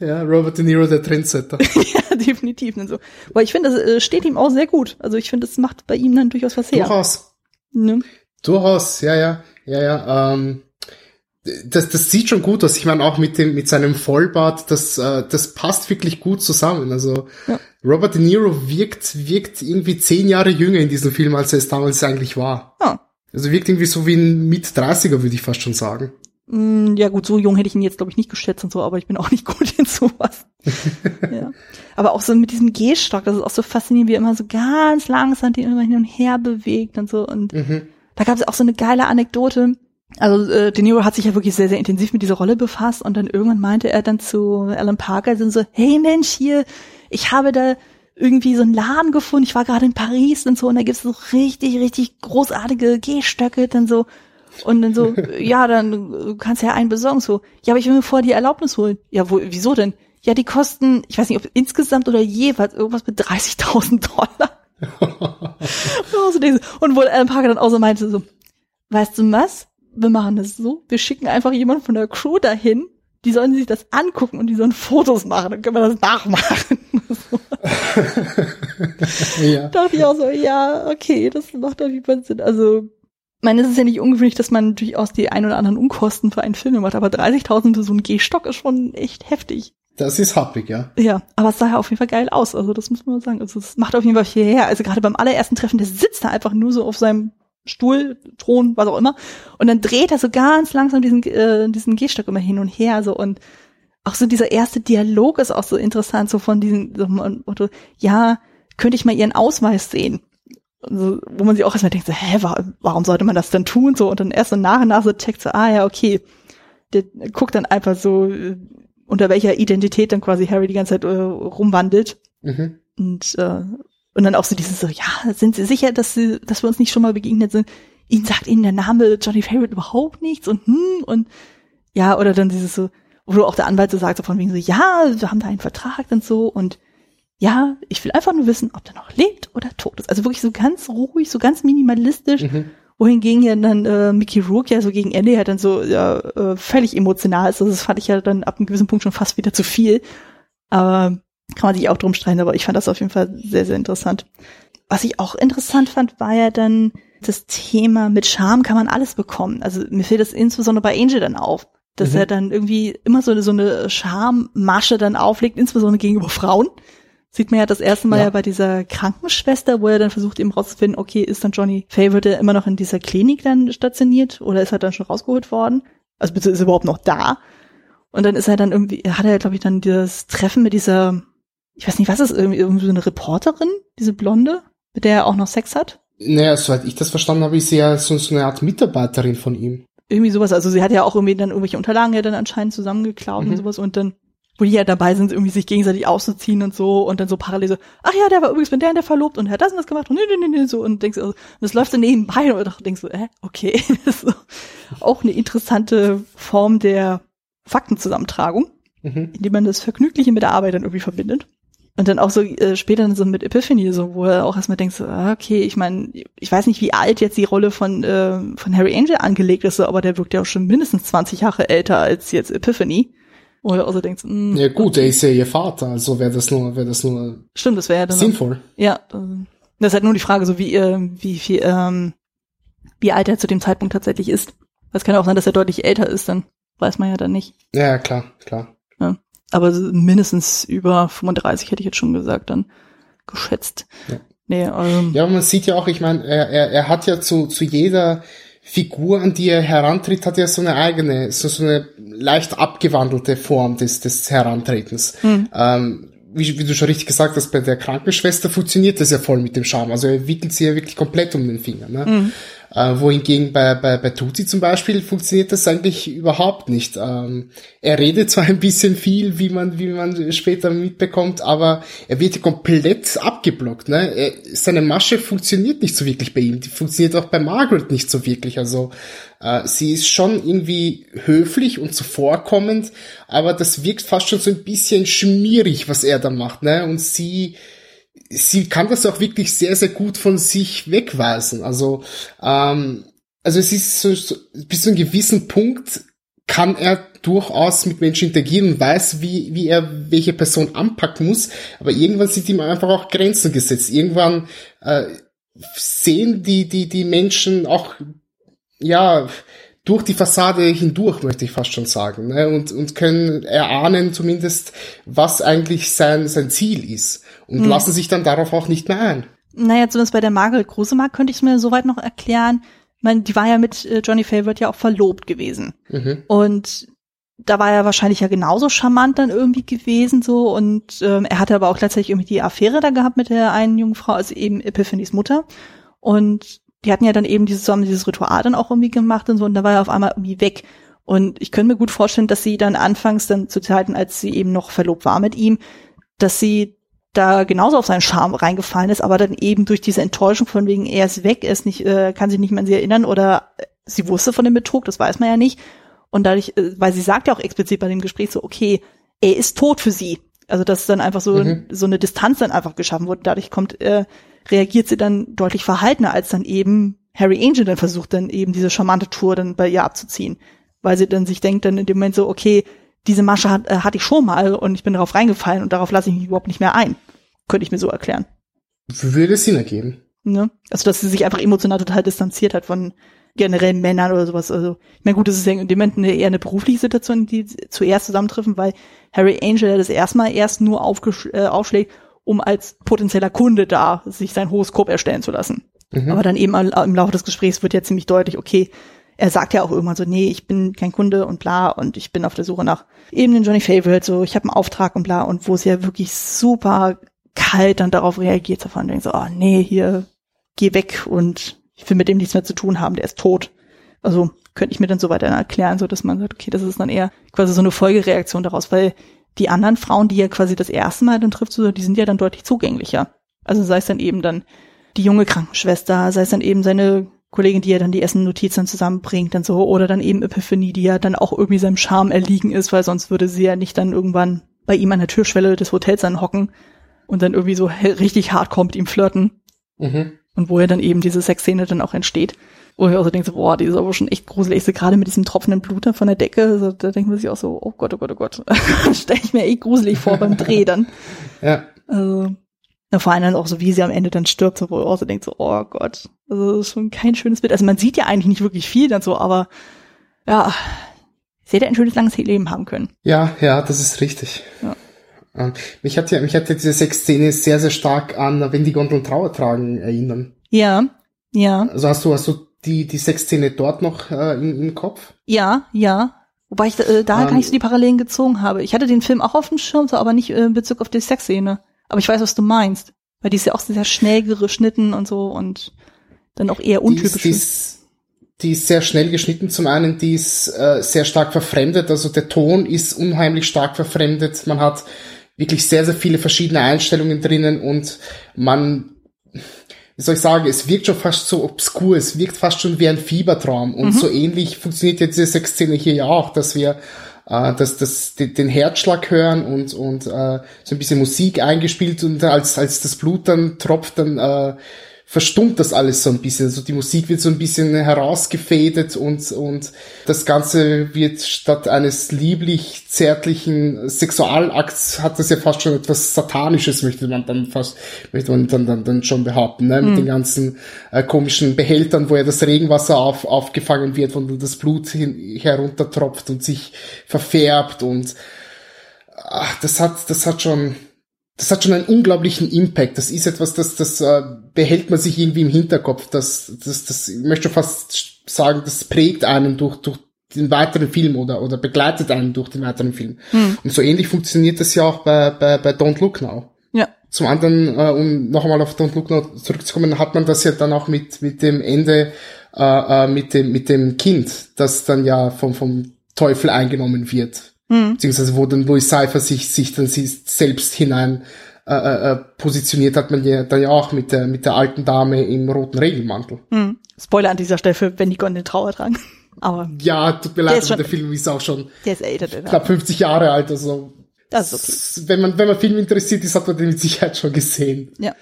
Ja, Robert De Niro, der Trendsetter. ja, definitiv. Und so. Aber ich finde, das äh, steht ihm auch sehr gut. Also ich finde, das macht bei ihm dann durchaus was her. Durchaus. Ne? Durchaus, ja, ja, ja, ja. Ähm, das, das sieht schon gut aus. Ich meine, auch mit dem, mit seinem Vollbart, das, äh, das passt wirklich gut zusammen. Also ja. Robert De Niro wirkt, wirkt irgendwie zehn Jahre jünger in diesem Film, als er es damals eigentlich war. Ja. Also wirkt irgendwie so wie ein Mit-30er, würde ich fast schon sagen. Mm, ja gut, so jung hätte ich ihn jetzt, glaube ich, nicht geschätzt und so, aber ich bin auch nicht gut in sowas. ja. Aber auch so mit diesem Gehstock, das ist auch so faszinierend, wie er immer so ganz langsam den immer hin und her bewegt und so. Und mhm. da gab es auch so eine geile Anekdote. Also äh, De Niro hat sich ja wirklich sehr, sehr intensiv mit dieser Rolle befasst und dann irgendwann meinte er dann zu Alan Parker so, hey Mensch, hier, ich habe da irgendwie so einen Laden gefunden. Ich war gerade in Paris und so und da gibt's so richtig, richtig großartige Gehstöcke, dann so und dann so, ja, dann kannst du ja einen besorgen. So, ja, aber ich will mir vorher die Erlaubnis holen. Ja, wo, wieso denn? Ja, die kosten, ich weiß nicht, ob insgesamt oder jeweils irgendwas mit 30.000 Dollar. und wo Alan Parker dann auch so meinte, so, weißt du was? Wir machen das so, wir schicken einfach jemanden von der Crew dahin, die sollen sich das angucken und die sollen Fotos machen, dann können wir das nachmachen. ja. Dachte ich auch so, ja, okay, das macht auf jeden Fall Sinn. Also, meine, es ist ja nicht ungewöhnlich, dass man durchaus die ein oder anderen Unkosten für einen Film macht, aber 30.000 für so ein Gehstock ist schon echt heftig. Das ist happig, ja. Ja, aber es sah ja auf jeden Fall geil aus. Also das muss man mal sagen. Also es macht auf jeden Fall viel her. Also gerade beim allerersten Treffen, der sitzt da einfach nur so auf seinem Stuhl, Thron, was auch immer. Und dann dreht er so ganz langsam diesen, äh, diesen Gehstock immer hin und her. So und auch so dieser erste Dialog ist auch so interessant, so von diesem, so, Motto, ja, könnte ich mal ihren Ausweis sehen? Also, wo man sich auch erstmal denkt, so, hä, warum sollte man das denn tun? So, und dann erst so nach und nach so checkt so, ah ja, okay. Der guckt dann einfach so, äh, unter welcher Identität dann quasi Harry die ganze Zeit äh, rumwandelt. Mhm. Und, äh, und dann auch so dieses so, ja, sind Sie sicher, dass Sie, dass wir uns nicht schon mal begegnet sind? Ihnen sagt Ihnen der Name Johnny Favorite überhaupt nichts und hm und ja, oder dann dieses so, wo auch der Anwalt so sagt, so von wegen so, ja, wir haben da einen Vertrag und so und ja, ich will einfach nur wissen, ob der noch lebt oder tot ist. Also wirklich so ganz ruhig, so ganz minimalistisch. Mhm wohingegen ja dann äh, Mickey Rourke ja so gegen Ende ja dann so ja, äh, völlig emotional ist. Also das fand ich ja dann ab einem gewissen Punkt schon fast wieder zu viel. Aber kann man sich auch drum streiten, aber ich fand das auf jeden Fall sehr, sehr interessant. Was ich auch interessant fand, war ja dann das Thema mit Charme kann man alles bekommen. Also mir fällt das insbesondere bei Angel dann auf, dass mhm. er dann irgendwie immer so eine, so eine Charmmasche dann auflegt, insbesondere gegenüber Frauen. Sieht man ja das erste Mal ja. ja. bei dieser Krankenschwester, wo er dann versucht, eben rauszufinden, okay, ist dann Johnny Favorite immer noch in dieser Klinik dann stationiert oder ist er dann schon rausgeholt worden? Also bitte ist er überhaupt noch da? Und dann ist er dann irgendwie, hat er, glaube ich, dann dieses Treffen mit dieser, ich weiß nicht, was ist, irgendwie, irgendwie so eine Reporterin, diese Blonde, mit der er auch noch Sex hat? Naja, soweit ich das verstanden habe, ist sie ja so, so eine Art Mitarbeiterin von ihm. Irgendwie sowas, also sie hat ja auch irgendwie dann irgendwelche Unterlagen ja dann anscheinend zusammengeklaut mhm. und sowas und dann wo die ja dabei sind, irgendwie sich gegenseitig auszuziehen und so und dann so parallel so, ach ja, der war übrigens mit der und der verlobt und der hat das und das gemacht und nee, nee, nee, so und denkst also, das läuft so nebenbei und denkst so, äh, okay, das ist so auch eine interessante Form der Faktenzusammentragung, mhm. indem man das Vergnügliche mit der Arbeit dann irgendwie verbindet. Und dann auch so äh, später dann so mit Epiphany, so, wo er auch erstmal denkt, so, ah, okay, ich meine, ich weiß nicht, wie alt jetzt die Rolle von, äh, von Harry Angel angelegt ist, so, aber der wirkt ja auch schon mindestens 20 Jahre älter als jetzt Epiphany. Wo er also denkt, mh, ja gut, er ist ja ihr Vater, also wäre das nur, wäre das nur Stimmt, das wäre dann sinnvoll. Ja, das ist halt nur die Frage, so wie, wie viel, ähm, wie alt er zu dem Zeitpunkt tatsächlich ist. Es kann ja auch sein, dass er deutlich älter ist, dann weiß man ja dann nicht. Ja, klar, klar. Ja. Aber mindestens über 35 hätte ich jetzt schon gesagt, dann geschätzt. Ja. Nee, ähm, ja, man sieht ja auch, ich meine, er, er, er hat ja zu, zu jeder Figur, an die er herantritt, hat ja so eine eigene, so, so eine leicht abgewandelte Form des, des Herantretens. Mhm. Ähm, wie, wie, du schon richtig gesagt hast, bei der Krankenschwester funktioniert das ja voll mit dem Charme. Also er wickelt sie ja wirklich komplett um den Finger. Ne? Mhm. Äh, wohingegen bei, bei, bei Tuti zum Beispiel funktioniert das eigentlich überhaupt nicht. Ähm, er redet zwar ein bisschen viel, wie man, wie man später mitbekommt, aber er wird komplett abgeblockt. Ne? Er, seine Masche funktioniert nicht so wirklich bei ihm. Die funktioniert auch bei Margaret nicht so wirklich. Also äh, sie ist schon irgendwie höflich und zuvorkommend, aber das wirkt fast schon so ein bisschen schmierig, was er da macht. Ne? Und sie sie kann das auch wirklich sehr, sehr gut von sich wegweisen. Also, ähm, also es ist so, so bis zu einem gewissen Punkt kann er durchaus mit Menschen interagieren weiß, wie, wie er welche Person anpacken muss, aber irgendwann sind ihm einfach auch Grenzen gesetzt. Irgendwann äh, sehen die, die, die Menschen auch, ja, durch die Fassade hindurch, möchte ich fast schon sagen, ne? und, und können erahnen zumindest, was eigentlich sein, sein Ziel ist und hm. lassen sich dann darauf auch nicht mehr ein. Naja, zumindest bei der Margaret Grusemark könnte ich es mir soweit noch erklären. Ich meine, die war ja mit äh, Johnny Favorite ja auch verlobt gewesen. Mhm. Und da war er wahrscheinlich ja genauso charmant dann irgendwie gewesen so und ähm, er hatte aber auch letztendlich irgendwie die Affäre da gehabt mit der einen jungen Frau, also eben Epiphanies Mutter und die hatten ja dann eben dieses, zusammen dieses Ritual dann auch irgendwie gemacht und so und da war er auf einmal irgendwie weg und ich könnte mir gut vorstellen, dass sie dann anfangs dann zu Zeiten, als sie eben noch verlobt war mit ihm, dass sie da genauso auf seinen Charme reingefallen ist, aber dann eben durch diese Enttäuschung von wegen, er ist weg, er ist nicht, äh, kann sich nicht mehr an sie erinnern oder sie wusste von dem Betrug, das weiß man ja nicht. Und dadurch, äh, weil sie sagt ja auch explizit bei dem Gespräch so, okay, er ist tot für sie. Also dass dann einfach so, mhm. so eine Distanz dann einfach geschaffen wurde. Dadurch kommt, äh, reagiert sie dann deutlich verhaltener, als dann eben Harry Angel dann versucht, dann eben diese charmante Tour dann bei ihr abzuziehen. Weil sie dann sich denkt dann in dem Moment so, okay, diese Masche hat, äh, hatte ich schon mal und ich bin darauf reingefallen und darauf lasse ich mich überhaupt nicht mehr ein. Könnte ich mir so erklären. Würde Sinn ergeben. Ne? Also, dass sie sich einfach emotional total distanziert hat von generell Männern oder sowas. Also, ich meine, gut, das ist ja in dem Moment eine, eher eine berufliche Situation, die zuerst zusammentreffen, weil Harry Angel das erstmal erst nur äh, aufschlägt, um als potenzieller Kunde da sich sein Horoskop erstellen zu lassen. Mhm. Aber dann eben im Laufe des Gesprächs wird ja ziemlich deutlich, okay, er sagt ja auch irgendwann so, nee, ich bin kein Kunde und bla und ich bin auf der Suche nach eben den Johnny Favorite, so ich habe einen Auftrag und bla und wo es ja wirklich super kalt dann darauf reagiert, davon denkt so, oh nee, hier geh weg und ich will mit dem nichts mehr zu tun haben, der ist tot. Also könnte ich mir dann so weiter erklären, so dass man sagt, okay, das ist dann eher quasi so eine Folgereaktion daraus, weil die anderen Frauen, die er quasi das erste Mal dann trifft, so, die sind ja dann deutlich zugänglicher. Also sei es dann eben dann die junge Krankenschwester, sei es dann eben seine Kollegin, die ja dann die ersten Notizen zusammenbringt und so, oder dann eben Epiphanie, die ja dann auch irgendwie seinem Charme erliegen ist, weil sonst würde sie ja nicht dann irgendwann bei ihm an der Türschwelle des Hotels anhocken und dann irgendwie so richtig hardcore mit ihm flirten. Mhm. Und wo ja dann eben diese Sexszene dann auch entsteht. Wo ich auch so denke, so, boah, die ist aber schon echt gruselig. So gerade mit diesem tropfenden Blut von der Decke, so, da denkt man sich auch so, oh Gott, oh Gott, oh Gott. Stelle ich mir echt gruselig vor beim Dreh dann. Ja. Also, na, vor allem dann auch so, wie sie am Ende dann stirbt, so, wo auch so denkt, so, oh Gott, also das ist schon kein schönes Bild. Also man sieht ja eigentlich nicht wirklich viel dann so, aber ja, sie hätte ein schönes langes Leben haben können. Ja, ja, das ist richtig. Ja. Ähm, mich hat ja, mich hat ja diese Sexszene sehr, sehr stark an, wenn die Gondeln Trauer tragen, erinnern. Ja, ja. Also hast du, hast du die, die Sexszene dort noch äh, im, im Kopf? Ja, ja. Wobei ich äh, da um, gar nicht so die Parallelen gezogen habe. Ich hatte den Film auch auf dem Schirm, so, aber nicht äh, in Bezug auf die Sexszene. Aber ich weiß, was du meinst. Weil die ist ja auch sehr schnell geschnitten und so und dann auch eher untypisch. Die ist, die ist sehr schnell geschnitten. Zum einen, die ist äh, sehr stark verfremdet. Also der Ton ist unheimlich stark verfremdet. Man hat wirklich sehr, sehr viele verschiedene Einstellungen drinnen und man, wie soll ich sagen, es wirkt schon fast so obskur. Es wirkt fast schon wie ein Fiebertraum. Und mhm. so ähnlich funktioniert jetzt diese Sexszene hier ja auch, dass wir äh, dass das den Herzschlag hören und und äh, so ein bisschen Musik eingespielt und als als das Blut dann tropft, dann äh, verstummt das alles so ein bisschen. Also die Musik wird so ein bisschen herausgefädet und, und das Ganze wird statt eines lieblich zärtlichen Sexualakts hat das ja fast schon etwas Satanisches, möchte man dann fast, möchte man dann, dann, dann schon behaupten, ne? mit mhm. den ganzen äh, komischen Behältern, wo ja das Regenwasser auf, aufgefangen wird, wo das Blut hin, heruntertropft und sich verfärbt und ach, das hat, das hat schon, das hat schon einen unglaublichen Impact. Das ist etwas, das, das äh, behält man sich irgendwie im Hinterkopf. Das, das, das, ich möchte fast sagen, das prägt einen durch, durch den weiteren Film oder, oder begleitet einen durch den weiteren Film. Mhm. Und so ähnlich funktioniert das ja auch bei, bei, bei Don't Look Now. Ja. Zum anderen, äh, um noch einmal auf Don't Look Now zurückzukommen, hat man das ja dann auch mit, mit dem Ende, äh, äh mit dem, mit dem Kind, das dann ja vom, vom Teufel eingenommen wird. Mhm. Beziehungsweise wo dann Louis Cypher sich, sich dann selbst hinein äh, äh, äh, positioniert hat man ja dann ja auch mit der, mit der alten Dame im roten Regelmantel. Mhm. Spoiler an dieser Stelle für wenn die Gon den Trauer tragen. Aber ja, tut mir leid, der Film ist auch schon der ist älter, knapp 50 Jahre alt, also das ist okay. Wenn man, wenn man Film interessiert ist, hat man den mit Sicherheit schon gesehen. Ja.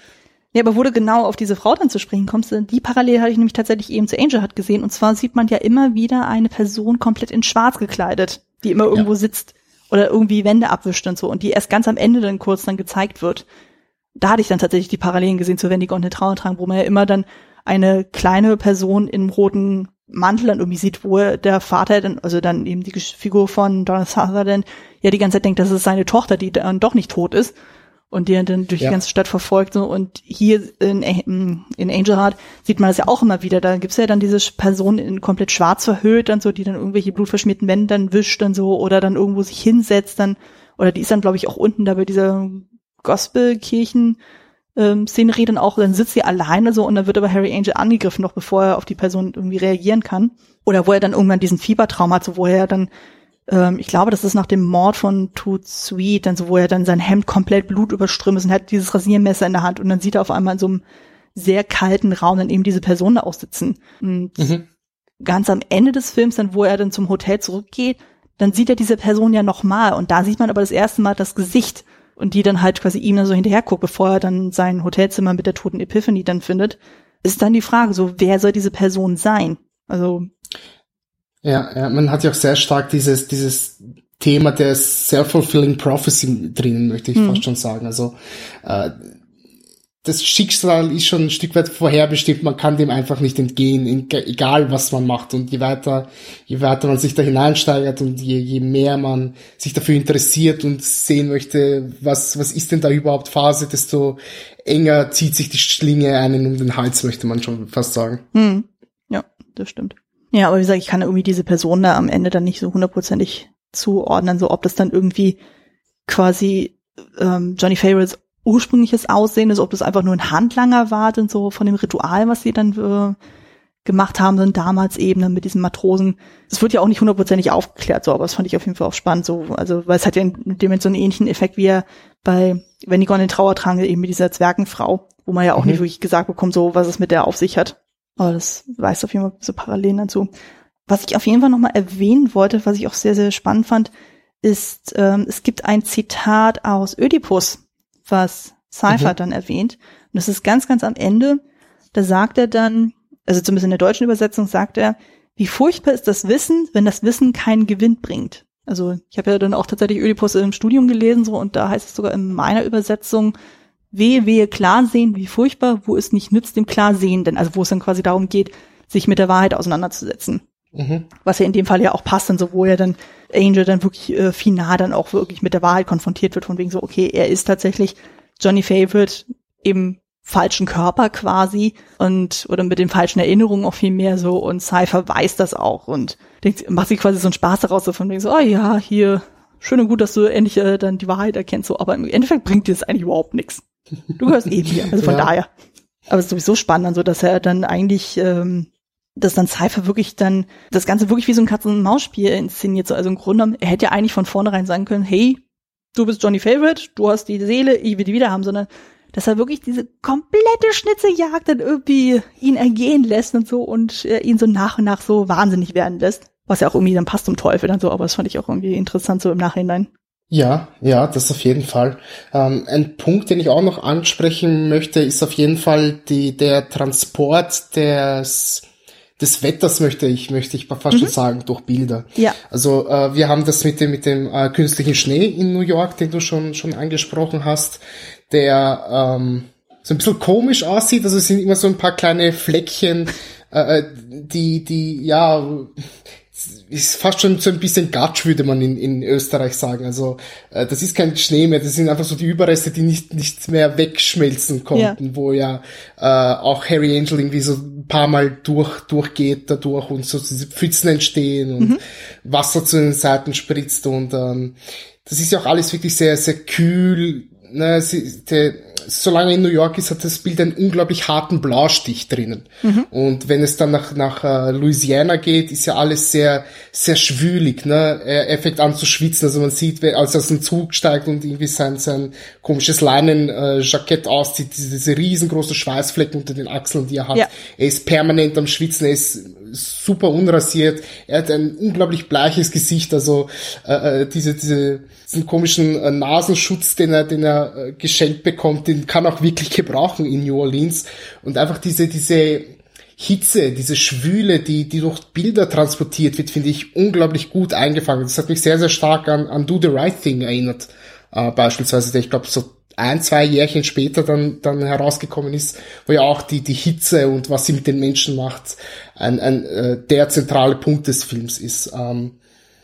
Ja, aber wo du genau auf diese Frau dann zu sprechen kommst, die Parallele hatte ich nämlich tatsächlich eben zu Angel hat gesehen. Und zwar sieht man ja immer wieder eine Person komplett in schwarz gekleidet die immer irgendwo ja. sitzt oder irgendwie Wände abwischt und so und die erst ganz am Ende dann kurz dann gezeigt wird. Da hatte ich dann tatsächlich die Parallelen gesehen zu Wendig und den Trauertragen, wo man ja immer dann eine kleine Person im roten Mantel dann irgendwie sieht, wo der Vater dann, also dann eben die Figur von Donald Sutherland, ja die ganze Zeit denkt, das ist seine Tochter, die dann doch nicht tot ist und die dann durch ja. die ganze Stadt verfolgt. So. Und hier in, in Angel Heart sieht man das ja auch immer wieder. Da gibt's ja dann diese Person in komplett schwarz verhüllt, dann so, die dann irgendwelche blutverschmierten Wände dann wischt dann so oder dann irgendwo sich hinsetzt dann. Oder die ist dann, glaube ich, auch unten da bei dieser Gospelkirchen ähm, Szenerie dann auch, dann sitzt sie alleine so und dann wird aber Harry Angel angegriffen, noch bevor er auf die Person irgendwie reagieren kann. Oder wo er dann irgendwann diesen Fiebertraum hat, so wo er dann ich glaube, das ist nach dem Mord von Tooth Sweet, dann so, wo er dann sein Hemd komplett Blut überströmt ist und hat dieses Rasiermesser in der Hand und dann sieht er auf einmal in so einem sehr kalten Raum dann eben diese Person da aussitzen. Und mhm. ganz am Ende des Films, dann, wo er dann zum Hotel zurückgeht, dann sieht er diese Person ja nochmal und da sieht man aber das erste Mal das Gesicht und die dann halt quasi ihm dann so hinterher guckt, bevor er dann sein Hotelzimmer mit der toten Epiphany dann findet, ist dann die Frage so, wer soll diese Person sein? Also ja, ja, man hat ja auch sehr stark dieses, dieses Thema der self-fulfilling prophecy drinnen, möchte ich hm. fast schon sagen. Also äh, das Schicksal ist schon ein Stück weit vorherbestimmt, man kann dem einfach nicht entgehen, egal was man macht. Und je weiter, je weiter man sich da hineinsteigert und je, je mehr man sich dafür interessiert und sehen möchte, was, was ist denn da überhaupt Phase, desto enger zieht sich die Schlinge einen um den Hals, möchte man schon fast sagen. Hm. Ja, das stimmt. Ja, aber wie gesagt, ich kann irgendwie diese Person da am Ende dann nicht so hundertprozentig zuordnen, so ob das dann irgendwie quasi ähm, Johnny Favorites ursprüngliches Aussehen ist, ob das einfach nur ein Handlanger war, denn so von dem Ritual, was sie dann äh, gemacht haben, dann damals eben dann mit diesen Matrosen. Es wird ja auch nicht hundertprozentig aufgeklärt, so, aber das fand ich auf jeden Fall auch spannend, so, also, weil es hat ja in dem so einen ähnlichen Effekt wie ja bei Wenn die Gone in Trauer tragen, eben mit dieser Zwergenfrau, wo man ja auch mhm. nicht wirklich gesagt bekommt, so, was es mit der auf sich hat. Aber das weist auf jeden Fall so Parallelen dazu. Was ich auf jeden Fall nochmal erwähnen wollte, was ich auch sehr, sehr spannend fand, ist, ähm, es gibt ein Zitat aus Ödipus, was Cypher mhm. dann erwähnt. Und das ist ganz, ganz am Ende. Da sagt er dann, also zumindest in der deutschen Übersetzung sagt er, wie furchtbar ist das Wissen, wenn das Wissen keinen Gewinn bringt. Also ich habe ja dann auch tatsächlich Ödipus im Studium gelesen so und da heißt es sogar in meiner Übersetzung, wehe, wehe, klar sehen, wie furchtbar, wo es nicht nützt, dem klar sehen, denn also wo es dann quasi darum geht, sich mit der Wahrheit auseinanderzusetzen. Mhm. Was ja in dem Fall ja auch passt, dann so wo er dann Angel dann wirklich äh, final dann auch wirklich mit der Wahrheit konfrontiert wird, von wegen so, okay, er ist tatsächlich Johnny Favorite im falschen Körper quasi und oder mit den falschen Erinnerungen auch viel mehr so und Cypher weiß das auch und denkt, macht sich quasi so einen Spaß daraus, so von wegen so, oh ja, hier, schön und gut, dass du endlich äh, dann die Wahrheit erkennst, so, aber im Endeffekt bringt dir das eigentlich überhaupt nichts. Du gehörst eh hier, also von ja. daher. Aber es ist sowieso spannend, so dass er dann eigentlich, ähm, dass dann Cypher wirklich dann das Ganze wirklich wie so ein Katzen-Maus-Spiel inszeniert. So, also im Grunde genommen, er hätte ja eigentlich von vornherein sagen können, hey, du bist Johnny Favorite, du hast die Seele, ich will die wieder haben, sondern dass er wirklich diese komplette Schnitzejagd dann irgendwie ihn ergehen lässt und so und äh, ihn so nach und nach so wahnsinnig werden lässt. Was ja auch irgendwie dann passt zum Teufel dann so, aber das fand ich auch irgendwie interessant so im Nachhinein. Ja, ja, das auf jeden Fall. Ähm, ein Punkt, den ich auch noch ansprechen möchte, ist auf jeden Fall die, der Transport des, des Wetters, möchte ich, möchte ich fast mhm. schon sagen, durch Bilder. Ja. Also äh, wir haben das mit dem, mit dem äh, künstlichen Schnee in New York, den du schon, schon angesprochen hast, der ähm, so ein bisschen komisch aussieht. Also es sind immer so ein paar kleine Fleckchen, äh, äh die, die, ja, ist fast schon so ein bisschen Gatsch, würde man in, in Österreich sagen. Also äh, das ist kein Schnee mehr, das sind einfach so die Überreste, die nicht, nicht mehr wegschmelzen konnten, ja. wo ja äh, auch Harry Angel irgendwie so ein paar Mal durch, durchgeht dadurch und so diese Pfützen entstehen und mhm. Wasser zu den Seiten spritzt und ähm, das ist ja auch alles wirklich sehr, sehr kühl. Ne, sie, der, solange in New York ist, hat das Bild einen unglaublich harten Blaustich drinnen. Mhm. Und wenn es dann nach, nach uh, Louisiana geht, ist ja alles sehr, sehr schwülig. Ne? Er, er fängt an zu schwitzen. Also man sieht, als er aus dem Zug steigt und irgendwie sein, sein komisches Leinenjackett äh, auszieht, diese, diese riesengroßen Schweißflecken unter den Achseln, die er hat. Ja. Er ist permanent am Schwitzen, er ist super unrasiert. Er hat ein unglaublich bleiches Gesicht. Also äh, äh diese, diese, diesen komischen äh, Nasenschutz, den er, den er äh, geschenkt bekommt, den kann auch wirklich gebrauchen in New Orleans. Und einfach diese, diese Hitze, diese Schwüle, die, die durch Bilder transportiert wird, finde ich unglaublich gut eingefangen. Das hat mich sehr, sehr stark an, an Do the Right Thing erinnert. Äh, beispielsweise, der ich glaube so ein, zwei Jährchen später dann, dann herausgekommen ist, wo ja auch die, die Hitze und was sie mit den Menschen macht, ein, ein äh, der zentrale Punkt des Films ist. Ähm,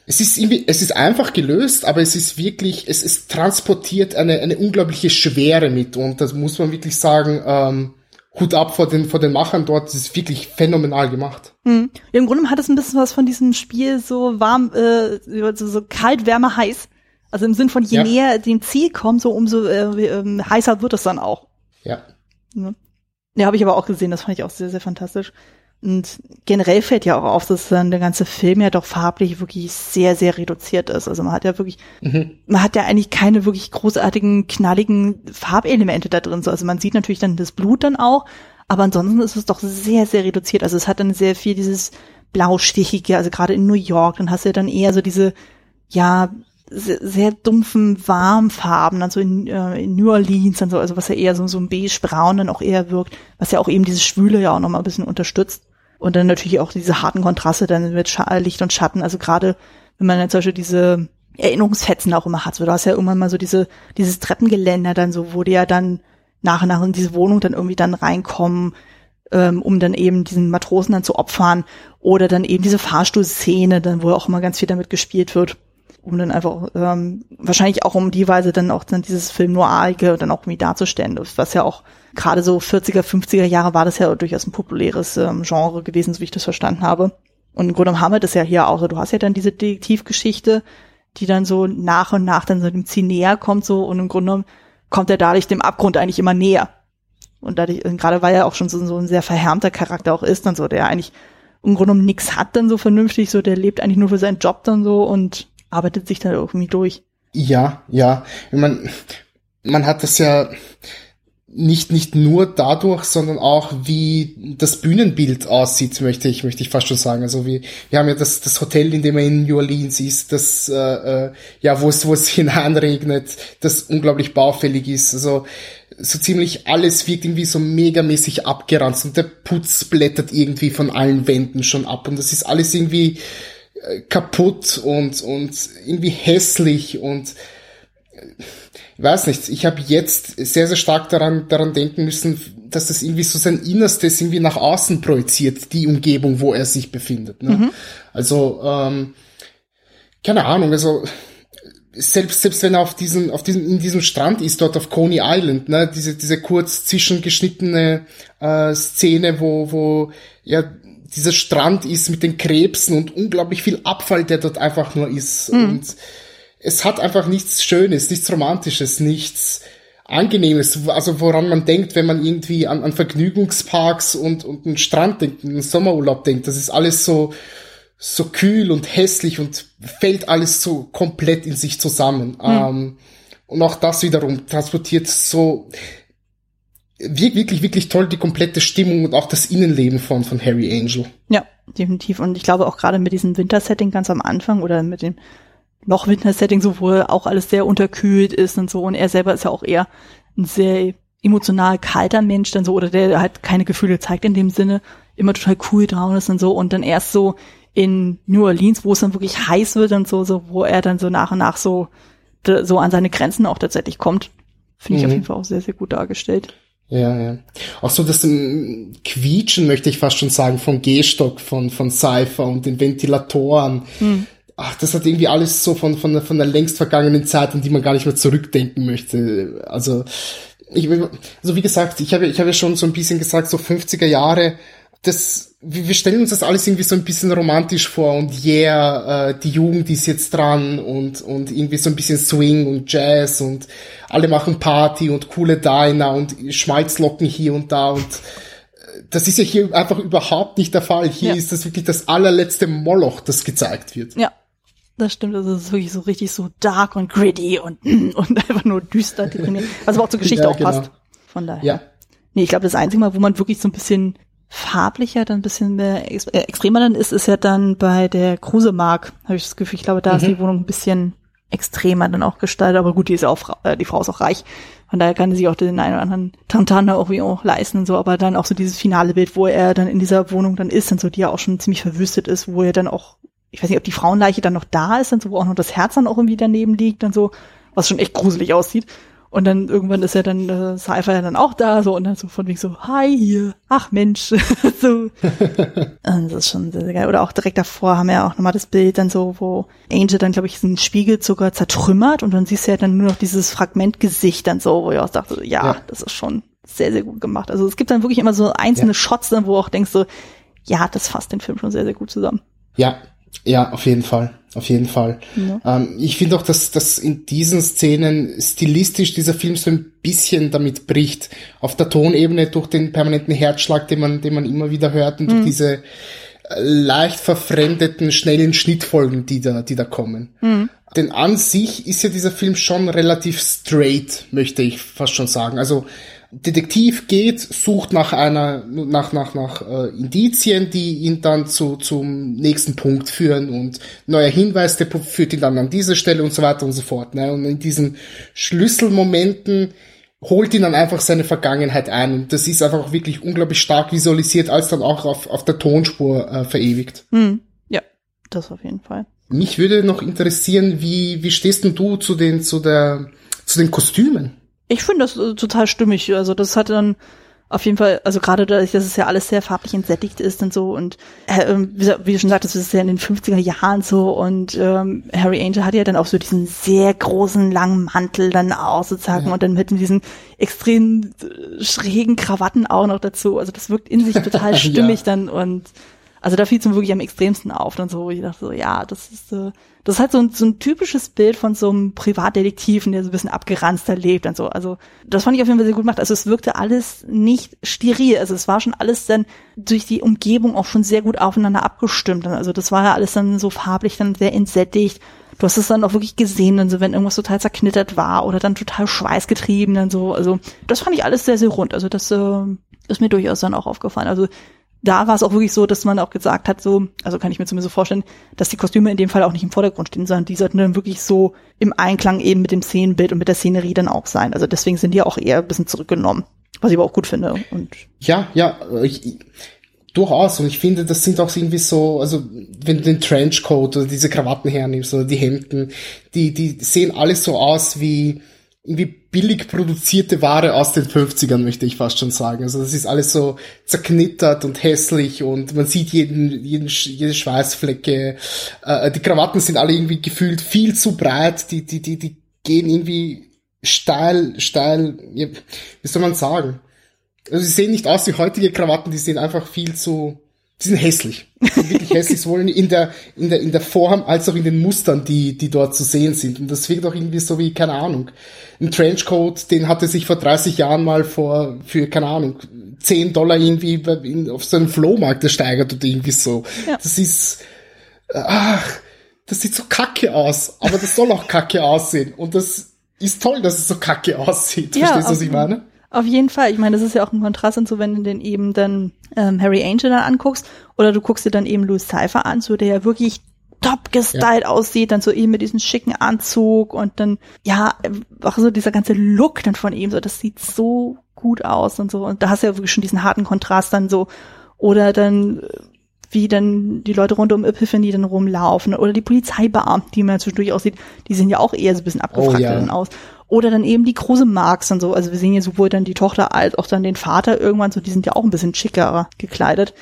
es ist irgendwie, es ist einfach gelöst, aber es ist wirklich, es, es transportiert eine, eine unglaubliche Schwere mit und das muss man wirklich sagen, ähm, Hut ab vor den, vor den Machern dort, das ist wirklich phänomenal gemacht. Mhm. Im Grunde hat es ein bisschen was von diesem Spiel so warm, äh, so, so kalt, wärme, heiß. Also im Sinn von je ja. näher dem Ziel kommt, so umso äh, äh, heißer wird es dann auch. Ja. Ja, ja habe ich aber auch gesehen, das fand ich auch sehr, sehr fantastisch. Und generell fällt ja auch auf, dass dann der ganze Film ja doch farblich wirklich sehr, sehr reduziert ist. Also man hat ja wirklich, mhm. man hat ja eigentlich keine wirklich großartigen, knalligen Farbelemente da drin. So, also man sieht natürlich dann das Blut dann auch, aber ansonsten ist es doch sehr, sehr reduziert. Also es hat dann sehr viel dieses Blaustichige, also gerade in New York, dann hast du ja dann eher so diese, ja, sehr, sehr dumpfen Warmfarben, dann so in, äh, in New Orleans und so, also was ja eher so, so ein beige-braun dann auch eher wirkt, was ja auch eben dieses Schwüle ja auch nochmal ein bisschen unterstützt. Und dann natürlich auch diese harten Kontraste dann mit Sch Licht und Schatten. Also gerade wenn man jetzt zum Beispiel diese Erinnerungsfetzen auch immer hat, so du hast ja irgendwann mal so diese, dieses Treppengeländer dann so, wo die ja dann nach und nach in diese Wohnung dann irgendwie dann reinkommen, ähm, um dann eben diesen Matrosen dann zu opfern. Oder dann eben diese Fahrstuhlszene, dann wo auch immer ganz viel damit gespielt wird um dann einfach ähm, wahrscheinlich auch um die Weise dann auch dann dieses Film Noirige dann auch irgendwie darzustellen, was ja auch gerade so 40er, 50er Jahre war das ja durchaus ein populäres ähm, Genre gewesen, so wie ich das verstanden habe. Und im Grunde haben wir das ja hier auch so. Du hast ja dann diese Detektivgeschichte, die dann so nach und nach dann so dem Ziel näher kommt so und im Grunde kommt er dadurch dem Abgrund eigentlich immer näher. Und dadurch, gerade weil er auch schon so, so ein sehr verhärmter Charakter auch ist, dann so, der eigentlich im Grunde genommen nichts hat dann so vernünftig, so der lebt eigentlich nur für seinen Job dann so und arbeitet sich dann irgendwie durch. Ja, ja. Ich mein, man hat das ja nicht, nicht nur dadurch, sondern auch wie das Bühnenbild aussieht, möchte ich, möchte ich fast schon sagen. Also wie, wir haben ja das, das Hotel, in dem er in New Orleans ist, das, äh, äh ja, wo es, wo es hineinregnet, das unglaublich baufällig ist. Also, so ziemlich alles wirkt irgendwie so megamäßig abgeranzt und der Putz blättert irgendwie von allen Wänden schon ab und das ist alles irgendwie, kaputt und, und irgendwie hässlich und ich weiß nicht, ich habe jetzt sehr, sehr stark daran, daran denken müssen, dass das irgendwie so sein Innerstes irgendwie nach außen projiziert, die Umgebung, wo er sich befindet. Ne? Mhm. Also, ähm, keine Ahnung, also selbst, selbst wenn er auf diesen, auf diesen, in diesem Strand ist, dort auf Coney Island, ne, diese, diese kurz zwischengeschnittene äh, Szene, wo, wo ja dieser Strand ist mit den Krebsen und unglaublich viel Abfall, der dort einfach nur ist. Mhm. Und es hat einfach nichts Schönes, nichts Romantisches, nichts Angenehmes, also woran man denkt, wenn man irgendwie an, an Vergnügungsparks und, und einen Strand denkt, einen Sommerurlaub denkt. Das ist alles so, so kühl und hässlich und fällt alles so komplett in sich zusammen. Mhm. Ähm, und auch das wiederum transportiert so wirklich, wirklich toll die komplette Stimmung und auch das Innenleben von, von Harry Angel. Ja, definitiv. Und ich glaube auch gerade mit diesem Wintersetting ganz am Anfang oder mit dem noch Wintersetting, so wo auch alles sehr unterkühlt ist und so. Und er selber ist ja auch eher ein sehr emotional kalter Mensch dann so, oder der halt keine Gefühle zeigt in dem Sinne, immer total cool down ist und so. Und dann erst so in New Orleans, wo es dann wirklich heiß wird und so, so, wo er dann so nach und nach so, so an seine Grenzen auch tatsächlich kommt. Finde ich mhm. auf jeden Fall auch sehr, sehr gut dargestellt. Ja, ja. Auch so das um, Quietschen, möchte ich fast schon sagen, vom Gehstock, von, von Cypher und den Ventilatoren. Hm. Ach, das hat irgendwie alles so von, von, von der längst vergangenen Zeit, an die man gar nicht mehr zurückdenken möchte. Also, ich, also wie gesagt, ich habe, ich habe ja schon so ein bisschen gesagt, so 50er Jahre, das, wir stellen uns das alles irgendwie so ein bisschen romantisch vor und yeah, äh, die Jugend ist jetzt dran und, und irgendwie so ein bisschen Swing und Jazz und alle machen Party und coole Diner und Schmalzlocken hier und da und äh, das ist ja hier einfach überhaupt nicht der Fall. Hier ja. ist das wirklich das allerletzte Moloch, das gezeigt wird. Ja, das stimmt. Also es ist wirklich so richtig so dark und gritty und, und einfach nur düster. Was aber auch zur Geschichte ja, auch genau. passt. Von daher. Ja. Nee, ich glaube, das einzige Mal, wo man wirklich so ein bisschen farblicher, dann ein bisschen mehr ex äh, extremer dann ist, ist ja dann bei der Krusemark, habe ich das Gefühl. Ich glaube, da mhm. ist die Wohnung ein bisschen extremer dann auch gestaltet, aber gut, die ist ja auch, äh, die Frau ist auch reich. Von daher kann sie sich auch den einen oder anderen Tantan auch wie auch leisten und so, aber dann auch so dieses finale Bild, wo er dann in dieser Wohnung dann ist und so, die ja auch schon ziemlich verwüstet ist, wo er dann auch, ich weiß nicht, ob die Frauenleiche dann noch da ist und so, wo auch noch das Herz dann auch irgendwie daneben liegt und so, was schon echt gruselig aussieht. Und dann irgendwann ist ja dann äh, Cypher ja dann auch da, so und dann so von wegen so, hi hier, ach Mensch, so. das ist schon sehr, sehr geil. Oder auch direkt davor haben wir ja auch nochmal das Bild dann so, wo Angel dann, glaube ich, diesen Spiegel sogar zertrümmert und dann siehst du ja dann nur noch dieses Fragmentgesicht dann so, wo ich auch dachte, ja, ja. das ist schon sehr, sehr gut gemacht. Also es gibt dann wirklich immer so einzelne ja. Shots dann, wo auch denkst so, ja, das fasst den Film schon sehr, sehr gut zusammen. Ja, ja, auf jeden Fall. Auf jeden Fall. Ja. Ähm, ich finde auch, dass, dass in diesen Szenen stilistisch dieser Film so ein bisschen damit bricht. Auf der Tonebene durch den permanenten Herzschlag, den man, den man immer wieder hört und mhm. durch diese äh, leicht verfremdeten, schnellen Schnittfolgen, die da, die da kommen. Mhm. Denn an sich ist ja dieser Film schon relativ straight, möchte ich fast schon sagen. Also Detektiv geht, sucht nach einer, nach, nach, nach äh, Indizien, die ihn dann zu, zum nächsten Punkt führen und neuer Hinweis, der führt ihn dann an diese Stelle und so weiter und so fort. Ne? Und in diesen Schlüsselmomenten holt ihn dann einfach seine Vergangenheit ein und das ist einfach wirklich unglaublich stark visualisiert, als dann auch auf, auf der Tonspur äh, verewigt. Hm. Ja, das auf jeden Fall. Mich würde noch interessieren, wie, wie stehst denn du zu den, zu der, zu den Kostümen? Ich finde das äh, total stimmig. Also das hat dann auf jeden Fall, also gerade dadurch, dass es ja alles sehr farblich entsättigt ist und so und äh, wie, wie, du schon sagtest, das ist ja in den 50er Jahren so und ähm, Harry Angel hat ja dann auch so diesen sehr großen langen Mantel dann auch sozusagen ja. und dann mit diesen extrem äh, schrägen Krawatten auch noch dazu. Also das wirkt in sich total stimmig ja. dann und also da fiel es mir wirklich am extremsten auf dann so, ich dachte so, ja, das ist äh, das ist halt so ein, so ein typisches Bild von so einem Privatdetektiven, der so ein bisschen abgeranzter lebt und so. Also das fand ich auf jeden Fall sehr gut gemacht. Also es wirkte alles nicht steril. Also es war schon alles dann durch die Umgebung auch schon sehr gut aufeinander abgestimmt. Also das war ja alles dann so farblich dann sehr entsättigt. Du hast es dann auch wirklich gesehen, dann so, wenn irgendwas total zerknittert war oder dann total schweißgetrieben, dann so. Also das fand ich alles sehr, sehr rund. Also das äh, ist mir durchaus dann auch aufgefallen. Also da war es auch wirklich so, dass man auch gesagt hat, so, also kann ich mir zumindest so vorstellen, dass die Kostüme in dem Fall auch nicht im Vordergrund stehen, sondern die sollten dann wirklich so im Einklang eben mit dem Szenenbild und mit der Szenerie dann auch sein. Also deswegen sind die auch eher ein bisschen zurückgenommen, was ich aber auch gut finde. Und ja, ja, ich, durchaus. Und ich finde, das sind auch irgendwie so, also wenn du den Trenchcoat oder diese Krawatten hernimmst oder die Hemden, die, die sehen alles so aus wie irgendwie billig produzierte Ware aus den 50ern, möchte ich fast schon sagen. Also das ist alles so zerknittert und hässlich und man sieht jeden, jeden jede Schweißflecke. Äh, die Krawatten sind alle irgendwie gefühlt viel zu breit, die, die, die, die gehen irgendwie steil, steil, wie soll man sagen? Also sie sehen nicht aus wie heutige Krawatten, die sehen einfach viel zu, die sind hässlich. Die sind wirklich hässlich, sowohl in der, in der, in der Form als auch in den Mustern, die, die dort zu sehen sind. Und das wirkt auch irgendwie so wie, keine Ahnung, ein Trenchcoat, den hatte sich vor 30 Jahren mal vor, für, keine Ahnung, 10 Dollar irgendwie in, auf so einem Flohmarkt ersteigert oder irgendwie so. Ja. Das ist, ach, das sieht so kacke aus, aber das soll auch kacke aussehen. Und das ist toll, dass es so kacke aussieht. Ja, Verstehst du, was ich meine? Auf jeden Fall. Ich meine, das ist ja auch ein Kontrast und so, wenn du den eben dann ähm, Harry Angel dann anguckst oder du guckst dir dann eben Louis Cypher an, so der ja wirklich top gestylt ja. aussieht, dann so eben mit diesem schicken Anzug und dann, ja, auch so dieser ganze Look dann von ihm, so, das sieht so gut aus und so. Und da hast du ja wirklich schon diesen harten Kontrast dann so. Oder dann, wie dann die Leute rund um Epiphany dann rumlaufen. Oder die Polizeibeamten, die man zwischendurch aussieht, die sehen ja auch eher so ein bisschen abgefragt oh, ja. dann aus. Oder dann eben die große Marx und so. Also wir sehen ja sowohl dann die Tochter als auch dann den Vater irgendwann so, die sind ja auch ein bisschen schicker gekleidet.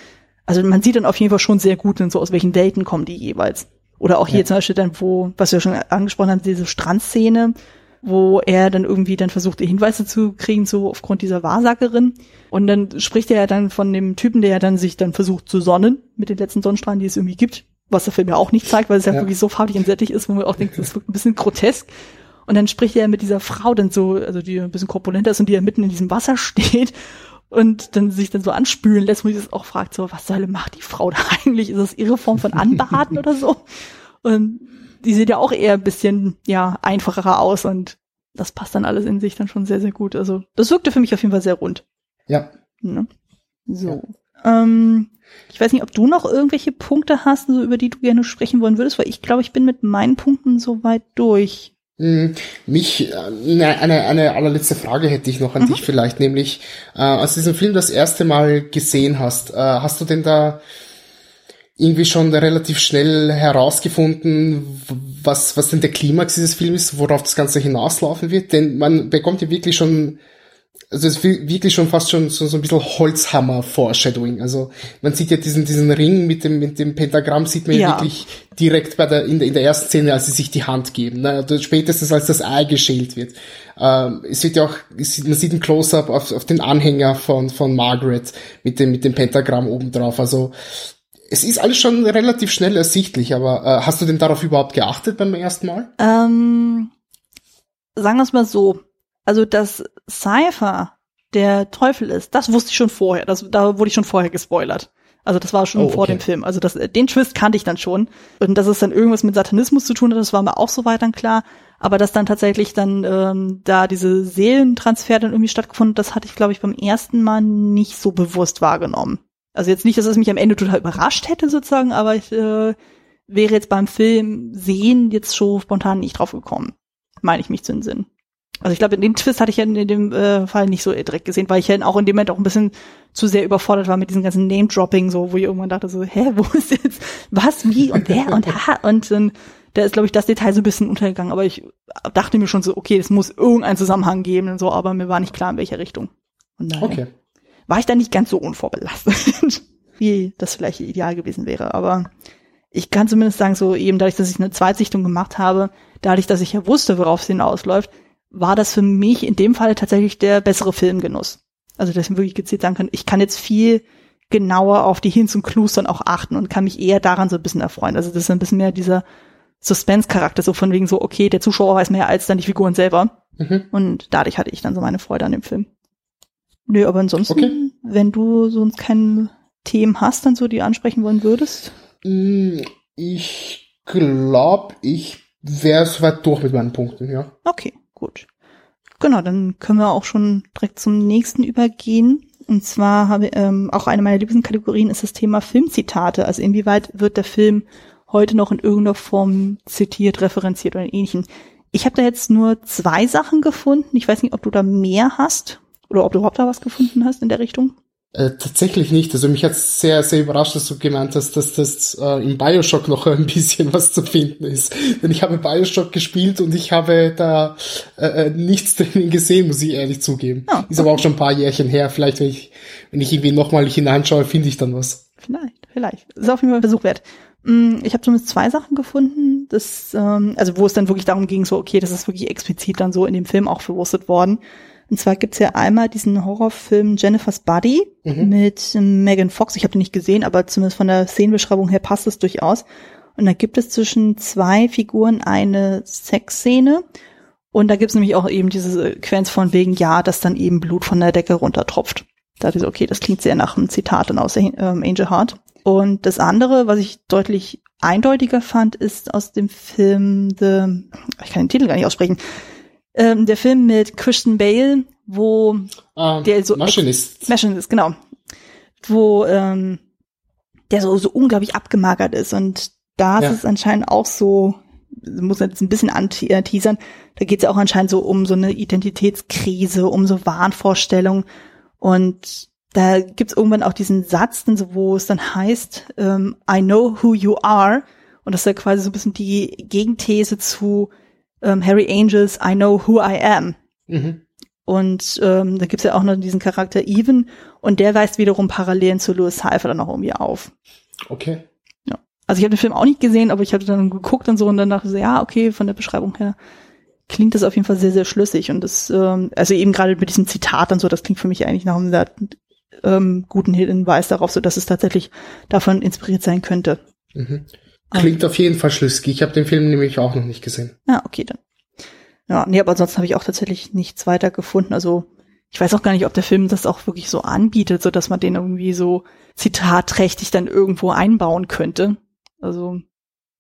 Also man sieht dann auf jeden Fall schon sehr gut, so aus welchen Welten kommen die jeweils. Oder auch hier ja. zum Beispiel dann, wo, was wir schon angesprochen haben, diese Strandszene, wo er dann irgendwie dann versucht, Hinweise zu kriegen, so aufgrund dieser Wahrsagerin. Und dann spricht er ja dann von dem Typen, der ja dann sich dann versucht zu sonnen mit den letzten Sonnenstrahlen, die es irgendwie gibt, was der Film ja auch nicht zeigt, weil es ja, ja wirklich so farbig und sättig ist, wo man auch denkt, das wirkt ein bisschen grotesk. Und dann spricht er mit dieser Frau dann so, also die ein bisschen korpulenter ist und die ja mitten in diesem Wasser steht und dann sich dann so anspülen lässt, wo ich das auch fragt, so, was soll macht die Frau da eigentlich? Ist das ihre Form von Anbaden oder so? Und die sieht ja auch eher ein bisschen, ja, einfacher aus und das passt dann alles in sich dann schon sehr, sehr gut. Also, das wirkte für mich auf jeden Fall sehr rund. Ja. Ne? So. Ja. Ähm, ich weiß nicht, ob du noch irgendwelche Punkte hast, so, über die du gerne sprechen wollen würdest, weil ich glaube, ich bin mit meinen Punkten soweit durch. Hm, mich, eine, eine, eine allerletzte Frage hätte ich noch an mhm. dich vielleicht, nämlich, äh, als du diesen Film das erste Mal gesehen hast, äh, hast du denn da irgendwie schon relativ schnell herausgefunden, was, was denn der Klimax dieses Films ist, worauf das Ganze hinauslaufen wird? Denn man bekommt ja wirklich schon also es ist wirklich schon fast schon so, so ein bisschen Holzhammer-Foreshadowing. Also man sieht ja diesen, diesen Ring mit dem, mit dem Pentagramm sieht man ja. wirklich direkt bei der, in der, in der ersten Szene, als sie sich die Hand geben. Ne? Also spätestens als das Ei geschält wird. Ähm, es wird ja auch, man sieht ein Close-up auf, auf den Anhänger von, von Margaret mit dem, mit dem Pentagramm oben drauf. Also es ist alles schon relativ schnell ersichtlich, aber äh, hast du denn darauf überhaupt geachtet beim ersten Mal? Ähm, sagen wir es mal so. Also, dass Cypher der Teufel ist, das wusste ich schon vorher. Das, da wurde ich schon vorher gespoilert. Also das war schon oh, okay. vor dem Film. Also das, den Twist kannte ich dann schon. Und dass es dann irgendwas mit Satanismus zu tun hat, das war mir auch soweit dann klar. Aber dass dann tatsächlich dann ähm, da diese Seelentransfer dann irgendwie stattgefunden, das hatte ich, glaube ich, beim ersten Mal nicht so bewusst wahrgenommen. Also jetzt nicht, dass es mich am Ende total überrascht hätte sozusagen, aber ich äh, wäre jetzt beim Film sehen jetzt schon spontan nicht drauf gekommen. Meine ich mich zu entsinnen. Also ich glaube, den Twist hatte ich ja in dem äh, Fall nicht so direkt gesehen, weil ich ja auch in dem Moment auch ein bisschen zu sehr überfordert war mit diesem ganzen Name-Dropping, so, wo ich irgendwann dachte so, hä, wo ist jetzt, was, wie und wer und ha, und dann, da ist, glaube ich, das Detail so ein bisschen untergegangen, aber ich dachte mir schon so, okay, es muss irgendeinen Zusammenhang geben und so, aber mir war nicht klar, in welche Richtung. Und daher okay. war ich da nicht ganz so unvorbelastet, wie das vielleicht ideal gewesen wäre, aber ich kann zumindest sagen, so eben dadurch, dass ich eine Zweitsichtung gemacht habe, dadurch, dass ich ja wusste, worauf es hinausläuft, war das für mich in dem Fall tatsächlich der bessere Filmgenuss. Also, dass ich wirklich gezielt sagen kann, ich kann jetzt viel genauer auf die Hints und Clues dann auch achten und kann mich eher daran so ein bisschen erfreuen. Also, das ist ein bisschen mehr dieser Suspense-Charakter, so von wegen so, okay, der Zuschauer weiß mehr als dann die Figuren selber. Mhm. Und dadurch hatte ich dann so meine Freude an dem Film. Nö, aber ansonsten, okay. wenn du sonst keine Themen hast, dann so die ansprechen wollen würdest? Mm, ich glaube, ich wäre soweit durch mit meinen Punkten, ja. Okay. Gut. Genau, dann können wir auch schon direkt zum nächsten übergehen. Und zwar habe ähm, auch eine meiner Lieblingskategorien ist das Thema Filmzitate. Also inwieweit wird der Film heute noch in irgendeiner Form zitiert, referenziert oder ähnlichen. Ich habe da jetzt nur zwei Sachen gefunden. Ich weiß nicht, ob du da mehr hast oder ob du überhaupt da was gefunden hast in der Richtung. Äh, tatsächlich nicht. Also mich hat sehr, sehr überrascht, dass du gemeint hast, dass das äh, im Bioshock noch ein bisschen was zu finden ist. Denn ich habe Bioshock gespielt und ich habe da äh, äh nichts drin gesehen, muss ich ehrlich zugeben. Oh, okay. Ist aber auch schon ein paar Jährchen her. Vielleicht, wenn ich, wenn ich irgendwie nochmal hineinschaue, finde ich dann was. Vielleicht, vielleicht. Ist auf jeden Fall ein Versuch wert. Mm, ich habe zumindest zwei Sachen gefunden, das, ähm, also wo es dann wirklich darum ging, so, okay, das ist wirklich explizit dann so in dem Film auch verwurstet worden. Und zwar gibt's ja einmal diesen Horrorfilm Jennifer's Body mhm. mit Megan Fox. Ich habe den nicht gesehen, aber zumindest von der Szenenbeschreibung her passt es durchaus. Und da gibt es zwischen zwei Figuren eine Sexszene. Und da gibt's nämlich auch eben diese Sequenz von wegen, ja, dass dann eben Blut von der Decke runtertropft. Da dachte ich so, okay, das klingt sehr nach einem Zitat dann aus ähm, Angel Heart. Und das andere, was ich deutlich eindeutiger fand, ist aus dem Film The, ich kann den Titel gar nicht aussprechen, ähm, der Film mit Christian Bale, wo um, der so Machinist. Machinist, genau. Wo ähm, der so, so unglaublich abgemagert ist. Und da ja. ist es anscheinend auch so, muss jetzt ein bisschen anteasern, da geht es ja auch anscheinend so um so eine Identitätskrise, um so Wahnvorstellungen. Und da gibt's irgendwann auch diesen Satz, wo es dann heißt, ähm, I know who you are. Und das ist ja quasi so ein bisschen die Gegenthese zu ähm, Harry Angels I Know Who I Am. Mhm. Und ähm, da gibt's ja auch noch diesen Charakter Even und der weist wiederum Parallelen zu Louis Cypher dann auch irgendwie auf. Okay. Ja. Also ich habe den Film auch nicht gesehen, aber ich hatte dann geguckt und so und dann dachte so, ja, okay, von der Beschreibung her klingt das auf jeden Fall sehr, sehr schlüssig. Und das, ähm, also eben gerade mit diesem Zitat und so, das klingt für mich eigentlich nach einem sehr, ähm, guten Hinweis darauf, so dass es tatsächlich davon inspiriert sein könnte. Mhm. Klingt auf jeden Fall schlüssig. Ich habe den Film nämlich auch noch nicht gesehen. Ja, okay, dann. Ja, nee, aber ansonsten habe ich auch tatsächlich nichts weiter gefunden. Also ich weiß auch gar nicht, ob der Film das auch wirklich so anbietet, so dass man den irgendwie so zitatträchtig dann irgendwo einbauen könnte. Also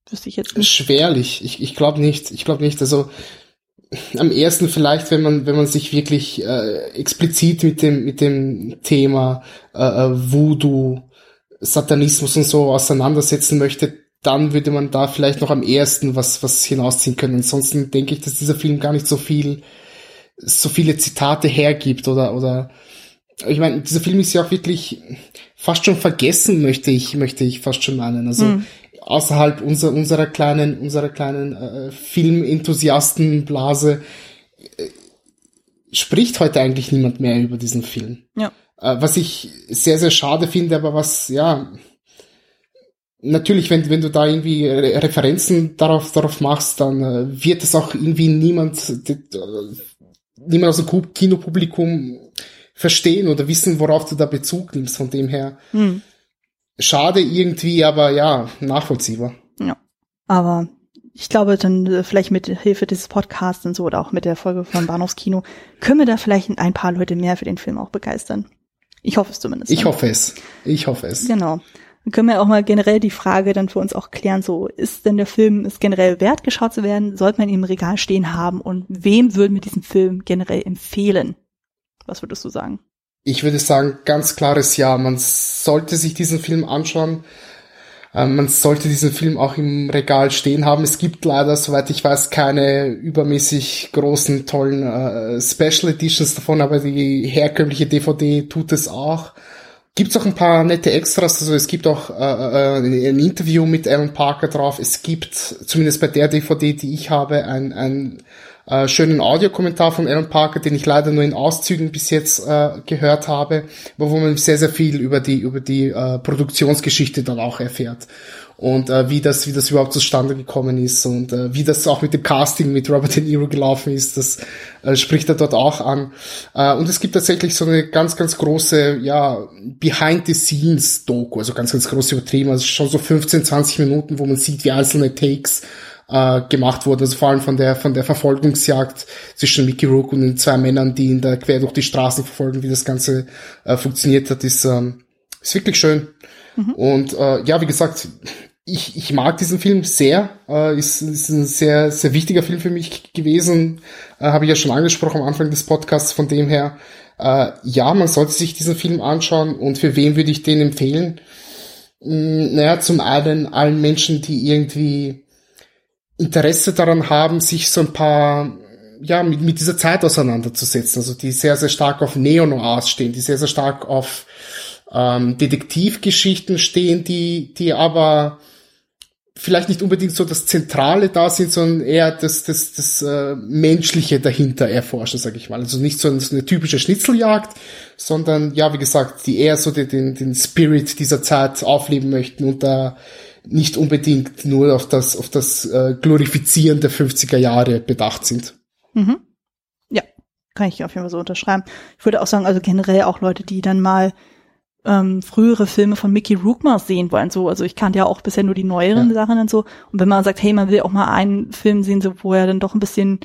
wüsste ich jetzt nicht. Schwerlich. Ich, ich glaube nicht. Ich glaube nicht. Also am ersten vielleicht, wenn man wenn man sich wirklich äh, explizit mit dem mit dem Thema äh, äh Voodoo, Satanismus und so auseinandersetzen möchte, dann würde man da vielleicht noch am ersten was, was hinausziehen können. Ansonsten denke ich, dass dieser Film gar nicht so viel, so viele Zitate hergibt oder, oder, ich meine, dieser Film ist ja auch wirklich fast schon vergessen, möchte ich, möchte ich fast schon meinen. Also, mhm. außerhalb unserer, unserer kleinen, unserer kleinen, äh, Filmenthusiastenblase äh, spricht heute eigentlich niemand mehr über diesen Film. Ja. Äh, was ich sehr, sehr schade finde, aber was, ja, natürlich, wenn, wenn du da irgendwie Referenzen darauf, darauf machst, dann äh, wird es auch irgendwie niemand, äh, niemand aus dem Kinopublikum verstehen oder wissen, worauf du da Bezug nimmst. Von dem her, hm. schade irgendwie, aber ja, nachvollziehbar. Ja. Aber ich glaube, dann äh, vielleicht mit Hilfe dieses Podcasts und so oder auch mit der Folge von Bahnhofskino können wir da vielleicht ein paar Leute mehr für den Film auch begeistern. Ich hoffe es zumindest. Ich hoffe es. Ich hoffe es. Genau. Dann können wir auch mal generell die Frage dann für uns auch klären, so ist denn der Film ist generell wert geschaut zu werden? Sollte man ihn im Regal stehen haben? Und wem würden wir diesen Film generell empfehlen? Was würdest du sagen? Ich würde sagen, ganz klares Ja. Man sollte sich diesen Film anschauen. Ähm, man sollte diesen Film auch im Regal stehen haben. Es gibt leider, soweit ich weiß, keine übermäßig großen, tollen äh, Special Editions davon, aber die herkömmliche DVD tut es auch. Gibt's auch ein paar nette Extras, also es gibt auch äh, äh, ein Interview mit Alan Parker drauf. Es gibt, zumindest bei der DVD, die ich habe, ein, ein äh, schönen Audiokommentar von Alan Parker, den ich leider nur in Auszügen bis jetzt äh, gehört habe, wo man sehr, sehr viel über die, über die äh, Produktionsgeschichte dann auch erfährt und äh, wie das wie das überhaupt zustande gekommen ist und äh, wie das auch mit dem Casting mit Robert De Niro gelaufen ist, das äh, spricht er dort auch an. Äh, und es gibt tatsächlich so eine ganz ganz große ja Behind the Scenes Doku, also ganz ganz groß übertrieben, also schon so 15 20 Minuten, wo man sieht, wie einzelne Takes äh, gemacht wurde, also vor allem von der von der Verfolgungsjagd zwischen Mickey Rook und den zwei Männern, die ihn da quer durch die Straßen verfolgen, wie das Ganze äh, funktioniert hat, ist ähm, ist wirklich schön. Und äh, ja, wie gesagt, ich, ich mag diesen Film sehr. Äh, ist, ist ein sehr, sehr wichtiger Film für mich gewesen. Äh, Habe ich ja schon angesprochen am Anfang des Podcasts. Von dem her, äh, ja, man sollte sich diesen Film anschauen. Und für wen würde ich den empfehlen? Hm, naja, zum einen allen Menschen, die irgendwie Interesse daran haben, sich so ein paar ja, mit, mit dieser Zeit auseinanderzusetzen. Also die sehr, sehr stark auf Neo-Noirs stehen, die sehr, sehr stark auf ähm, Detektivgeschichten stehen, die, die aber vielleicht nicht unbedingt so das Zentrale da sind, sondern eher das, das, das äh, Menschliche dahinter erforschen, sage ich mal. Also nicht so eine, so eine typische Schnitzeljagd, sondern ja, wie gesagt, die eher so den, den, den Spirit dieser Zeit aufleben möchten und da nicht unbedingt nur auf das, auf das äh, Glorifizieren der 50er Jahre bedacht sind. Mhm. Ja, kann ich auf jeden Fall so unterschreiben. Ich würde auch sagen, also generell auch Leute, die dann mal ähm, frühere Filme von Mickey Rourke mal sehen wollen. So, also ich kannte ja auch bisher nur die neueren ja. Sachen und so. Und wenn man sagt, hey, man will auch mal einen Film sehen, so wo er dann doch ein bisschen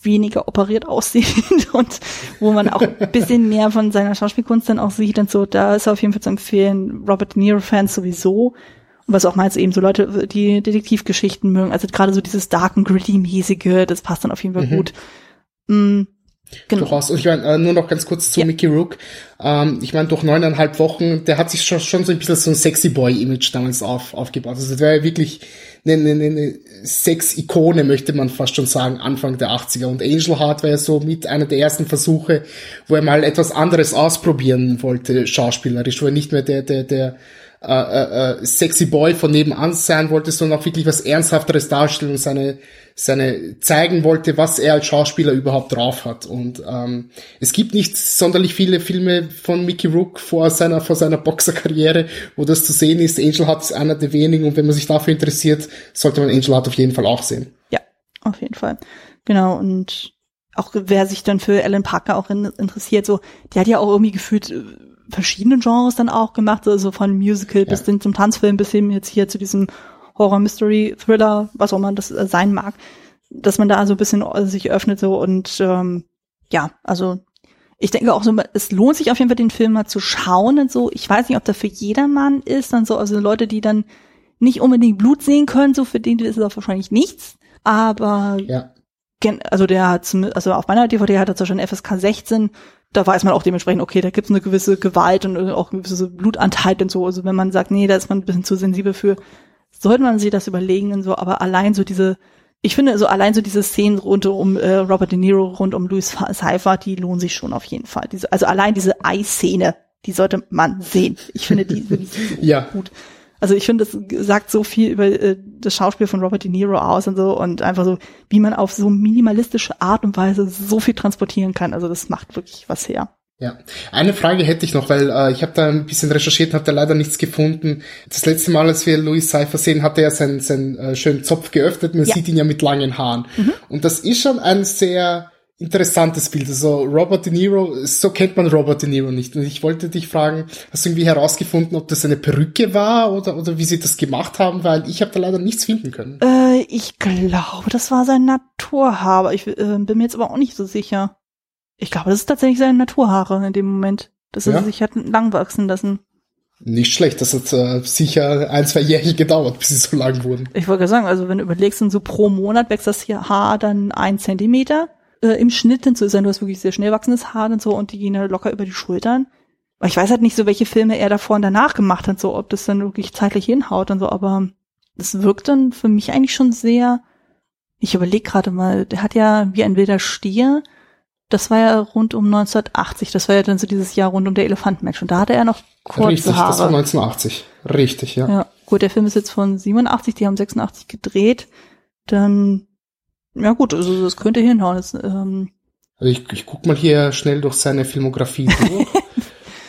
weniger operiert aussieht und wo man auch ein bisschen mehr von seiner Schauspielkunst dann auch sieht und so, da ist auf jeden Fall zu empfehlen, Robert De Niro-Fans sowieso. Und was auch meinst, eben so Leute, die Detektivgeschichten mögen, also gerade so dieses dark and gritty-mäßige, das passt dann auf jeden Fall mhm. gut. Mm, Genau. Durchaus. Und ich meine, äh, nur noch ganz kurz zu ja. Mickey Rook. Ähm, ich meine, durch neuneinhalb Wochen, der hat sich schon, schon so ein bisschen so ein Sexy Boy-Image damals auf, aufgebaut. Also das wäre ja wirklich eine, eine, eine Sex-Ikone, möchte man fast schon sagen, Anfang der 80er. Und Angel Heart war ja so mit einer der ersten Versuche, wo er mal etwas anderes ausprobieren wollte, schauspielerisch, wo er nicht mehr der, der, der äh, äh, sexy Boy von nebenan sein wollte, sondern auch wirklich was Ernsthafteres darstellen und seine seine zeigen wollte, was er als Schauspieler überhaupt drauf hat. Und ähm, es gibt nicht sonderlich viele Filme von Mickey Rook vor seiner vor seiner Boxerkarriere, wo das zu sehen ist. Angel hat ist einer der wenigen und wenn man sich dafür interessiert, sollte man Angel hat auf jeden Fall auch sehen. Ja, auf jeden Fall. Genau und auch wer sich dann für Alan Parker auch in, interessiert, so, der hat ja auch irgendwie gefühlt äh, verschiedene Genres dann auch gemacht, also von Musical ja. bis hin zum Tanzfilm bis hin jetzt hier zu diesem Horror, Mystery, Thriller, was auch immer das äh, sein mag, dass man da so ein bisschen äh, sich öffnet so und ähm, ja, also ich denke auch so, es lohnt sich auf jeden Fall den Film mal zu schauen und so. Ich weiß nicht, ob der für jedermann ist, dann so, also Leute, die dann nicht unbedingt Blut sehen können, so für den ist es auch wahrscheinlich nichts. Aber ja. Also der hat also auf meiner DVD hat er zwar schon FSK 16, da weiß man auch dementsprechend, okay, da gibt es eine gewisse Gewalt und auch eine gewisse Blutanteil und so. Also wenn man sagt, nee, da ist man ein bisschen zu sensibel für, sollte man sich das überlegen und so, aber allein so diese, ich finde so allein so diese Szenen rund um äh, Robert De Niro, rund um Louis Cypher, die lohnen sich schon auf jeden Fall. Diese, also allein diese Eiszene, die sollte man sehen. Ich finde die wirklich ja. gut. Also ich finde, das sagt so viel über äh, das Schauspiel von Robert De Niro aus und so und einfach so, wie man auf so minimalistische Art und Weise so viel transportieren kann. Also das macht wirklich was her. Ja, eine Frage hätte ich noch, weil äh, ich habe da ein bisschen recherchiert und habe da leider nichts gefunden. Das letzte Mal, als wir Louis Cypher sehen, hat er seinen, seinen äh, schönen Zopf geöffnet. Man ja. sieht ihn ja mit langen Haaren. Mhm. Und das ist schon ein sehr interessantes Bild. Also Robert De Niro, so kennt man Robert De Niro nicht. Und ich wollte dich fragen, hast du irgendwie herausgefunden, ob das eine Perücke war oder, oder wie sie das gemacht haben, weil ich habe da leider nichts finden können. Äh, ich glaube, das war sein Naturhaar. Ich äh, bin mir jetzt aber auch nicht so sicher. Ich glaube, das ist tatsächlich seine Naturhaare in dem Moment. Dass er Ja? sich hat lang wachsen lassen. Nicht schlecht, das hat äh, sicher ein, zwei Jährchen gedauert, bis sie so lang wurden. Ich wollte gerade sagen, also wenn du überlegst, so pro Monat wächst das hier Haar dann ein Zentimeter äh, im Schnitt hinzu. Ist ja, du hast wirklich sehr schnell wachsendes Haar und so und die gehen ja locker über die Schultern. Aber ich weiß halt nicht so, welche Filme er davor und danach gemacht hat, so ob das dann wirklich zeitlich hinhaut und so, aber das wirkt dann für mich eigentlich schon sehr. Ich überlege gerade mal, der hat ja wie ein wilder Stier. Das war ja rund um 1980. Das war ja dann so dieses Jahr rund um der Elefantenmensch. Und da hatte er noch kurze Richtig, Haare. das war 1980. Richtig, ja. Ja, gut, der Film ist jetzt von 87, die haben 86 gedreht. Dann, ja gut, also das könnte hinhauen. Das, ähm, Also ich, ich guck mal hier schnell durch seine Filmografie durch.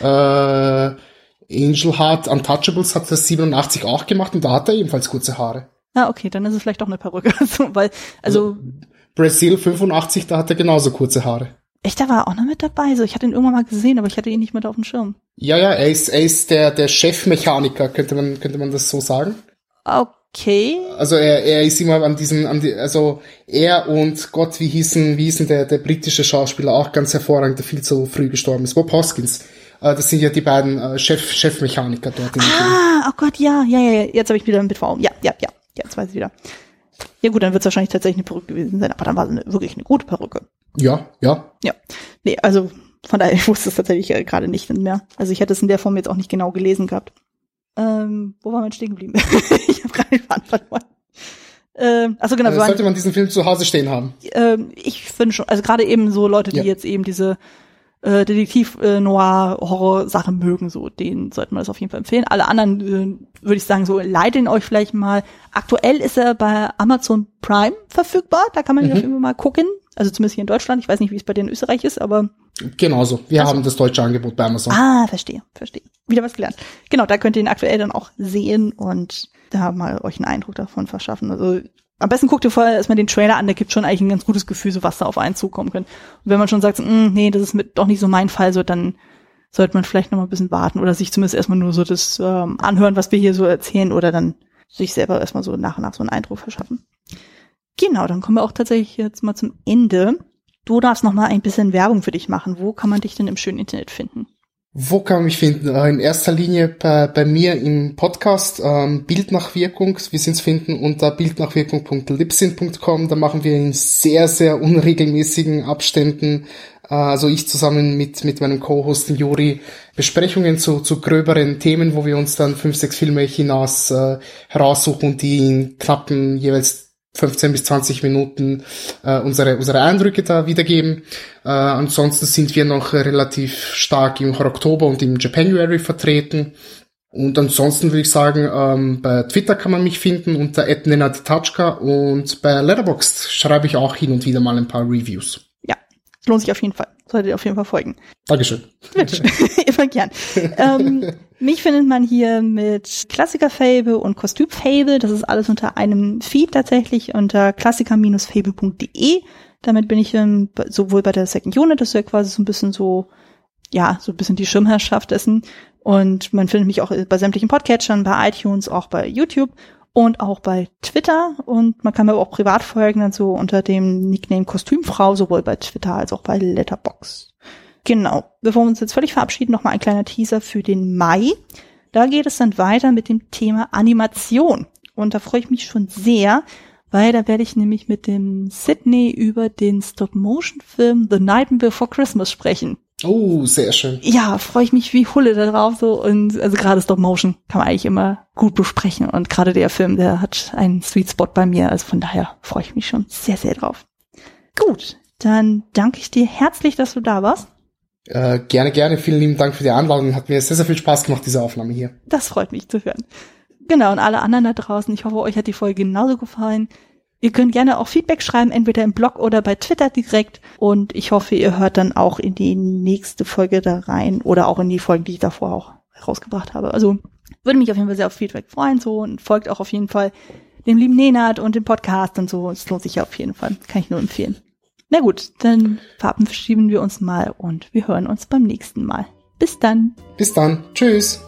äh, Angel Heart Untouchables hat das 87 auch gemacht und da hat er ebenfalls kurze Haare. ja, okay, dann ist es vielleicht auch eine Perücke. weil, also, Brazil 85, da hat er genauso kurze Haare. echt, da war er auch noch mit dabei. So, ich hatte ihn irgendwann mal gesehen, aber ich hatte ihn nicht mit auf dem Schirm. Ja, ja, er ist, er ist der, der Chefmechaniker, könnte man, könnte man das so sagen. Okay. Also er, er ist immer an diesen, an die, also er und Gott, wie hießen, wie hießen der, der britische Schauspieler auch ganz hervorragend, der viel zu früh gestorben ist, Bob Hoskins. Äh, das sind ja die beiden äh, Chef, Chefmechaniker dort in. Ah, oh Gott, ja, ja, ja, jetzt habe ich wieder ein Bild vor Augen. Ja, ja, ja, jetzt weiß ich wieder. Ja gut, dann wird es wahrscheinlich tatsächlich eine Perücke gewesen sein, aber dann war es eine, wirklich eine gute Perücke. Ja, ja. Ja. Nee, also von daher, ich wusste es tatsächlich äh, gerade nicht mehr. Also ich hätte es in der Form jetzt auch nicht genau gelesen gehabt. Ähm, wo war mein stehen geblieben? ich habe gerade den Faden verloren. Ähm, also genau, Äh, sollte man diesen Film zu Hause stehen haben. ähm, ich finde schon, also gerade eben so Leute, die Ja. jetzt eben diese äh, Detektiv-Noir-Horror-Sachen mögen, so denen sollte man das auf jeden Fall empfehlen. Alle anderen äh, würde ich sagen, so leitet ihn euch vielleicht mal. Aktuell ist er bei Amazon Prime verfügbar, da kann man ihn auf jeden Fall mal gucken. Also zumindest hier in Deutschland. Ich weiß nicht, wie es bei dir in Österreich ist, aber Genauso. Wir Ach so. haben das deutsche Angebot bei Amazon. Ah, verstehe, verstehe. Wieder was gelernt. Genau, da könnt ihr ihn aktuell dann auch sehen und da mal euch einen Eindruck davon verschaffen. Also am besten guckt ihr vorher erstmal den Trailer an, der gibt schon eigentlich ein ganz gutes Gefühl, so was da auf einen zukommen könnte. Und wenn man schon sagt, "Mm, nee, das ist mit, doch nicht so mein Fall, so dann sollte man vielleicht noch mal ein bisschen warten oder sich zumindest erstmal nur so das ähm, anhören, was wir hier so erzählen oder dann sich selber erstmal so nach und nach so einen Eindruck verschaffen. Genau, dann kommen wir auch tatsächlich jetzt mal zum Ende. Du darfst noch mal ein bisschen Werbung für dich machen. Wo kann man dich denn im schönen Internet finden? Wo kann man mich finden? Äh, In erster Linie bei, bei mir im Podcast ähm, Bildnachwirkung. Wir sind finden unter bildnachwirkung.lipsyn.com. Da machen wir in sehr, sehr unregelmäßigen Abständen, äh, also ich zusammen mit, mit meinem Co-Host Juri, Besprechungen zu, zu gröberen Themen, wo wir uns dann fünf, sechs Filme hinaus äh, heraussuchen und die in knappen jeweils 15 bis 20 Minuten äh, unsere, unsere Eindrücke da wiedergeben. Äh, ansonsten sind wir noch relativ stark im Oktober und im Japanuary vertreten. Und ansonsten würde ich sagen, ähm, bei Twitter kann man mich finden unter @nenaditachka und bei Letterboxd schreibe ich auch hin und wieder mal ein paar Reviews. Lohnt sich auf jeden Fall. Solltet ihr auf jeden Fall folgen. Dankeschön. Mensch, immer gern. ähm, mich findet man hier mit Klassiker-Fable und Kostüm-Fable. Das ist alles unter einem Feed tatsächlich unter klassiker-fable.de. Damit bin ich ähm, sowohl bei der Second Unit, das ist ja quasi so ein bisschen so, ja, so ein bisschen die Schirmherrschaft dessen. Und man findet mich auch bei sämtlichen Podcatchern, bei iTunes, auch bei YouTube und auch bei Twitter. Und man kann mir aber auch privat folgen, dann so unter dem Nickname Kostümfrau, sowohl bei Twitter als auch bei Letterboxd. Genau. Bevor wir uns jetzt völlig verabschieden, noch mal ein kleiner Teaser für den Mai. Da geht es dann weiter mit dem Thema Animation. Und da freue ich mich schon sehr, weil da werde ich nämlich mit dem Sydney über den Stop-Motion-Film The Night Before Christmas sprechen. Oh, sehr schön. Ja, freue ich mich wie Hulle darauf so und also gerade Stop Motion kann man eigentlich immer gut besprechen und gerade der Film, der hat einen Sweet Spot bei mir, also von daher freue ich mich schon sehr sehr drauf. Gut, dann danke ich dir herzlich, dass du da warst. Äh, gerne, gerne. Vielen lieben Dank für die Einladung. Hat mir sehr, sehr viel Spaß gemacht, diese Aufnahme hier. Das freut mich zu hören. Genau, und alle anderen da draußen, ich hoffe, euch hat die Folge genauso gefallen. Ihr könnt gerne auch Feedback schreiben, entweder im Blog oder bei Twitter direkt. Und ich hoffe, ihr hört dann auch in die nächste Folge da rein oder auch in die Folgen, die ich davor auch herausgebracht habe. Also würde mich auf jeden Fall sehr auf Feedback freuen so und folgt auch auf jeden Fall dem lieben Nenad und dem Podcast und so. Es lohnt sich ja auf jeden Fall. Kann ich nur empfehlen. Na gut, dann verabschieden wir uns mal und wir hören uns beim nächsten Mal. Bis dann. Bis dann. Tschüss.